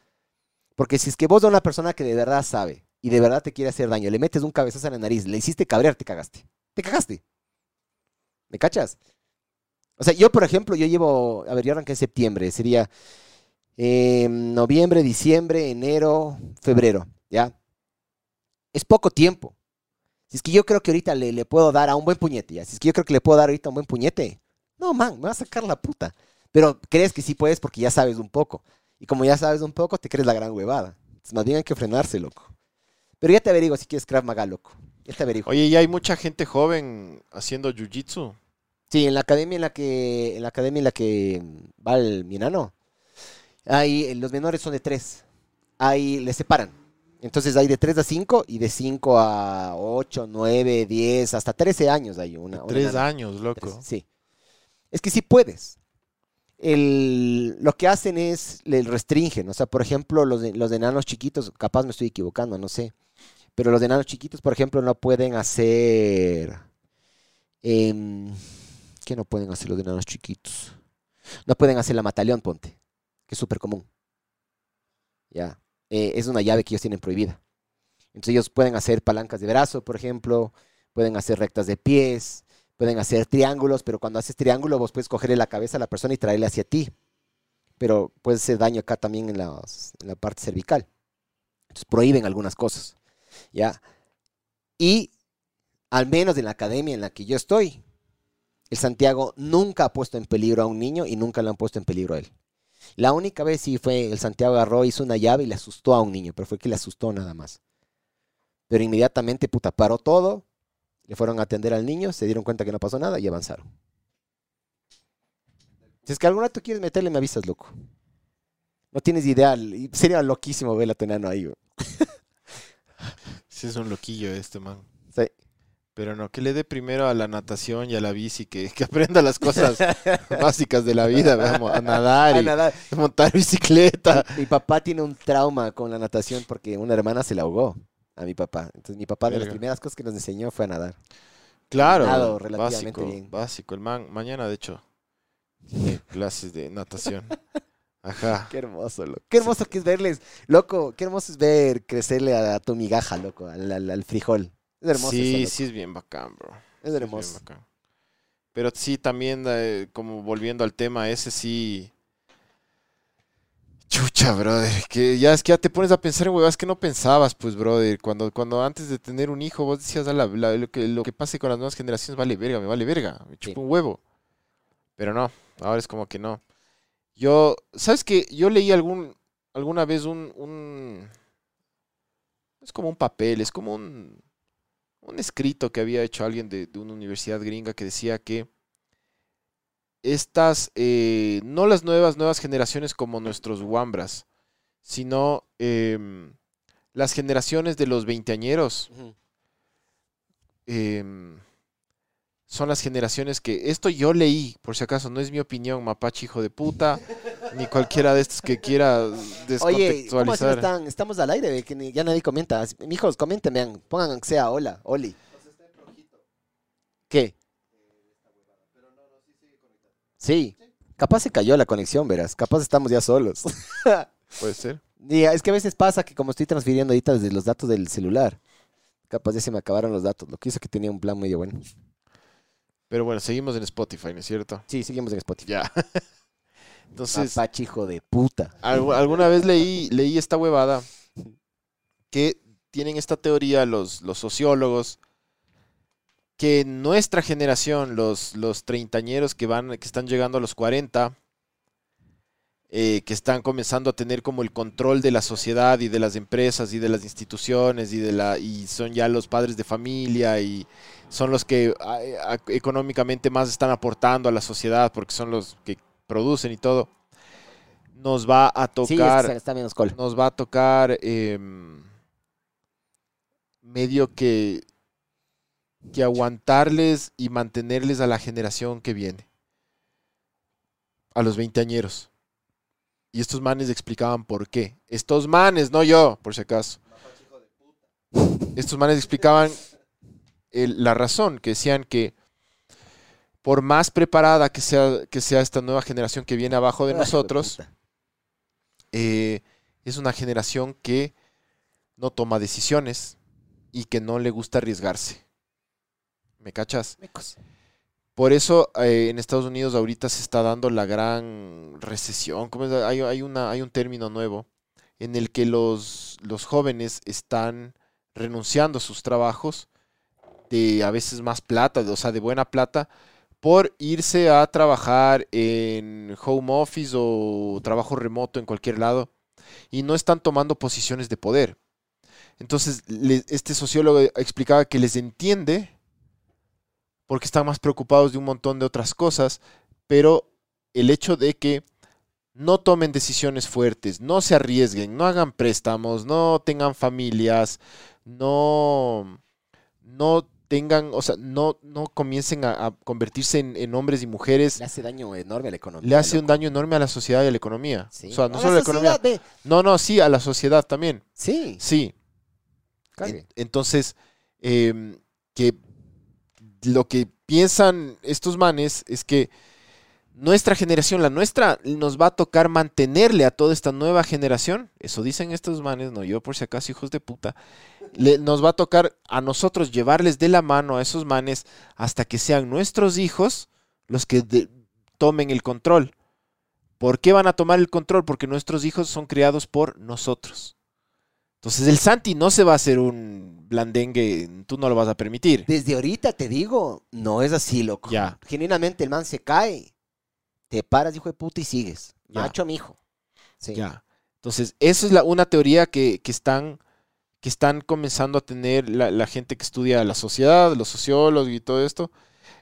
Speaker 3: Porque si es que vos a una persona que de verdad sabe y de verdad te quiere hacer daño, le metes un cabezazo en la nariz, le hiciste cabrear, te cagaste. Te cagaste. ¿Me cachas? O sea, yo, por ejemplo, yo llevo, a ver, yo arranqué en septiembre, sería eh, noviembre, diciembre, enero, febrero, ¿ya? Es poco tiempo. Si es que yo creo que ahorita le, le puedo dar a un buen puñete, ¿ya? Si es que yo creo que le puedo dar ahorita a un buen puñete, no, man, me va a sacar la puta. Pero crees que sí puedes porque ya sabes un poco. Y como ya sabes un poco, te crees la gran huevada. Entonces, más bien hay que frenarse, loco. Pero ya te averiguo si quieres Krav Maga, loco. Ya te averiguo.
Speaker 2: Oye, y hay mucha gente joven haciendo jiu-jitsu.
Speaker 3: Sí, en la academia en la que, en la academia en la que va el, mi enano, hay, eh, los menores son de tres. Ahí les separan. Entonces hay de 3 a 5 y de 5 a 8, 9, 10, hasta 13 años hay una. una
Speaker 2: Tres
Speaker 3: enana.
Speaker 2: años, loco.
Speaker 3: Sí. Es que sí puedes. El- lo que hacen es, le restringen. O sea, por ejemplo, los, los enanos chiquitos, capaz me estoy equivocando, no sé. Pero los enanos chiquitos, por ejemplo, no pueden hacer... em, ¿Qué no pueden hacer los enanos chiquitos? No pueden hacer la mataleón, ponte. Que es súper común. Ya. Eh, es una llave que ellos tienen prohibida. Entonces ellos pueden hacer palancas de brazo, por ejemplo. Pueden hacer rectas de pies pueden hacer triángulos, pero cuando haces triángulo vos puedes cogerle la cabeza a la persona y traerle hacia ti. Pero puede hacer daño acá también en, en la parte cervical. Entonces prohíben algunas cosas. ¿Ya? Y al menos en la academia en la que yo estoy, el Santiago nunca ha puesto en peligro a un niño y nunca le han puesto en peligro a él. La única vez sí fue el Santiago agarró, hizo una llave y le asustó a un niño, pero fue que le asustó nada más. Pero inmediatamente, puta, paró todo, le fueron a atender al niño, se dieron cuenta que no pasó nada y avanzaron. Si es que algún rato quieres meterle, me avisas, loco. No tienes idea, sería loquísimo ver a tu enano ahí.
Speaker 2: Sí, es un loquillo este man.
Speaker 3: Sí.
Speaker 2: Pero no, que le dé primero a la natación y a la bici, que, que aprenda las cosas básicas de la vida, veamos, a nadar
Speaker 3: A
Speaker 2: y
Speaker 3: nadar.
Speaker 2: a montar bicicleta.
Speaker 3: Mi papá tiene un trauma con la natación porque una hermana se la ahogó a mi papá. Entonces mi papá de las primeras cosas que nos enseñó fue a nadar.
Speaker 2: Claro,
Speaker 3: Nado relativamente
Speaker 2: básico,
Speaker 3: bien.
Speaker 2: básico. El man, mañana de hecho, tiene clases de natación. Ajá.
Speaker 3: Qué hermoso, loco. Qué hermoso que es verles, loco. Qué hermoso es ver crecerle a, a tu migaja, loco, al, al- al frijol. Es hermoso.
Speaker 2: sí,
Speaker 3: eso,
Speaker 2: sí es bien bacán, bro. Sí
Speaker 3: Es
Speaker 2: es bien
Speaker 3: hermoso.
Speaker 2: bacán. Pero sí, también, eh, como volviendo al tema ese, sí. Chucha, brother. Que ya es que ya te pones a pensar en huevas que no pensabas, pues, brother. Cuando, cuando antes de tener un hijo, vos decías, "A la- la- lo, que, lo que pase con las nuevas generaciones vale verga, me vale verga. Me chupa
Speaker 3: Sí.
Speaker 2: un huevo. Pero no, ahora es como que no. Yo, ¿sabes qué? Yo leí algún, alguna vez un, un. Es como un papel, es como un un escrito que había hecho alguien de, de una universidad gringa que decía que estas, eh, no las nuevas, nuevas generaciones como nuestros Wambras, sino em, las generaciones de los veinteañeros em, son las generaciones que, esto yo leí, por si acaso, no es mi opinión, mapache hijo de puta, ni cualquiera de estos que quiera
Speaker 3: Oye, ¿cómo
Speaker 2: descontextualizar.
Speaker 3: están? Estamos al aire, que ni- ya nadie comenta. Mijos, comenten, vean. Pongan aunque sea hola, Oli. ¿Qué? Sí. Capaz se cayó la conexión, verás. Capaz estamos ya solos.
Speaker 2: Puede ser.
Speaker 3: Y es que a veces pasa que como estoy transfiriendo ahorita desde los datos del celular, capaz ya se me acabaron los datos. Lo que hizo que tenía un plan medio bueno.
Speaker 2: Pero bueno, seguimos en Spotify, ¿no es cierto?
Speaker 3: Sí, seguimos en Spotify.
Speaker 2: Ya. Entonces,
Speaker 3: Mapache, hijo de puta.
Speaker 2: Algu- alguna vez leí, leí esta huevada que tienen esta teoría los, los sociólogos que nuestra generación, los, los treintañeros que van, que están llegando a los 40, eh, que están comenzando a tener como el control de la sociedad y de las empresas y de las instituciones y de la y son ya los padres de familia y son los que económicamente más están aportando a la sociedad porque son los que producen y todo. Nos va a
Speaker 3: Sí,
Speaker 2: tocar
Speaker 3: es que está menos col.
Speaker 2: nos va a tocar em, medio que, que aguantarles y mantenerles a la generación que viene. A los veinteañeros. Y estos manes explicaban por qué. Estos manes, no yo, por si acaso. Estos manes explicaban el- la razón, que decían que por más preparada que sea, que sea esta nueva generación que viene abajo de
Speaker 3: Ay, hijo
Speaker 2: nosotros, eh, es una generación que no toma decisiones y que no le gusta arriesgarse. ¿Me cachas?
Speaker 3: Mecos.
Speaker 2: Por eso eh, en Estados Unidos ahorita se está dando la gran recesión. ¿Cómo es? Hay, hay una, hay un término nuevo en el que los, los jóvenes están renunciando a sus trabajos de a veces más plata, de- o sea, de buena plata, por irse a trabajar en home office o trabajo remoto en cualquier lado y no están tomando posiciones de poder. Entonces, este sociólogo explicaba que les entiende porque están más preocupados de un montón de otras cosas, pero el hecho de que no tomen decisiones fuertes, no se arriesguen, no hagan préstamos, no tengan familias, no, no tengan, o sea, no, no comiencen a, a convertirse en, en hombres y mujeres,
Speaker 3: Le hace daño enorme a la economía.
Speaker 2: le hace un daño enorme a la sociedad y a la economía.
Speaker 3: Sí.
Speaker 2: O sea, no
Speaker 3: A
Speaker 2: solo la economía.
Speaker 3: sociedad, ve.
Speaker 2: No, no, sí, a la sociedad también.
Speaker 3: Sí.
Speaker 2: Sí. En- entonces, em, que lo que piensan estos manes es que nuestra generación, la nuestra, nos va a tocar mantenerle a toda esta nueva generación. Eso dicen estos manes, no yo por si acaso, hijos de puta. Le- nos va a tocar a nosotros llevarles de la mano a esos manes hasta que sean nuestros hijos los que de- tomen el control. ¿Por qué van a tomar el control? Porque nuestros hijos son criados por nosotros. Entonces el Santi no se va a hacer un blandengue, tú no lo vas a permitir.
Speaker 3: Desde ahorita te digo, no es así, loco.
Speaker 2: Ya.
Speaker 3: Genuinamente el man se cae, te paras, hijo de puta, y sigues.
Speaker 2: Ya.
Speaker 3: Macho, mijo. Sí.
Speaker 2: Ya. Entonces, esa es la, una teoría que, que están, que están comenzando a tener la, la gente que estudia la sociedad, los sociólogos y todo esto,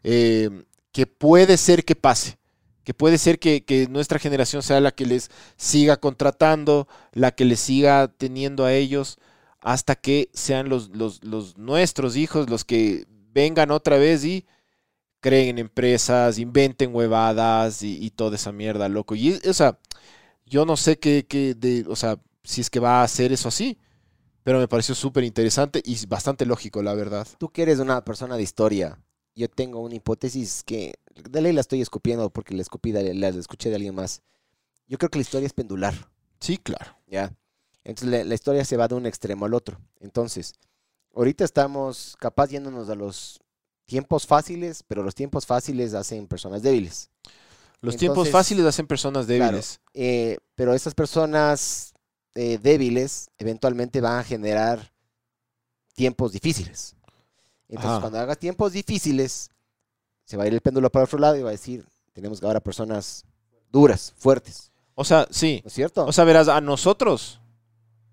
Speaker 2: eh, que puede ser que pase. Que puede ser que, que nuestra generación sea la que les siga contratando, la que les siga teniendo a ellos, hasta que sean los, los, los nuestros hijos los que vengan otra vez y creen en empresas, inventen huevadas y, y toda esa mierda, loco. Y, o sea, yo no sé qué, qué de, o sea, si es que va a hacer eso así, pero me pareció súper interesante y bastante lógico, la verdad.
Speaker 3: Tú que eres una persona de historia, yo tengo una hipótesis que de ley la estoy escupiendo porque la escupí, de- la escuché de alguien más. Yo creo que la historia es pendular,
Speaker 2: Sí, claro.
Speaker 3: ¿ya? Entonces la, la historia se va de un extremo al otro. Entonces, ahorita estamos capaz yéndonos a los tiempos fáciles, pero los tiempos fáciles hacen personas débiles.
Speaker 2: Los tiempos fáciles hacen personas débiles.
Speaker 3: Eh, pero esas personas eh, débiles eventualmente van a generar tiempos difíciles. Entonces,
Speaker 2: Ajá.
Speaker 3: cuando hagas tiempos difíciles, se va a ir el péndulo para otro lado y va a decir, tenemos que ahora personas duras, fuertes,
Speaker 2: O sea, sí.
Speaker 3: ¿no es cierto?
Speaker 2: O sea, verás, a nosotros,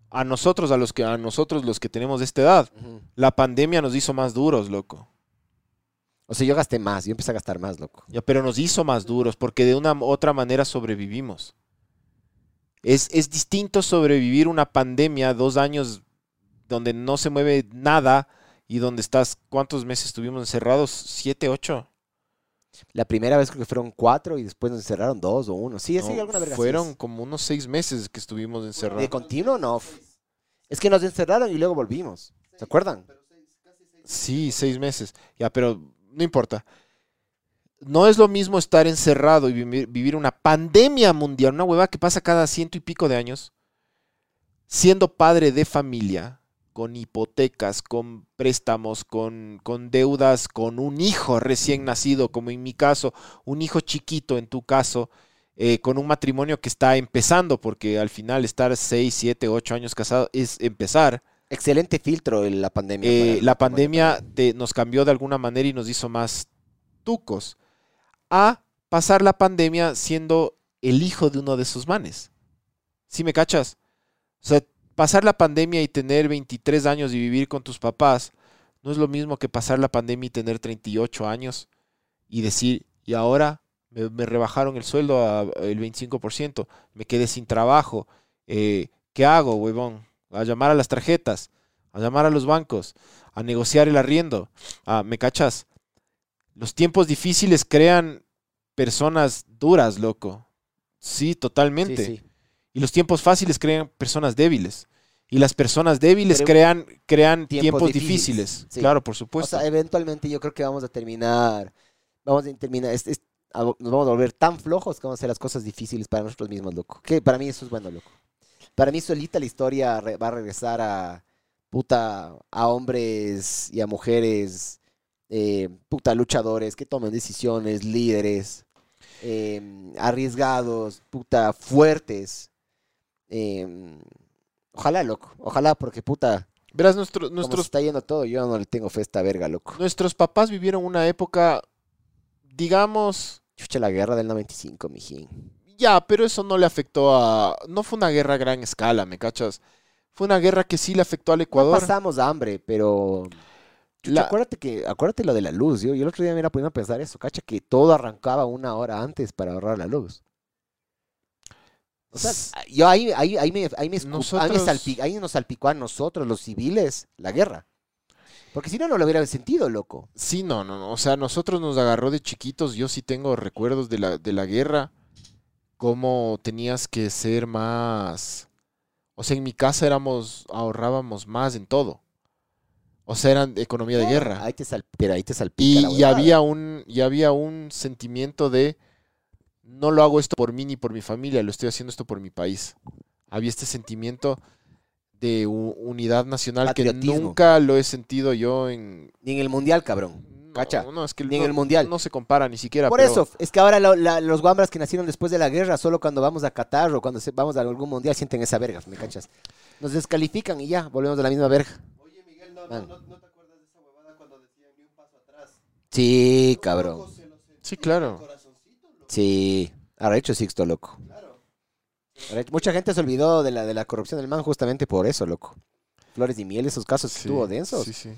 Speaker 2: a nosotros, a los que, a nosotros los que tenemos de esta edad, la pandemia nos hizo más duros, loco.
Speaker 3: O sea, yo gasté más, yo empecé a gastar más, loco.
Speaker 2: Ya, pero nos hizo más duros porque de una u otra manera sobrevivimos. Es, es distinto sobrevivir una pandemia, dos años donde no se mueve nada y donde estás, ¿cuántos meses estuvimos encerrados? ¿Siete, ocho?
Speaker 3: La primera vez creo que fueron cuatro y después nos encerraron dos o uno. Sí, sí,
Speaker 2: No,
Speaker 3: alguna verga
Speaker 2: fueron como unos seis meses que estuvimos encerrados.
Speaker 3: ¿De continuo no? Es que nos encerraron y luego volvimos. ¿Se acuerdan?
Speaker 2: Sí, seis meses. Ya, pero no importa. No es lo mismo estar encerrado y vivir, vivir una pandemia mundial, una hueva que pasa cada ciento y pico de años, siendo padre de familia, con hipotecas, con préstamos, con, con deudas, con un hijo recién nacido, como en mi caso, un hijo chiquito en tu caso, eh, con un matrimonio que está empezando, porque al final estar seis, siete, ocho años casado es empezar.
Speaker 3: Excelente filtro en la pandemia.
Speaker 2: Eh, la pandemia te- nos cambió de alguna manera y nos hizo más tucos. A pasar la pandemia siendo el hijo de uno de esos manes. ¿Sí me cachas? O sea, pasar la pandemia y tener 23 años y vivir con tus papás no es lo mismo que pasar la pandemia y tener 38 años y decir, y ahora me, me rebajaron el sueldo al 25%, me quedé sin trabajo, eh, ¿qué hago, huevón? A llamar a las tarjetas, a llamar a los bancos, a negociar el arriendo. Ah, ¿Me cachas? Los tiempos difíciles crean personas duras, loco. Sí, totalmente.
Speaker 3: Sí, sí.
Speaker 2: Y los tiempos fáciles crean personas débiles. Y las personas débiles crean, crean
Speaker 3: Tiempos
Speaker 2: tiempos,
Speaker 3: difíciles,
Speaker 2: difíciles.
Speaker 3: sí.
Speaker 2: Claro, por
Speaker 3: O
Speaker 2: supuesto.
Speaker 3: sea, eventualmente yo creo que vamos a terminar, vamos a terminar, es- es- a- nos vamos a volver tan flojos que vamos a hacer las cosas difíciles para nosotros mismos, loco. Que para mí eso es bueno, loco. Para mí solita la historia va a regresar a, puta, a hombres y a mujeres, eh, puta, luchadores que tomen decisiones, líderes, eh, arriesgados, puta, fuertes. eh, ojalá, loco. Ojalá, porque puta,
Speaker 2: Verás, nuestro-
Speaker 3: se
Speaker 2: nuestros,
Speaker 3: está yendo todo, yo no le tengo fe a esta verga, loco.
Speaker 2: nuestros papás vivieron una época, digamos,
Speaker 3: Chucha, la guerra del 95, mijín.
Speaker 2: Ya, pero eso no le afectó a... No fue una guerra a gran escala, ¿me cachas? Fue una guerra que sí le afectó al
Speaker 3: No
Speaker 2: Ecuador.
Speaker 3: pasamos hambre, pero... Chucha,
Speaker 2: La-
Speaker 3: acuérdate que, acuérdate lo de la luz. Yo, yo el otro día me era poniendo a pensar eso, cacha, que todo arrancaba una hora antes para ahorrar la luz. O sea, yo ahí, ahí, ahí me, ahí me, me ahí nos salpicó a nosotros, los civiles, la guerra. Porque si no, no lo hubiera sentido, loco.
Speaker 2: Sí, no, no, no. O sea, nosotros nos agarró de chiquitos. Yo sí tengo recuerdos de la, de la guerra. Cómo tenías que ser más. O sea, en mi casa éramos, ahorrábamos más en todo. O sea, eran economía de guerra.
Speaker 3: Ahí te, sal- pero ahí te salpica
Speaker 2: Y,
Speaker 3: la
Speaker 2: y había un, y había un sentimiento de no lo hago esto por mí ni por mi familia, lo estoy haciendo esto por mi país. Había este sentimiento de unidad nacional que nunca lo he sentido yo en.
Speaker 3: Ni en el mundial, cabrón.
Speaker 2: No,
Speaker 3: Cacha,
Speaker 2: no, es que
Speaker 3: ni en el Mundial.
Speaker 2: No se compara ni siquiera.
Speaker 3: Por
Speaker 2: pero-
Speaker 3: eso, es que ahora la- los guambras que nacieron después de la guerra, solo cuando vamos a Qatar o cuando se- vamos a algún mundial sienten esa verga, ¿me cachas? Nos descalifican y ya, volvemos de la misma verga.
Speaker 4: Oye, Miguel, no, no,
Speaker 3: Man.
Speaker 4: no, no te acuerdas de esa huevada cuando decían ni un paso atrás.
Speaker 3: Sí, cabrón.
Speaker 2: Sí, claro.
Speaker 3: Sí. Arrecho Sixto, loco.
Speaker 4: Claro.
Speaker 3: Arrecho. Mucha gente se olvidó de la, de la corrupción del man justamente por eso, loco. Flores y miel, esos casos que
Speaker 2: Sí,
Speaker 3: tuvo densos,
Speaker 2: Sí, sí.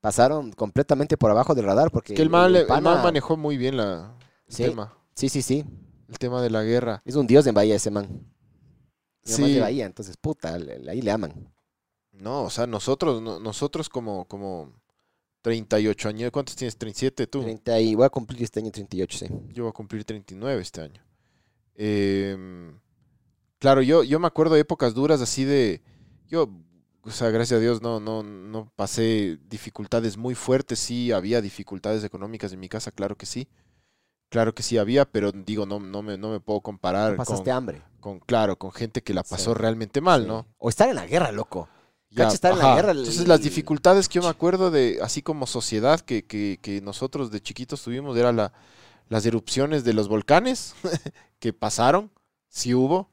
Speaker 3: Pasaron completamente por abajo del radar porque...
Speaker 2: Que el mal, el
Speaker 3: pana-
Speaker 2: mal manejó muy bien la, el
Speaker 3: Sí.
Speaker 2: tema.
Speaker 3: Sí, sí, sí.
Speaker 2: El tema de la guerra.
Speaker 3: Es un dios en Bahía ese man. Es
Speaker 2: Sí.
Speaker 3: de Bahía, entonces, puta, ahí le aman.
Speaker 2: No, o sea, nosotros, no- nosotros como, como 38 años. ¿Cuántos tienes? 37 tú.
Speaker 3: 30 y voy a cumplir este año 38, sí.
Speaker 2: Yo voy a cumplir 39 este año. Em, claro, yo, yo me acuerdo de épocas duras así de... Yo, o sea, gracias a Dios no, no, no pasé dificultades muy fuertes. Sí, había dificultades económicas en mi casa, claro que sí. Claro que sí había, pero digo, no, no, me, no me puedo comparar
Speaker 3: No pasaste
Speaker 2: con,
Speaker 3: hambre.
Speaker 2: con, claro, con gente que la
Speaker 3: Sí.
Speaker 2: pasó realmente mal,
Speaker 3: Sí.
Speaker 2: ¿no?
Speaker 3: O estar en la guerra, loco.
Speaker 2: Ya,
Speaker 3: estar en la guerra, el-
Speaker 2: Entonces las dificultades que yo me acuerdo de, así como sociedad, que, que, que nosotros de chiquitos tuvimos, era la, las erupciones de los volcanes que pasaron, sí hubo,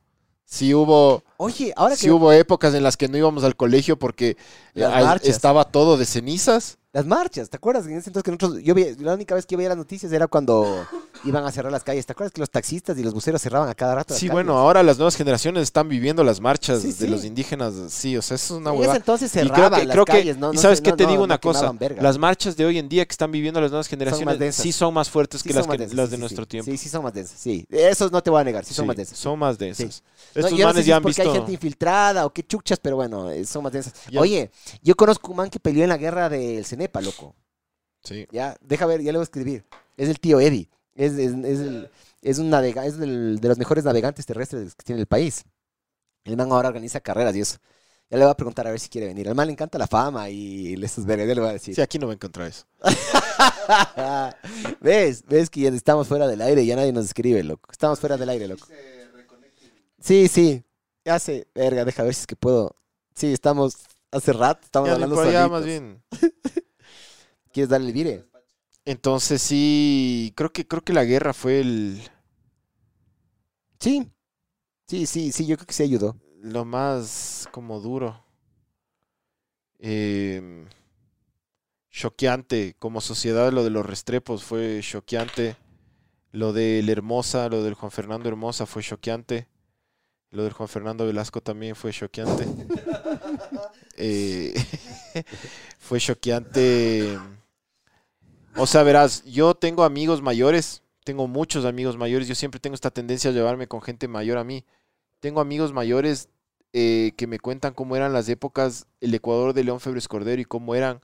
Speaker 2: sí hubo,
Speaker 3: Oye, ahora
Speaker 2: sí
Speaker 3: que
Speaker 2: hubo épocas en las que no íbamos al colegio porque eh, estaba todo de cenizas.
Speaker 3: Las marchas, ¿te acuerdas? En ese entonces que nosotros, yo vi- la única vez que yo veía las noticias era cuando iban a cerrar las calles. ¿Te acuerdas que los taxistas y los buceros cerraban a cada rato? las
Speaker 2: Sí,
Speaker 3: calles?
Speaker 2: bueno, ahora las nuevas generaciones están viviendo las marchas
Speaker 3: Sí,
Speaker 2: de los indígenas, sí, o sea, eso es una
Speaker 3: En
Speaker 2: hueva.
Speaker 3: ese entonces
Speaker 2: Y creo
Speaker 3: cerraban
Speaker 2: que,
Speaker 3: las
Speaker 2: creo que-
Speaker 3: calles, ¿no?
Speaker 2: y
Speaker 3: no
Speaker 2: sabes
Speaker 3: se-
Speaker 2: qué
Speaker 3: no-
Speaker 2: te
Speaker 3: no-
Speaker 2: digo
Speaker 3: no
Speaker 2: una cosa, las marchas de hoy en día que están viviendo las nuevas generaciones sí son más fuertes que las, que,
Speaker 3: densas,
Speaker 2: las de nuestro tiempo.
Speaker 3: Sí, sí son más densas, sí. Esos no te voy a negar, sí, son más densas.
Speaker 2: son más densas.
Speaker 3: No,
Speaker 2: Estos
Speaker 3: no
Speaker 2: manes ya han
Speaker 3: porque
Speaker 2: visto.
Speaker 3: hay gente infiltrada o qué chuchas, pero bueno, eh, son más densas. Oye, yo conozco un man que peleó en la guerra del Cenepa, loco.
Speaker 2: Sí.
Speaker 3: Ya, deja ver, ya le voy a escribir. Es el tío Eddie. Es, es, es, el- es un navega, es del- de los mejores navegantes terrestres que tiene el país. El man ahora organiza carreras y eso. Ya le voy a preguntar a ver si quiere venir. Al man le encanta la fama y vergas, ya le voy a decir.
Speaker 2: Sí, aquí no va a encontrar eso.
Speaker 3: ¿Ves? ¿Ves que ya estamos fuera del aire y ya nadie nos escribe, loco? Estamos fuera del aire, loco. Sí, sí. Ya sé, verga, deja ver si es que puedo. Sí, estamos hace rato, estamos
Speaker 2: Ya,
Speaker 3: hablando
Speaker 2: por allá,
Speaker 3: solitos.
Speaker 2: más bien.
Speaker 3: ¿Quieres darle el vire?
Speaker 2: Entonces sí, creo que creo que la guerra fue el
Speaker 3: Sí. Sí, sí, sí, yo creo que sí ayudó.
Speaker 2: lo más como duro. Eh, choqueante. Como sociedad lo de los Restrepos fue choqueante. Lo del Hermosa, lo del Juan Fernando Hermosa fue choqueante. Lo del Juan Fernando Velasco también fue choqueante. Eh, fue choqueante. O sea, verás, yo tengo amigos mayores, tengo muchos amigos mayores, yo siempre tengo esta tendencia a llevarme con gente mayor a mí. Tengo amigos mayores eh, que me cuentan cómo eran las épocas, el Ecuador de León Febres Cordero y cómo eran,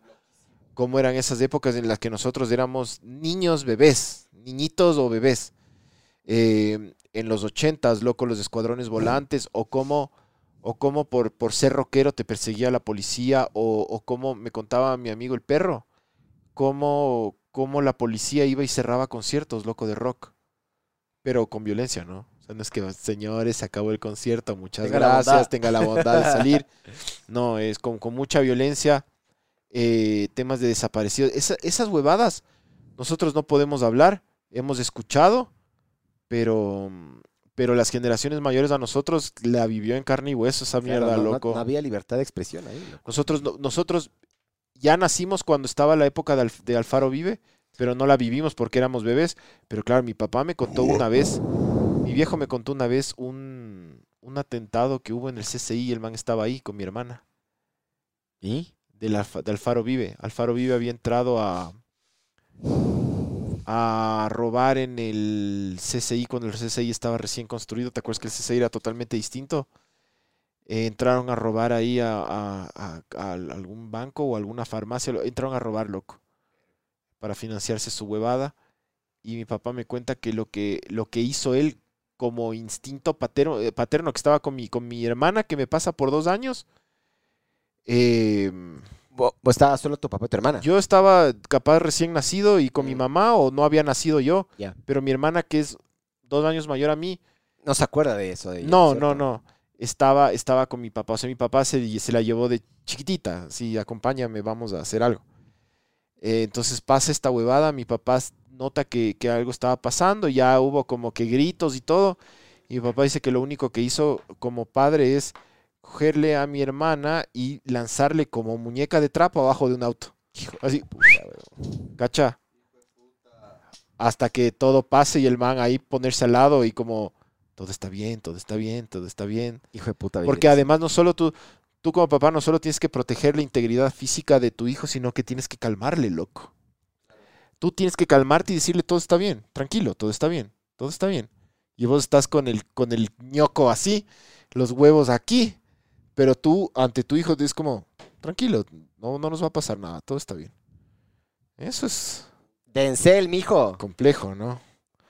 Speaker 2: cómo eran esas épocas en las que nosotros éramos niños, bebés, niñitos o bebés. Eh, en los ochentas, loco, los escuadrones volantes, o cómo, o cómo por, por ser rockero te perseguía la policía, o, o cómo me contaba mi amigo el perro, cómo, cómo la policía iba y cerraba conciertos, loco, de rock, pero con violencia, ¿no? O sea, no es que, señores, se acabó el concierto, muchas
Speaker 3: Tenga
Speaker 2: gracias, tenga la bondad de salir. No, es con, con mucha violencia, eh, temas de desaparecidos. Esa- esas huevadas, nosotros no podemos hablar, hemos escuchado, pero, pero las generaciones mayores a nosotros la vivió en carne y hueso esa
Speaker 3: Claro,
Speaker 2: mierda,
Speaker 3: no- no-
Speaker 2: loco.
Speaker 3: No, había libertad de expresión ahí, loco.
Speaker 2: Nosotros, no- nosotros ya nacimos cuando estaba la época de, Alf- de Alfaro Vive, pero no la vivimos porque éramos bebés. Pero claro, mi papá me contó una vez, mi viejo me contó una vez un, un atentado que hubo en el CCI y el man estaba ahí con mi hermana.
Speaker 3: ¿Y?
Speaker 2: Del Alfa- de Alfaro Vive. Alfaro Vive había entrado a, a robar en el CCI cuando el CCI estaba recién construido. ¿Te acuerdas que el CCI era totalmente distinto? Eh, entraron a robar ahí a, a- a- algún banco o alguna farmacia. Entraron a robar, loco, para financiarse su huevada. Y mi papá me cuenta que lo que, lo que hizo él como instinto paterno, eh, paterno que estaba con mi, con mi hermana, que me pasa por dos años, eh,
Speaker 3: ¿Vos estabas solo tu papá y tu hermana?
Speaker 2: yo estaba capaz recién nacido y con mi
Speaker 3: Mm.
Speaker 2: mamá o no había nacido yo,
Speaker 3: Ya.
Speaker 2: pero mi hermana que es dos años mayor a mí,
Speaker 3: No se acuerda de eso. De ella,
Speaker 2: no,
Speaker 3: ¿cierto?
Speaker 2: no, no, estaba, estaba con mi papá, o sea, mi papá se, se la llevó de chiquitita, sí, acompáñame, vamos a hacer algo. Eh, entonces pasa esta huevada, mi papá nota que, que algo estaba pasando, ya hubo como que gritos y todo, y mi papá dice que lo único que hizo como padre es cogerle a mi hermana y lanzarle como muñeca de trapo abajo de un auto. Así, cacha. Hasta que todo pase y el man ahí ponerse al lado y como, todo está bien, todo está bien, todo está bien.
Speaker 3: Hijo de puta.
Speaker 2: Porque además no solo tú, tú como papá no solo tienes que proteger la integridad física de tu hijo, sino que tienes que calmarle, loco. Tú tienes que calmarte y decirle todo está bien, tranquilo, todo está bien, todo está bien. Y vos estás con el, con el ñoco así, los huevos aquí, pero tú ante tu hijo es como, tranquilo, no, no nos va a pasar nada, todo está bien. Eso es
Speaker 3: Denzel, mijo.
Speaker 2: complejo, ¿no?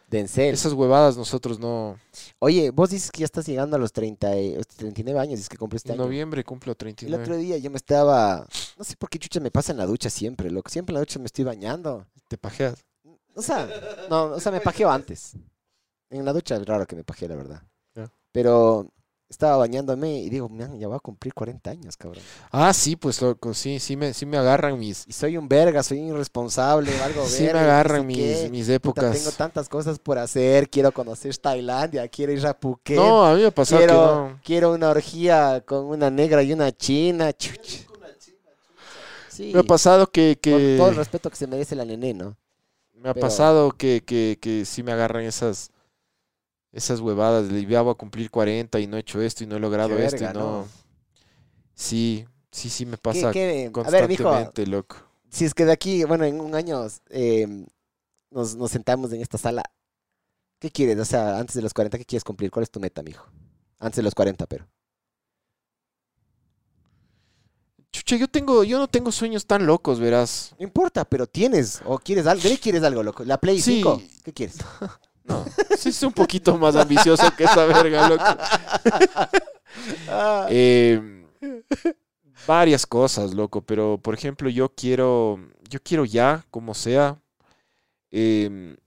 Speaker 3: Denzel.
Speaker 2: Esas huevadas nosotros no...
Speaker 3: Oye, vos dices que ya estás llegando a los 30, y- 39 años, dices que compré este
Speaker 2: En
Speaker 3: año.
Speaker 2: noviembre cumplo
Speaker 3: El
Speaker 2: 39.
Speaker 3: otro día yo me estaba... No sé por qué chucha me pasa en la ducha siempre, loco. Siempre en la ducha me estoy bañando.
Speaker 2: Te pajeas.
Speaker 3: O sea, no, o sea, me pajeo antes. En la ducha es raro que me pajee, la verdad. Pero estaba bañándome y digo, man, ya voy a cumplir 40 años, cabrón.
Speaker 2: Ah, sí, pues loco, sí, sí me, sí me agarran mis,
Speaker 3: Y soy un verga, soy un irresponsable, algo
Speaker 2: sí me
Speaker 3: verga,
Speaker 2: agarran mis,
Speaker 3: qué.
Speaker 2: mis
Speaker 3: Puta,
Speaker 2: épocas.
Speaker 3: tengo tantas cosas por hacer, quiero conocer Tailandia, quiero ir a Phuket.
Speaker 2: No, a mí me ha pasado que
Speaker 3: quiero,
Speaker 2: no.
Speaker 3: quiero una orgía con una negra y una china. chuch. Sí,
Speaker 2: Me ha pasado que,
Speaker 3: con todo el respeto que se merece la nené, ¿no?
Speaker 2: me ha
Speaker 3: pero-
Speaker 2: pasado que, que, que sí me agarran esas esas huevadas. de ya voy a cumplir 40 y no he hecho esto y no he logrado esto y no.
Speaker 3: ¿no?
Speaker 2: Sí, sí, sí me
Speaker 3: ¿Qué-
Speaker 2: pasa
Speaker 3: qué- A ver, mijo,
Speaker 2: constantemente, loco.
Speaker 3: si es que de aquí, bueno, en un año eh, nos, nos sentamos en esta sala, ¿qué quieres? O sea, antes de los 40, ¿qué quieres cumplir? ¿Cuál es tu meta, mijo? Antes de los 40, pero.
Speaker 2: Chucha, yo tengo, yo no tengo sueños tan locos, verás.
Speaker 3: No importa, pero tienes, o quieres algo, ¿de qué quieres algo, loco? ¿La Play
Speaker 2: Sí.
Speaker 3: 5? ¿Qué quieres?
Speaker 2: No, sí es un poquito más ambicioso que esa verga, loco.
Speaker 3: Ah,
Speaker 2: Eh, varias cosas, loco, pero por ejemplo, yo quiero, yo quiero ya, como sea, em,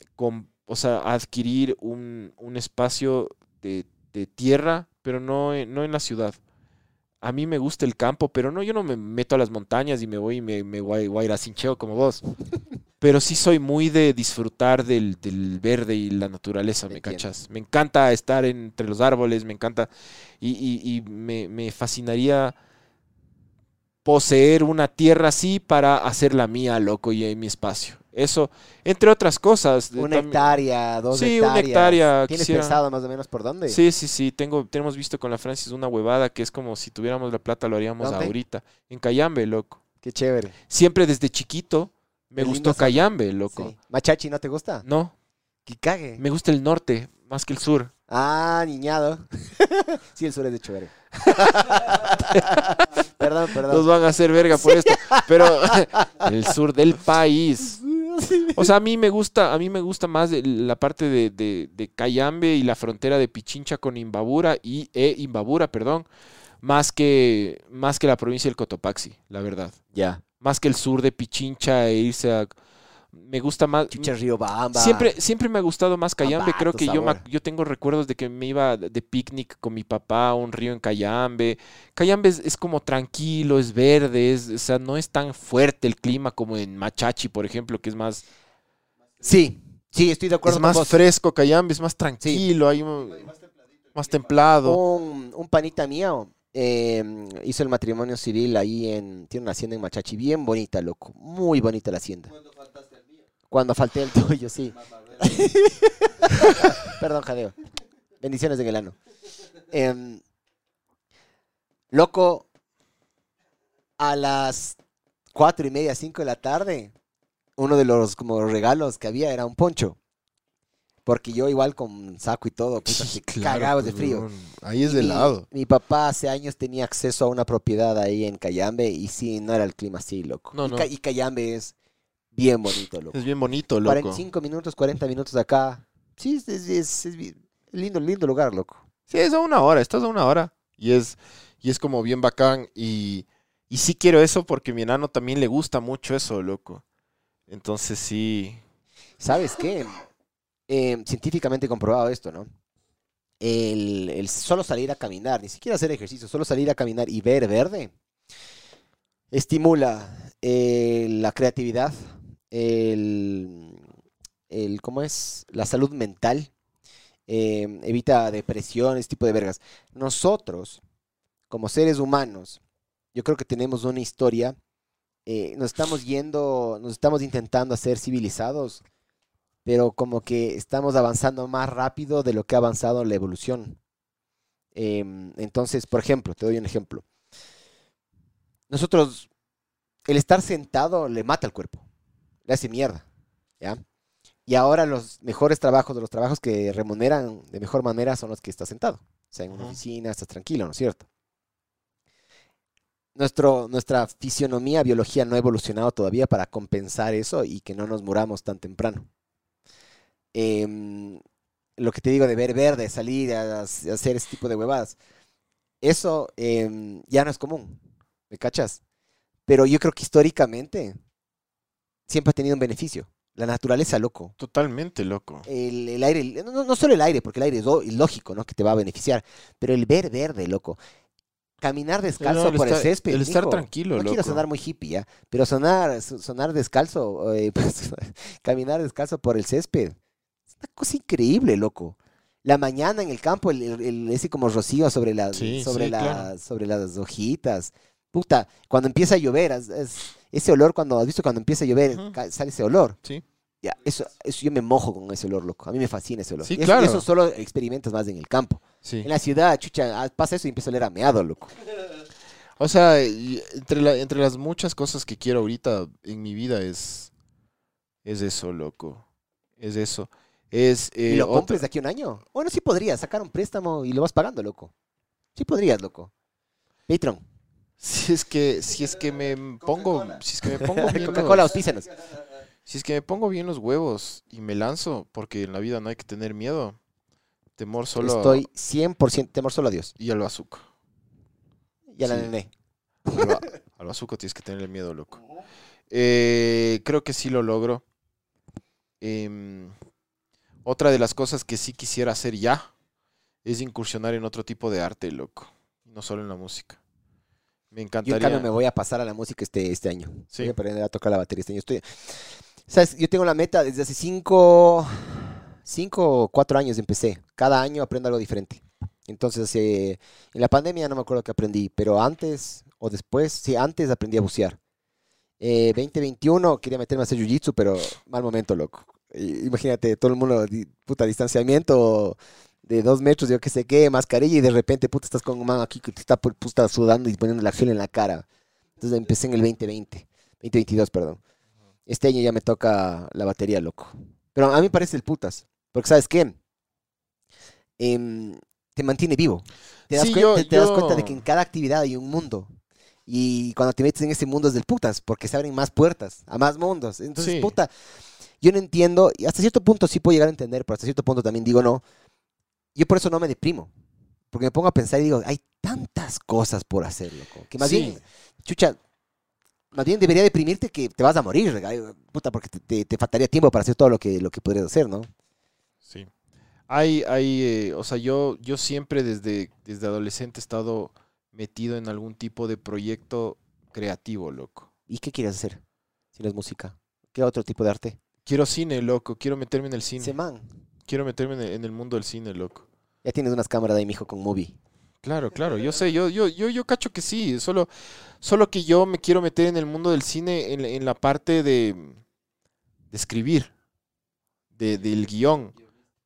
Speaker 2: o sea, adquirir un, un espacio de, de tierra, pero no, no en la ciudad. A mí me gusta el campo, pero no, yo no me meto a las montañas y me voy y me, me voy, a- voy a ir a cincheo como vos. Pero sí soy muy de disfrutar del, del verde y la naturaleza, ¿me cachas? Me encanta estar entre los árboles, me encanta y, y- y me, me fascinaría poseer una tierra así para hacerla mía, loco, y en mi espacio. Eso, entre otras cosas.
Speaker 3: una
Speaker 2: también-
Speaker 3: hectárea, dos
Speaker 2: Sí, una
Speaker 3: hectáreas.
Speaker 2: hectárea,
Speaker 3: ¿Tienes
Speaker 2: quisiera-
Speaker 3: pensado más o menos por dónde?
Speaker 2: Sí, sí, sí. Tengo, tenemos visto con la Francis una huevada que es como si tuviéramos la plata, lo haríamos
Speaker 3: ¿Dónde?
Speaker 2: ahorita. En Cayambe, loco.
Speaker 3: Qué chévere.
Speaker 2: Siempre desde chiquito me
Speaker 3: Qué
Speaker 2: gustó. Cayambe, loco.
Speaker 3: Sí. ¿Machachi no te gusta?
Speaker 2: No,
Speaker 3: Que cague.
Speaker 2: me gusta el norte más que el sur.
Speaker 3: Ah, niñado. sí, el sur es de chévere. perdón, perdón.
Speaker 2: Nos van a hacer verga por esto. Pero el sur del país. O sea, a mí me gusta, a mí me gusta más la parte de, de, de Cayambe y la frontera de Pichincha con Imbabura y e Imbabura, perdón, más que más que la provincia del Cotopaxi, la verdad.
Speaker 3: Ya.
Speaker 2: Más que el sur de Pichincha e irse a me gusta más
Speaker 3: Chucha Río Bamba.
Speaker 2: Siempre, siempre me ha gustado más Cayambe. Creo que yo, me yo tengo recuerdos de que me iba de picnic con mi papá a un río en Cayambe. Cayambe es, es como tranquilo, es verde, es, o sea, no es tan fuerte el clima como en Machachi, por ejemplo, que es más,
Speaker 3: Sí, sí, estoy de acuerdo
Speaker 2: es
Speaker 3: con
Speaker 2: más
Speaker 3: vos.
Speaker 2: fresco. Cayambe es más tranquilo, hay un- más templado.
Speaker 3: Un, un panita mío eh, hizo el matrimonio civil ahí en. Tiene una hacienda en Machachi, bien bonita, loco. Muy bonita la hacienda. Cuando falté el tuyo, sí. Perdón, jadeo. Bendiciones en el ano. Em, loco, a las cuatro y media, cinco de la tarde, uno de los como regalos que había era un poncho. Porque yo igual con saco y todo, puta,
Speaker 2: Sí,
Speaker 3: que
Speaker 2: claro,
Speaker 3: cagados de frío.
Speaker 2: Ahí es
Speaker 3: Y
Speaker 2: de
Speaker 3: mi-
Speaker 2: lado.
Speaker 3: Mi papá hace años tenía acceso a una propiedad ahí en Cayambe y sí, no era el clima así, loco.
Speaker 2: No,
Speaker 3: y,
Speaker 2: no.
Speaker 3: Ca- y Cayambe es bien bonito, loco.
Speaker 2: Es bien bonito, loco.
Speaker 3: 45 minutos, 40 minutos acá. Sí, es, es, es- es bien- lindo, lindo lugar, loco.
Speaker 2: Sí, es a una hora, estás a una hora. Y es, y es como bien bacán. Y, y sí quiero eso porque mi enano también le gusta mucho eso, loco. Entonces sí.
Speaker 3: ¿Sabes qué? Eh, científicamente comprobado esto, ¿no? El, el solo salir a caminar, ni siquiera hacer ejercicio, solo salir a caminar y ver verde, estimula eh, la creatividad, el, el, ¿cómo es? La salud mental, eh, evita depresión, ese tipo de vergas. Nosotros, como seres humanos, yo creo que tenemos una historia, eh, nos estamos yendo, nos estamos intentando hacer civilizados, pero como que estamos avanzando más rápido de lo que ha avanzado la evolución. Em, entonces, por ejemplo, te doy un ejemplo. Nosotros, el estar sentado le mata al cuerpo, le hace mierda, ¿ya? Y ahora los mejores trabajos, de los trabajos que remuneran de mejor manera son los que estás sentado. O sea, en una
Speaker 2: Ujú.
Speaker 3: oficina estás tranquilo, ¿no es cierto? Nuestro, nuestra fisionomía, biología no ha evolucionado todavía para compensar eso y que no nos muramos tan temprano. Em, lo que te digo de ver verde, salir a, a hacer ese tipo de huevadas, eso em, ya no es común, ¿me cachas? Pero yo creo que históricamente siempre ha tenido un beneficio. La naturaleza, loco.
Speaker 2: Totalmente loco.
Speaker 3: El, el aire, no, no- solo el aire, porque el aire es lógico, ¿no? Que te va a beneficiar, pero el ver verde, loco. Caminar descalzo
Speaker 2: No,
Speaker 3: por
Speaker 2: estar-
Speaker 3: el césped.
Speaker 2: el estar tranquilo,
Speaker 3: No quiero
Speaker 2: loco.
Speaker 3: sonar muy hippie, ¿ya? Pero sonar, so- sonar descalzo, eh, pues, caminar descalzo por el césped. Es una cosa increíble, loco. La mañana en el campo, el, el- ese como rocío sobre,
Speaker 2: Sí,
Speaker 3: sobre,
Speaker 2: sí,
Speaker 3: las
Speaker 2: claro.
Speaker 3: sobre las hojitas. Puta, cuando empieza a llover, es- es- ese olor, cuando has visto cuando empieza a llover, sale ese olor.
Speaker 2: Sí.
Speaker 3: Ya, eso, eso yo me mojo con ese olor, loco. A mí me fascina ese olor.
Speaker 2: Sí,
Speaker 3: Y eso, y
Speaker 2: claro.
Speaker 3: eso solo experimentas más en el campo.
Speaker 2: Sí.
Speaker 3: En la ciudad, chucha, ah, pasa eso y empieza a oler a meado, loco.
Speaker 2: O sea, y entre, la- entre las muchas cosas que quiero ahorita en mi vida es, es eso, loco. Es eso. Es,
Speaker 3: ¿Y
Speaker 2: eh,
Speaker 3: lo
Speaker 2: otra-
Speaker 3: compres de aquí a un año? Bueno, sí podrías sacar un préstamo y lo vas pagando, loco. Sí podrías, loco. Patreon.
Speaker 2: Si es que, si es que me pongo, si es que me pongo bien
Speaker 3: Coca-Cola,
Speaker 2: los, si es que me pongo bien los huevos y me lanzo, porque en la vida no hay que tener miedo. Temor solo
Speaker 3: Estoy 100% temor solo a Dios.
Speaker 2: y al bazuco.
Speaker 3: Y a la
Speaker 2: Sí.
Speaker 3: nené.
Speaker 2: Al, bazuco tienes que tener miedo, loco. Eh, creo que sí lo logro. Em, otra de las cosas que sí quisiera hacer ya es incursionar en otro tipo de arte, loco. No solo en la música. Me
Speaker 3: Yo en
Speaker 2: encantaría.
Speaker 3: cambio me voy a pasar a la música este, este año.
Speaker 2: Sí.
Speaker 3: Voy a aprender a tocar la batería este año. Estoy... ¿Sabes? Yo tengo la meta desde hace cinco, cinco o cuatro años empecé. Cada año aprendo algo diferente. Entonces, en la pandemia no me acuerdo que aprendí, pero antes o después, sí, antes aprendí a bucear. Eh, 2021 quería meterme a hacer jiu-jitsu, pero mal momento, loco. Imagínate, todo el mundo, puta, distanciamiento de dos metros, yo qué sé qué, mascarilla, y de repente, puta, estás con un man aquí que te está pu- puta, sudando y poniendo la gel en la cara. Entonces empecé en el 2020, 2022, perdón. Este año ya me toca la batería, loco. Pero a mí me parece el putas, porque ¿sabes qué? Em, te mantiene vivo. Te, das,
Speaker 2: Sí,
Speaker 3: cuen-
Speaker 2: yo-
Speaker 3: te- te das cuenta de que en cada actividad hay un mundo. Y cuando te metes en ese mundo es del putas, porque se abren más puertas a más mundos. Entonces,
Speaker 2: Sí.
Speaker 3: puta, yo no entiendo, y hasta cierto punto sí puedo llegar a entender, pero hasta cierto punto también digo no. Yo por eso no me deprimo, porque me pongo a pensar y digo, hay tantas cosas por hacer, loco, que más
Speaker 2: Sí.
Speaker 3: bien, chucha, más bien debería deprimirte que te vas a morir, puta, porque te, te- te faltaría tiempo para hacer todo lo que, lo que podrías hacer, ¿no?
Speaker 2: Sí. Hay, hay, eh, o sea, yo, yo siempre desde, desde adolescente he estado metido en algún tipo de proyecto creativo, loco.
Speaker 3: ¿Y qué quieres hacer si no es música? ¿Qué otro tipo de arte?
Speaker 2: Quiero cine, loco. Quiero meterme en el cine. Quiero meterme en el, en el mundo del cine, loco.
Speaker 3: Ya tienes unas cámaras de ahí, mijo, con movie.
Speaker 2: Claro, claro, yo sé, yo, yo, yo, yo cacho que sí, solo, solo que yo me quiero meter en el mundo del cine en, la- en la parte de, de escribir, de, del guion,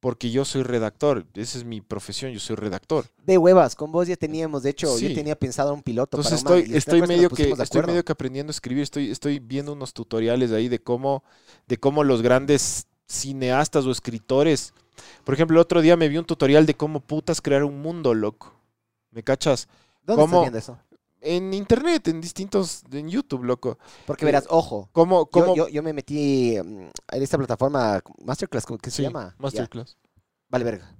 Speaker 2: porque yo soy redactor, esa es mi profesión, yo soy redactor.
Speaker 3: De huevas, con vos ya teníamos, de hecho,
Speaker 2: Sí.
Speaker 3: yo tenía pensado un piloto
Speaker 2: Entonces
Speaker 3: para
Speaker 2: estoy,
Speaker 3: y ¿te
Speaker 2: estoy medio que,
Speaker 3: de
Speaker 2: estoy medio que aprendiendo a escribir, estoy, estoy viendo unos tutoriales ahí de cómo, de cómo los grandes cineastas o escritores, por ejemplo, el otro día me vi un tutorial de cómo putas crear un mundo, loco. ¿Me cachas?
Speaker 3: ¿Dónde
Speaker 2: cómo-
Speaker 3: estás viendo eso?
Speaker 2: En internet, en distintos, en YouTube, loco.
Speaker 3: Porque verás, ojo,
Speaker 2: ¿Cómo,
Speaker 3: yo,
Speaker 2: cómo?
Speaker 3: yo, yo me metí mm, en esta plataforma Masterclass, ¿cómo que se
Speaker 2: Sí,
Speaker 3: llama? Ya,
Speaker 2: Masterclass.
Speaker 3: Vale, verga.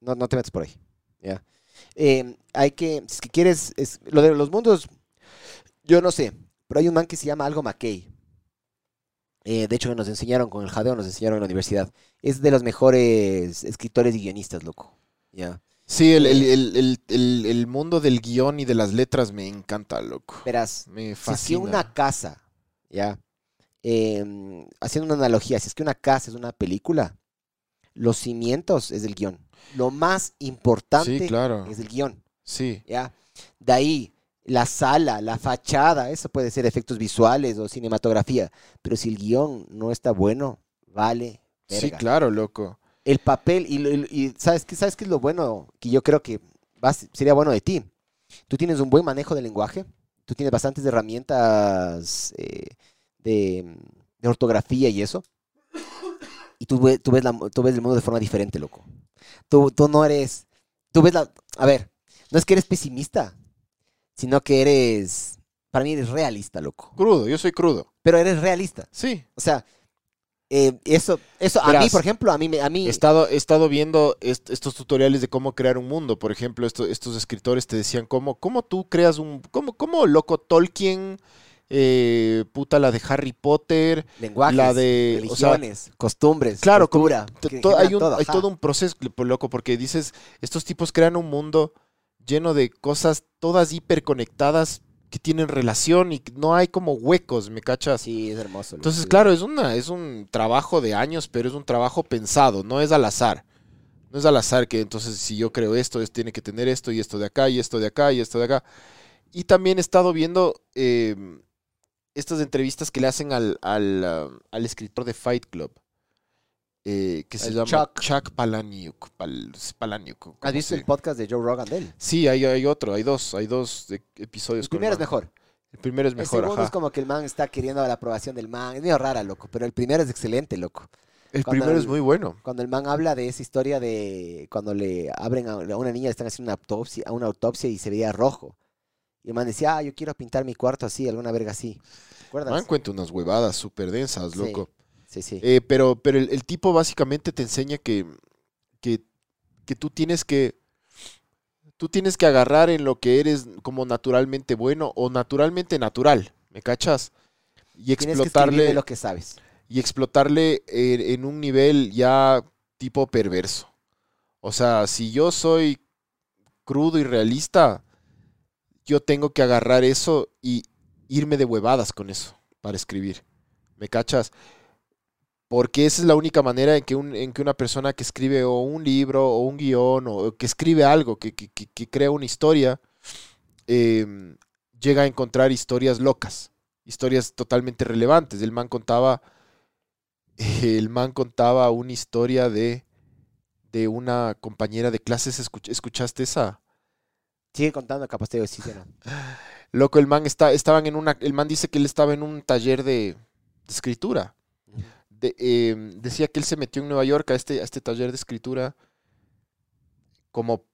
Speaker 3: No, no te metas por ahí. Ya. Eh, hay que, si es que quieres, es- lo de los mundos, yo no sé, pero hay un man que se llama algo McKay. Eh, de hecho, nos enseñaron con el jadeo, nos enseñaron en la universidad. Es de los mejores escritores y guionistas, loco. Ya.
Speaker 2: Sí, el, el, el, el, el- mundo del guion y de las letras me encanta, loco.
Speaker 3: Verás,
Speaker 2: Me
Speaker 3: si es que
Speaker 2: fascina.
Speaker 3: una casa, ya, em, haciendo una analogía, si es que una casa es una película, los cimientos es el guion. Lo más importante
Speaker 2: Sí, claro.
Speaker 3: es el guion,
Speaker 2: Sí.
Speaker 3: ¿ya? De ahí, la sala, la fachada, eso puede ser efectos visuales o cinematografía. Pero si el guion no está bueno, vale.
Speaker 2: Sí, claro, loco.
Speaker 3: El papel, y, lo- y- y ¿sabes, qué, ¿sabes qué es lo bueno? Que yo creo que vas- sería bueno de ti. Tú tienes un buen manejo del lenguaje, tú tienes bastantes herramientas eh, de, de ortografía y eso. Y tú, ve- tú, ves la- tú ves el mundo de forma diferente, loco. Tú, tú no eres. Tú ves la. A ver, no es que eres pesimista, sino que eres. Para mí eres realista, loco.
Speaker 2: Crudo, yo soy crudo.
Speaker 3: Pero eres realista.
Speaker 2: Sí.
Speaker 3: O sea, eh, eso, eso a mí, por ejemplo, a mí, me- a mí
Speaker 2: He estado, he estado viendo est- estos tutoriales de cómo crear un mundo. Por ejemplo, esto- estos escritores te decían cómo, cómo tú creas un... Cómo, cómo loco Tolkien, eh, puta la de Harry Potter.
Speaker 3: lenguajes,
Speaker 2: la de- o sea,
Speaker 3: religiones, costumbres,
Speaker 2: claro,
Speaker 3: cultura. Que
Speaker 2: hay un-
Speaker 3: todo,
Speaker 2: hay todo un proceso, loco, porque dices, estos tipos crean un mundo lleno de cosas todas hiperconectadas que tienen relación y no hay como huecos, ¿me cachas?
Speaker 3: Sí, es hermoso.
Speaker 2: Entonces, claro, es una, es un trabajo de años, pero es un trabajo pensado, no es al azar. No es al azar que entonces si yo creo esto, es, tiene que tener esto y esto de acá y esto de acá y esto de acá. Y también he estado viendo eh, estas entrevistas que le hacen al, al, ah, al escritor de Fight Club, eh, que se
Speaker 3: El
Speaker 2: llama
Speaker 3: Chuck.
Speaker 2: Chuck, Palahniuk. Pal- Palahniuk, ¿cómo
Speaker 3: ¿Has visto
Speaker 2: se-
Speaker 3: el podcast de Joe Rogan de él?
Speaker 2: Sí, hay, hay otro, hay dos, hay dos de- episodios.
Speaker 3: El primero es mejor.
Speaker 2: El primero es
Speaker 3: El
Speaker 2: mejor,
Speaker 3: segundo
Speaker 2: ajá.
Speaker 3: es como que el man está queriendo la aprobación del man. Es medio rara, loco, pero el primero es excelente, loco.
Speaker 2: El
Speaker 3: cuando
Speaker 2: primero es
Speaker 3: el-
Speaker 2: muy bueno.
Speaker 3: Cuando el man habla de esa historia de cuando le abren a una niña, le están haciendo una autopsia, una autopsia y se veía rojo. Y el man decía, ah, yo quiero pintar mi cuarto así, alguna verga así. ¿Te acuerdas?
Speaker 2: Man cuenta unas huevadas súper densas, loco.
Speaker 3: Sí, sí.
Speaker 2: Eh, pero pero el, el tipo básicamente te enseña que, que, que tú tienes que tú tienes que agarrar en lo que eres como naturalmente bueno o naturalmente natural, ¿me cachas? Y
Speaker 3: Tienes
Speaker 2: explotarle
Speaker 3: lo que sabes.
Speaker 2: y explotarle en, en un nivel ya tipo perverso. O sea, si yo soy crudo y realista, yo tengo que agarrar eso y irme de huevadas con eso para escribir. ¿Me cachas? Porque esa es la única manera en que, un- en que una persona que escribe o un libro o un guion o que escribe algo, que, que- que- crea una historia, em, llega a encontrar historias locas, historias totalmente relevantes. El man contaba, el man contaba una historia de, de una compañera de clases. ¿Escuch- ¿Escuchaste esa?
Speaker 3: Sigue contando, capaz te digo sí, sí, no.
Speaker 2: Loco, el man está, estaban en una, el man dice que él estaba en un taller de, de escritura. Eh, decía que él se metió en Nueva York a este, a este taller de escritura, como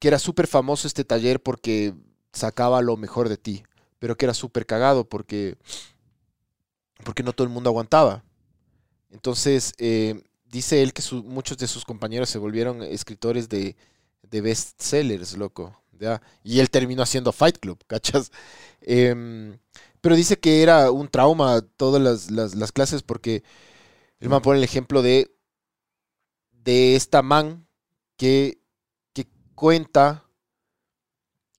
Speaker 2: que era súper famoso este taller porque sacaba lo mejor de ti, pero que era súper cagado porque, porque no todo el mundo aguantaba. Entonces, eh, dice él que muchos de sus compañeros se volvieron escritores de, de bestsellers, loco. ¿ya? Y él terminó haciendo Fight Club, ¿cachas? Em, pero dice que era un trauma todas las- las clases porque el man pone el ejemplo de, de esta man que, que cuenta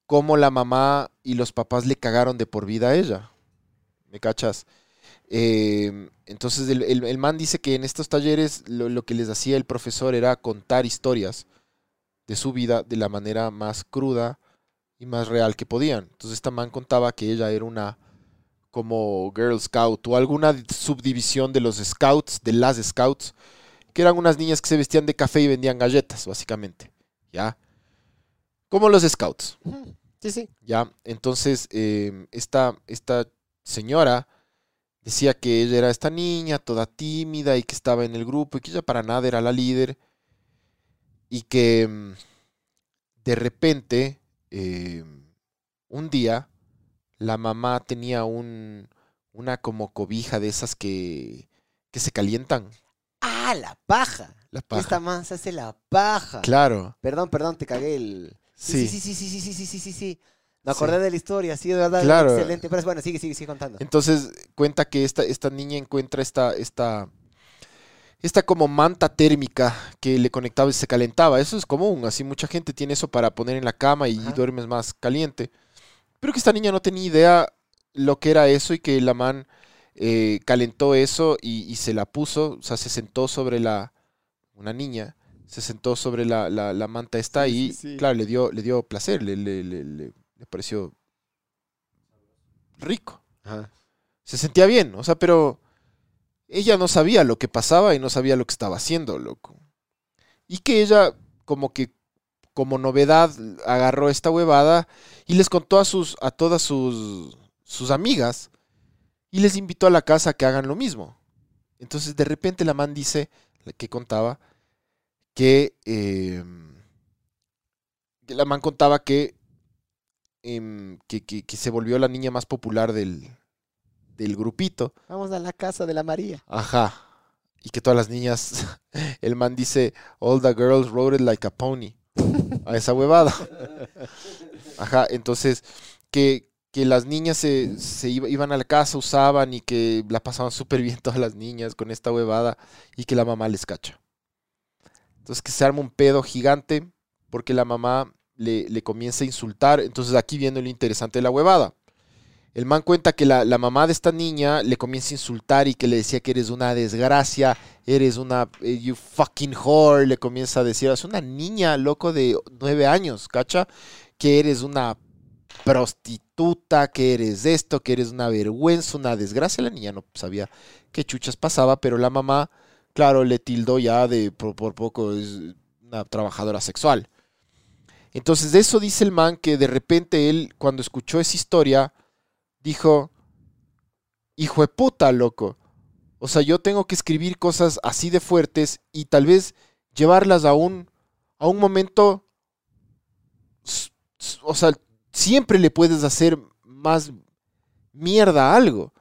Speaker 2: cómo la mamá y los papás le cagaron de por vida a ella. ¿Me cachas? Em, entonces el, el- el man dice que en estos talleres lo, lo que les hacía el profesor era contar historias de su vida de la manera más cruda y más real que podían. Entonces esta man contaba que ella era una como Girl Scout o alguna subdivisión de los Scouts, de las Scouts, que eran unas niñas que se vestían de café y vendían galletas, básicamente. ¿Ya? Como los Scouts.
Speaker 3: Sí, sí.
Speaker 2: ¿ya? Entonces, eh, esta, esta señora decía que ella era esta niña toda tímida y que estaba en el grupo y que ella para nada era la líder y que mm, de repente, eh, un día, la mamá tenía un, una como cobija de esas que, que se calientan.
Speaker 3: Ah, la paja.
Speaker 2: La
Speaker 3: Esta
Speaker 2: paja.
Speaker 3: man se hace la paja.
Speaker 2: Claro,
Speaker 3: Perdón, perdón, te cagué el.
Speaker 2: sí.
Speaker 3: Sí, sí, sí, sí, sí, sí, sí, sí, sí. Me
Speaker 2: Sí.
Speaker 3: acordé de la historia, sí, de verdad.
Speaker 2: Claro.
Speaker 3: Excelente. Pero bueno, sigue, sigue, sigue contando.
Speaker 2: Entonces cuenta que esta, esta niña encuentra esta, esta, esta como manta térmica que le conectaba y se calentaba. Eso es común, así mucha gente tiene eso para poner en la cama y
Speaker 3: Ajá.
Speaker 2: duermes más caliente. Pero que esta niña no tenía idea lo que era eso y que la man eh, calentó eso y, y se la puso, o sea, se sentó sobre la, una niña, se sentó sobre la, la- la manta esta y,
Speaker 3: sí, sí.
Speaker 2: claro, le dio, le dio placer, le, le- le- le- le pareció rico.
Speaker 3: Ajá.
Speaker 2: Se sentía bien, o sea, pero ella no sabía lo que pasaba y no sabía lo que estaba haciendo, loco. Y que ella, como que, como novedad, agarró esta huevada y les contó a sus, a todas sus, sus amigas y les invitó a la casa a que hagan lo mismo. Entonces, de repente, la man dice, que contaba, que, eh, que la man contaba que, em, que, que- que se volvió la niña más popular del, del grupito.
Speaker 3: Vamos a la casa de la María.
Speaker 2: Ajá. Y que todas las niñas, el man dice, all the girls rode it like a pony. A esa huevada. Ajá, entonces, que, que las niñas se, se iba- iban a la casa, usaban y que la pasaban súper bien todas las niñas con esta huevada y que la mamá les cacha. Entonces que se arma un pedo gigante porque la mamá le, le comienza a insultar. Entonces aquí viene lo interesante de la huevada. El man cuenta que la, mamá de esta niña le comienza a insultar y que le decía que eres una desgracia, eres una, eh, you fucking whore, le comienza a decir, es una niña, loco, de nueve años, ¿cacha? Que eres una prostituta, que eres esto, que eres una vergüenza, una desgracia. La niña no sabía qué chuchas pasaba, pero la mamá, claro, le tildó ya de por, por poco, es una trabajadora sexual. Entonces de eso dice el man que de repente él, cuando escuchó esa historia, dijo, hijo de puta, loco. O sea, yo tengo que escribir cosas así de fuertes y tal vez llevarlas a un, a un momento, o sea, siempre le puedes hacer más mierda a algo.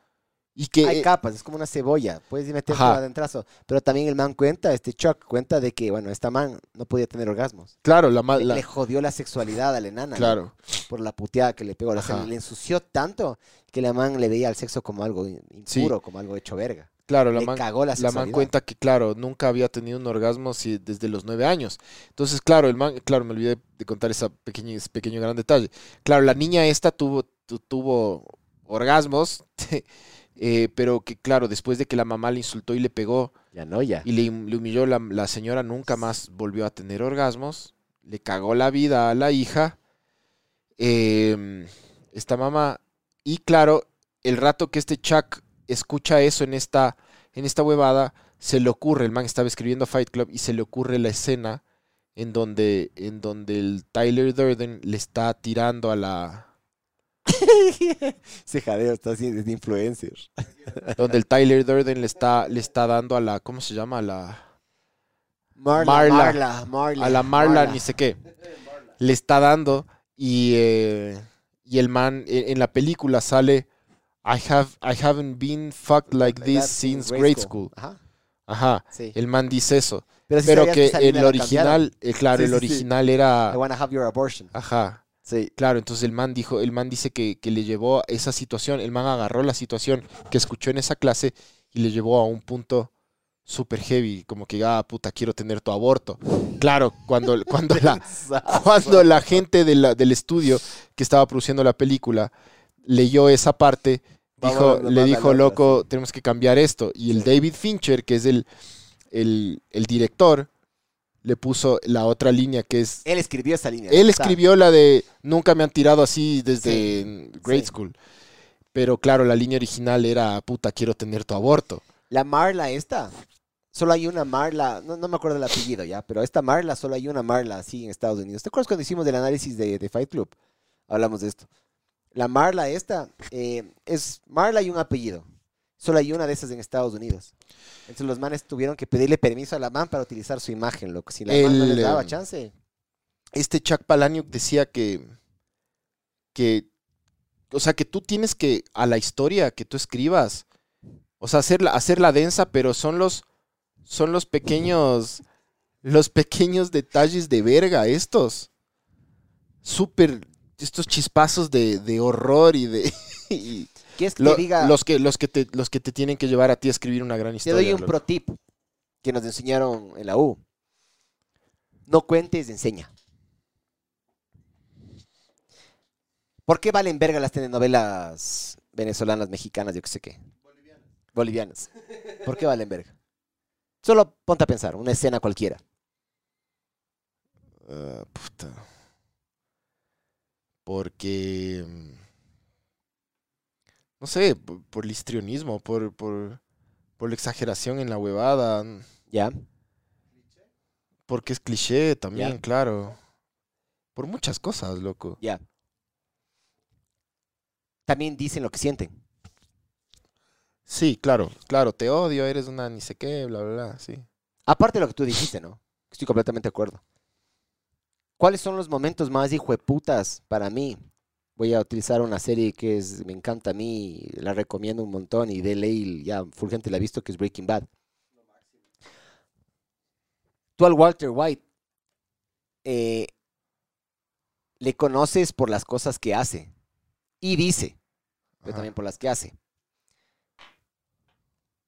Speaker 2: Y que,
Speaker 3: Hay
Speaker 2: eh,
Speaker 3: capas, es como una cebolla. Puedes meter
Speaker 2: Ajá.
Speaker 3: adentrazo. Pero también el man cuenta, este Chuck cuenta de que, bueno, esta man no podía tener orgasmos.
Speaker 2: claro, la, ma-
Speaker 3: Le,
Speaker 2: la-
Speaker 3: le jodió la sexualidad a la enana. ¿no?
Speaker 2: claro,
Speaker 3: Por la puteada que le pegó. O sea, le ensució tanto que la man le veía al sexo como algo
Speaker 2: Sí.
Speaker 3: impuro, como algo hecho verga.
Speaker 2: claro, la
Speaker 3: le
Speaker 2: man,
Speaker 3: cagó la
Speaker 2: la man cuenta que, claro, nunca había tenido un orgasmo si- desde los nueve años. Entonces, claro, el man, claro, me olvidé de contar esa pequeña, ese pequeño gran detalle. Claro, la niña esta tuvo, tu- tuvo orgasmos, eh, pero que, claro, después de que la mamá le insultó y le pegó
Speaker 3: Ya no, ya.
Speaker 2: y le, le humilló, la, la señora nunca más volvió a tener orgasmos, le cagó la vida a la hija, eh, esta mamá, y claro, el rato que este Chuck escucha eso en esta, en esta huevada, se le ocurre, el man estaba escribiendo Fight Club y se le ocurre la escena en donde, en donde el Tyler Durden le está tirando a la...
Speaker 3: Ese jadeo está así de influencer.
Speaker 2: donde el Tyler Durden le está, le está dando a la, ¿cómo se llama? A la...
Speaker 3: Marla,
Speaker 2: Marla.
Speaker 3: Marla, Marla.
Speaker 2: a la Marla, ni sé qué. Le está dando y, eh, y el man e- en la película sale I have I haven't been fucked like this since grade school.
Speaker 3: Ajá,
Speaker 2: Ajá.
Speaker 3: sí.
Speaker 2: El man dice eso.
Speaker 3: Pero, sabías
Speaker 2: que
Speaker 3: línea
Speaker 2: el original, eh, claro,
Speaker 3: Sí,
Speaker 2: el
Speaker 3: sí,
Speaker 2: original era
Speaker 3: I wanna have your abortion.
Speaker 2: ajá.
Speaker 3: Sí.
Speaker 2: Claro, entonces el man dijo, el man dice que, que le llevó a esa situación, el man agarró la situación que escuchó en esa clase y le llevó a un punto súper heavy, como que, ah, puta, quiero tener tu aborto. Claro, cuando, cuando, la, cuando la gente de la- del estudio que estaba produciendo la película leyó esa parte, dijo, le dijo, loco, tenemos que cambiar esto. Y el David Fincher, que es el, el, el director, le puso la otra línea que es
Speaker 3: Él escribió esa línea.
Speaker 2: él escribió la de nunca me han tirado así desde
Speaker 3: Sí,
Speaker 2: grade
Speaker 3: sí.
Speaker 2: school. Pero claro, la línea original era puta, quiero tener tu aborto.
Speaker 3: La Marla esta. Solo hay una Marla, no, no me acuerdo del apellido ya, pero esta Marla, solo hay una Marla así en Estados Unidos. ¿Te acuerdas cuando hicimos el análisis de, de Fight Club? Hablamos de esto. La Marla esta eh, es Marla y un apellido. Solo hay una de esas en Estados Unidos. Entonces los manes tuvieron que pedirle permiso a la man para utilizar su imagen, loco. Si la man no les daba
Speaker 2: eh,
Speaker 3: chance.
Speaker 2: Este Chuck Palahniuk decía que que o sea, que tú tienes que a la historia que tú escribas, o sea, hacerla hacerla densa, pero son los son los pequeños los pequeños detalles de verga estos. Súper estos chispazos de, de horror y de y-
Speaker 3: ¿Quieres que
Speaker 2: Lo-
Speaker 3: diga?
Speaker 2: los, que, los, que te, los que te tienen que llevar a ti a escribir una gran
Speaker 3: Te
Speaker 2: historia.
Speaker 3: doy un
Speaker 2: loco.
Speaker 3: pro tip que nos enseñaron en la U. No cuentes, enseña. ¿Por qué valen verga las telenovelas venezolanas, mexicanas, yo qué sé qué? Bolivianas. ¿Por qué valen verga? Solo ponte a pensar, una escena cualquiera.
Speaker 2: Ah, puta. porque, mm, no sé, por, por el histrionismo, por, por, por la exageración en la huevada,
Speaker 3: ¿Ya?
Speaker 2: porque es cliché también, claro. Por muchas cosas, loco.
Speaker 3: Ya. También dicen lo que sienten.
Speaker 2: Sí, claro, claro, te odio, eres una ni sé qué, bla, bla, bla, sí.
Speaker 3: Aparte de lo que tú dijiste, ¿no? Estoy completamente de acuerdo. ¿Cuáles son los momentos más hijueputas para mí? Voy a utilizar una serie que es, me encanta a mí, la recomiendo un montón y de ley ya full gente la ha visto, que es Breaking Bad. Tú al Walter White eh, le conoces por las cosas que hace y dice, pero
Speaker 2: Ajá.
Speaker 3: también por las que hace.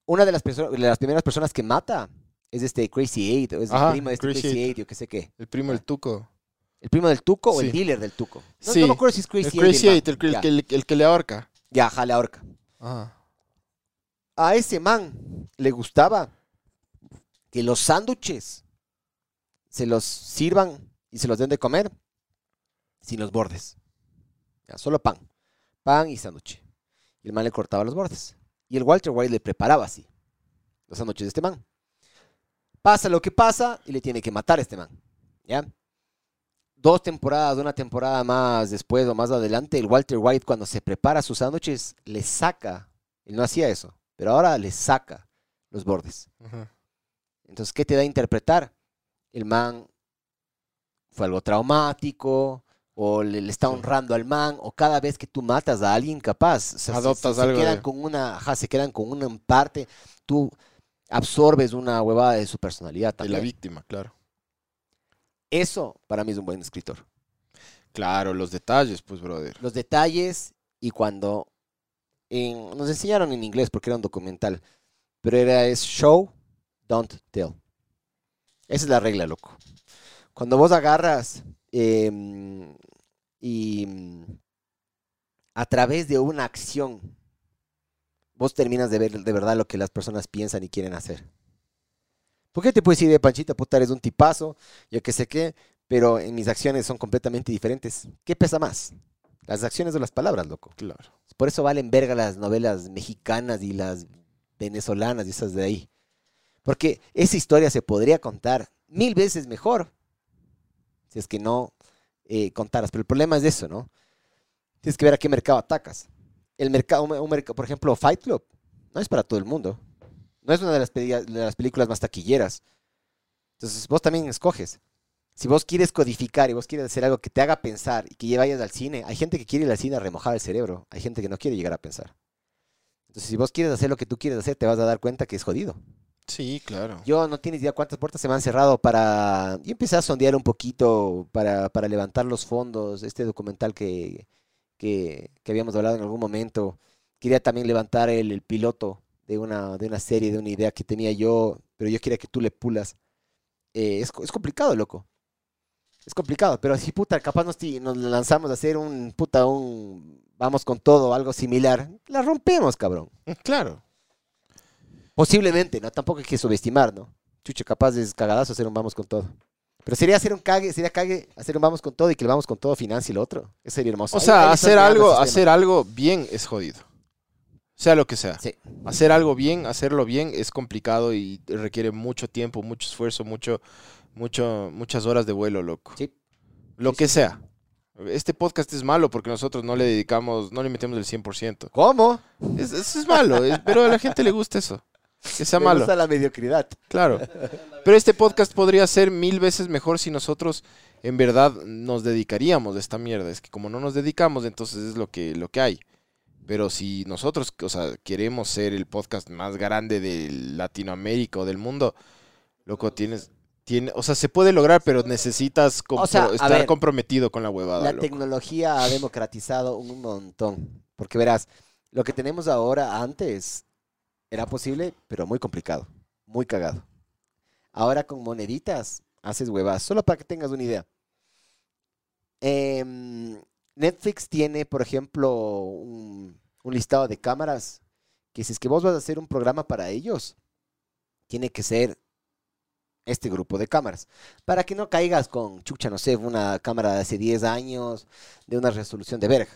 Speaker 3: Una de las, de las primeras personas que mata es este Crazy Eight, o es el primo de este
Speaker 2: Crazy
Speaker 3: Crazy
Speaker 2: Eight.
Speaker 3: Yo qué sé qué.
Speaker 2: El primo del tuco.
Speaker 3: ¿El primo del Tuco o el dealer del Tuco? No,
Speaker 2: Sí,
Speaker 3: no me acuerdo si es Crazy
Speaker 2: El el, que- el
Speaker 3: Ya,
Speaker 2: que, el, el que le ahorca.
Speaker 3: ya, jale ahorca.
Speaker 2: Ajá.
Speaker 3: A ese man le gustaba que los sándwiches se los sirvan y se los den de comer sin los bordes. Ya, solo pan. Pan y sándwich. Y el man le cortaba los bordes. Y el Walter White le preparaba así los sándwiches de este man. Pasa lo que pasa y le tiene que matar a este man. ¿Ya? Dos temporadas, una temporada más después o más adelante, el Walter White cuando se prepara sus sándwiches le saca, él no hacía eso, pero ahora le saca los bordes. Entonces, ¿qué te da a interpretar? El man fue algo traumático, o le, le está
Speaker 2: Sí.
Speaker 3: honrando al man, o cada vez que tú matas a alguien capaz, o sea, se-
Speaker 2: Adoptas
Speaker 3: se, se
Speaker 2: algo
Speaker 3: quedan
Speaker 2: de-
Speaker 3: con una, ajá, se quedan con una parte, tú absorbes una huevada de su personalidad
Speaker 2: De la
Speaker 3: también.
Speaker 2: víctima, claro.
Speaker 3: Eso para mí es un buen escritor.
Speaker 2: Claro, los detalles, pues, brother.
Speaker 3: Los detalles y cuando en- nos enseñaron en inglés porque era un documental, pero era es show, don't tell. Esa es la regla, loco. Cuando vos agarras em, y a través de una acción, vos terminas de ver de verdad lo que las personas piensan y quieren hacer. ¿Por qué te puedes decir de Panchita, puta, eres un tipazo, yo qué sé qué, pero en mis acciones son completamente diferentes? ¿Qué pesa más? ¿Las acciones o las palabras, loco?
Speaker 2: Claro.
Speaker 3: Por eso valen verga las novelas mexicanas y las venezolanas y esas de ahí. Porque esa historia se podría contar mil veces mejor si es que no eh, contaras. Pero el problema es eso, ¿no? Tienes que ver a qué mercado atacas. El mercado, un, un mercado, por ejemplo, Fight Club, no es para todo el mundo. No es una de las, peli- de las películas más taquilleras. Entonces vos también escoges. Si vos quieres codificar y vos quieres hacer algo que te haga pensar y que vayas al cine, hay gente que quiere ir al cine a remojar el cerebro, hay gente que no quiere llegar a pensar. Entonces, si vos quieres hacer lo que tú quieres hacer, te vas a dar cuenta que es jodido.
Speaker 2: Sí, claro.
Speaker 3: Yo no tienes idea cuántas puertas se me han cerrado para... Yo empecé a sondear un poquito para, para levantar los fondos, este documental que, que, que habíamos hablado en algún momento. Quería también levantar el, el piloto de una, de una serie, de una idea que tenía yo, pero yo quería que tú le pulas. Eh, es, es complicado, loco. Es complicado, pero si puta, capaz nos, nos lanzamos a hacer un puta, un vamos con todo, algo similar, la rompemos, cabrón.
Speaker 2: Claro.
Speaker 3: Posiblemente, ¿no? Tampoco hay que subestimar, ¿no? Chucha, capaz es cagadazo hacer un vamos con todo. Pero sería hacer un cague, sería cague hacer un vamos con todo y que el vamos con todo financie el otro. Eso sería hermoso.
Speaker 2: O sea,
Speaker 3: ahí
Speaker 2: hacer algo, hacer algo bien es jodido. Sea lo que sea.
Speaker 3: Sí.
Speaker 2: Hacer algo bien, hacerlo bien es complicado y requiere mucho tiempo, mucho esfuerzo, mucho, mucho, muchas horas de vuelo, loco.
Speaker 3: Sí.
Speaker 2: Lo
Speaker 3: Sí,
Speaker 2: que
Speaker 3: sí,
Speaker 2: sea. Este podcast es malo porque nosotros no le dedicamos, no le metemos el 100%.
Speaker 3: ¿Cómo?
Speaker 2: Es, eso es malo, es- pero a la gente le gusta eso. Que sea
Speaker 3: Me
Speaker 2: malo.
Speaker 3: gusta la mediocridad.
Speaker 2: Claro. Pero este podcast podría ser mil veces mejor si nosotros en verdad nos dedicaríamos a esta mierda. Es que como no nos dedicamos, entonces es lo que, lo que hay. Pero si nosotros, o sea, queremos ser el podcast más grande de Latinoamérica o del mundo, loco, tienes, tiene, o sea, se puede lograr, pero necesitas compro-
Speaker 3: O sea, a
Speaker 2: estar
Speaker 3: ver,
Speaker 2: comprometido con la huevada.
Speaker 3: La
Speaker 2: loco.
Speaker 3: tecnología ha democratizado un montón. Porque verás, lo que tenemos ahora antes era posible, pero muy complicado. Muy cagado. Ahora con moneditas haces huevas. Solo para que tengas una idea. Em, Netflix tiene, por ejemplo, un, listado de cámaras que si es que vos vas a hacer un programa para ellos, tiene que ser este grupo de cámaras. Para que no caigas con, chucha, no sé, una cámara de hace 10 años, de una resolución de verga.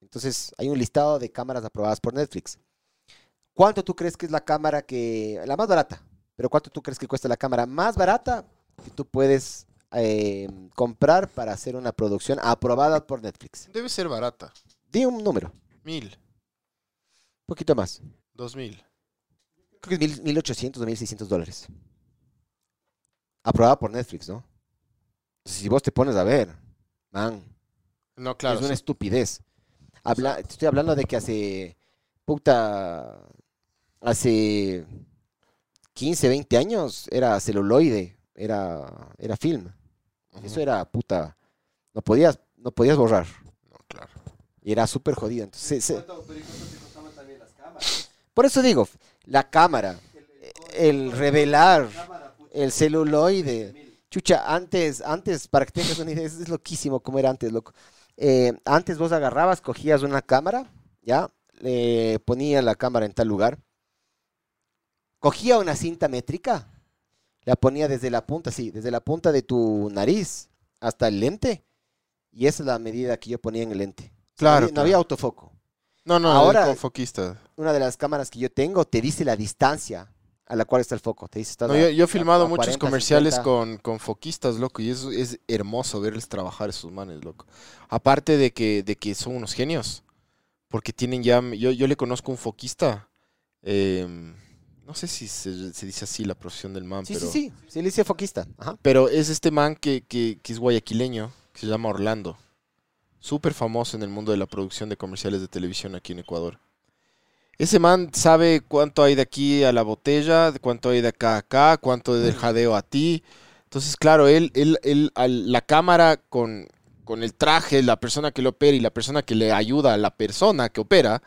Speaker 3: Entonces, hay un listado de cámaras aprobadas por Netflix. ¿Cuánto tú crees que es la cámara que, la más barata? Pero ¿cuánto tú crees que cuesta la cámara más barata que tú puedes eh, comprar para hacer una producción aprobada por Netflix?
Speaker 2: Debe ser barata.
Speaker 3: Di un número,
Speaker 2: Mil,
Speaker 3: un poquito más.
Speaker 2: dos mil.
Speaker 3: Creo que es mil- 1800 o 1600 dólares. Aprobada por Netflix, ¿no? Si vos te pones a ver, man,
Speaker 2: No, claro.
Speaker 3: es una
Speaker 2: sí.
Speaker 3: estupidez. Habla, estoy hablando de que hace, puta, hace 15, 20 años era celuloide, era, era film. Eso era, puta, no podías, no podías borrar.
Speaker 2: No, claro.
Speaker 3: Y era súper jodido. Entonces, se-
Speaker 4: ¿Cuánto, pero ¿y cuánto te costaban también las cámaras?
Speaker 3: por eso digo, la cámara, el revelar,
Speaker 4: Cámara, puta,
Speaker 3: el celuloide. Chucha, antes, antes, para que tengas una idea, es, es loquísimo como era antes, loco. Eh, antes vos agarrabas, cogías una cámara, ¿ya? Le ponía la cámara en tal lugar. Cogía una cinta métrica, la ponía desde la punta, sí, desde la punta de tu nariz hasta el lente. Y esa es la medida que yo ponía en el lente.
Speaker 2: Claro,
Speaker 3: No había, no
Speaker 2: claro.
Speaker 3: había autofoco.
Speaker 2: No, no,
Speaker 3: Ahora-
Speaker 2: con foquista.
Speaker 3: Una de las cámaras que yo tengo te dice la distancia a la cual está el foco. Te dice, estás
Speaker 2: No, yo, yo he filmado
Speaker 3: a
Speaker 2: muchos
Speaker 3: 40,
Speaker 2: comerciales
Speaker 3: 50.
Speaker 2: con, con foquistas, loco, y es, es hermoso verles trabajar esos manes, loco. Aparte de que, de que son unos genios, porque tienen ya, yo, yo le conozco un foquista, em, no sé si se, se dice así la profesión del man,
Speaker 3: Sí,
Speaker 2: pero,
Speaker 3: sí, sí. Sí, le dice foquista. Ajá.
Speaker 2: pero es este man que, que, que es guayaquileño, que se llama Orlando, súper famoso en el mundo de la producción de comerciales de televisión aquí en Ecuador. Ese man sabe cuánto hay de aquí a la botella, cuánto hay de acá a acá, cuánto del jadeo a ti. Entonces, claro, él, él, él la cámara con, con el traje, la persona que lo opera y la persona que le ayuda a la persona que opera,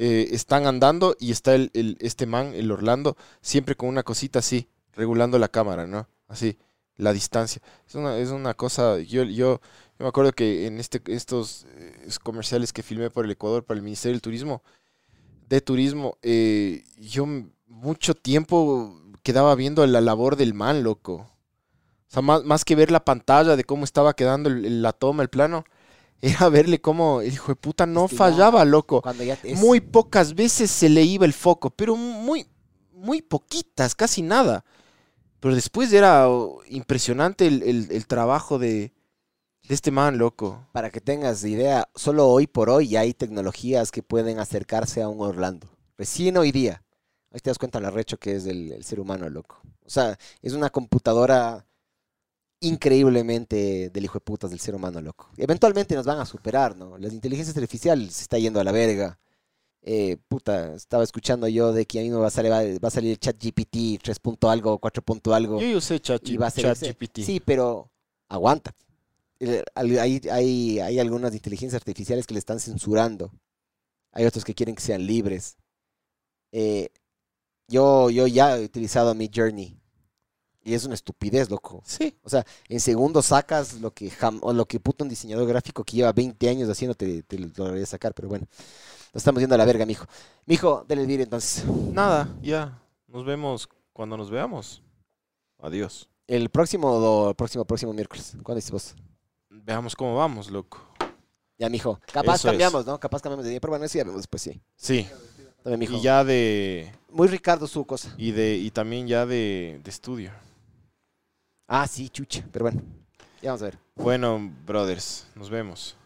Speaker 2: eh, están andando y está el, este man, el Orlando, siempre con una cosita así, regulando la cámara, ¿no? Así, la distancia. Es una, es una cosa, yo, yo, me acuerdo que en este, estos eh, comerciales que filmé por el Ecuador, para el Ministerio del Turismo, de Turismo, eh, yo mucho tiempo quedaba viendo la labor del man, loco. O sea, más, más que ver la pantalla de cómo estaba quedando el- la toma, el plano, era verle cómo el hijo de puta no
Speaker 3: Es que ya-
Speaker 2: fallaba, loco.
Speaker 3: Cuando ya es-
Speaker 2: Muy pocas veces se le iba el foco, pero muy, muy poquitas, casi nada. Pero después era oh, impresionante el, el- el trabajo de, de este man, loco.
Speaker 3: Para que tengas idea, solo hoy por hoy ya hay tecnologías que pueden acercarse a un Orlando. Recién hoy día. Ahí te das cuenta la recho que es el, el ser humano, loco. O sea, es una computadora increíblemente del hijo de putas del ser humano, loco. Eventualmente nos van a superar, ¿no? Las inteligencias artificiales se está yendo a la verga. Eh, puta, estaba escuchando yo de que a mí me va a salir, va, a salir el chat GPT 3 punto algo, 4 punto algo.
Speaker 2: Yo usé Chat,
Speaker 3: y va a ser ese.
Speaker 2: ChatGPT.
Speaker 3: Sí, pero aguanta. Eh, Hay, hay, hay algunas inteligencias artificiales que le están censurando. Hay otros que quieren que sean libres. Eh, yo, yo ya he utilizado mi Journey. Y es una estupidez, loco.
Speaker 2: Sí.
Speaker 3: O sea, en segundos sacas lo que jam- o lo que puto un diseñador gráfico que lleva 20 años haciendo te, te lo lograría sacar, pero bueno. Nos estamos yendo a la verga, mijo. Mijo, dale el vídeo entonces.
Speaker 2: Nada, ya. Nos vemos cuando nos veamos. Adiós.
Speaker 3: El próximo, o próximo, próximo miércoles. ¿Cuándo dices vos?
Speaker 2: Veamos cómo vamos, loco.
Speaker 3: Ya, mijo. Capaz
Speaker 2: Eso es.
Speaker 3: cambiamos, ¿no? Capaz cambiamos de día, pero bueno, eso ya vemos después, sí.
Speaker 2: Sí.
Speaker 3: También, mijo.
Speaker 2: Y ya de.
Speaker 3: Muy Ricardo su cosa.
Speaker 2: Y de. Y también ya de, de estudio.
Speaker 3: Ah, sí, chucha. Pero bueno, ya vamos a ver.
Speaker 2: Bueno, brothers, nos vemos.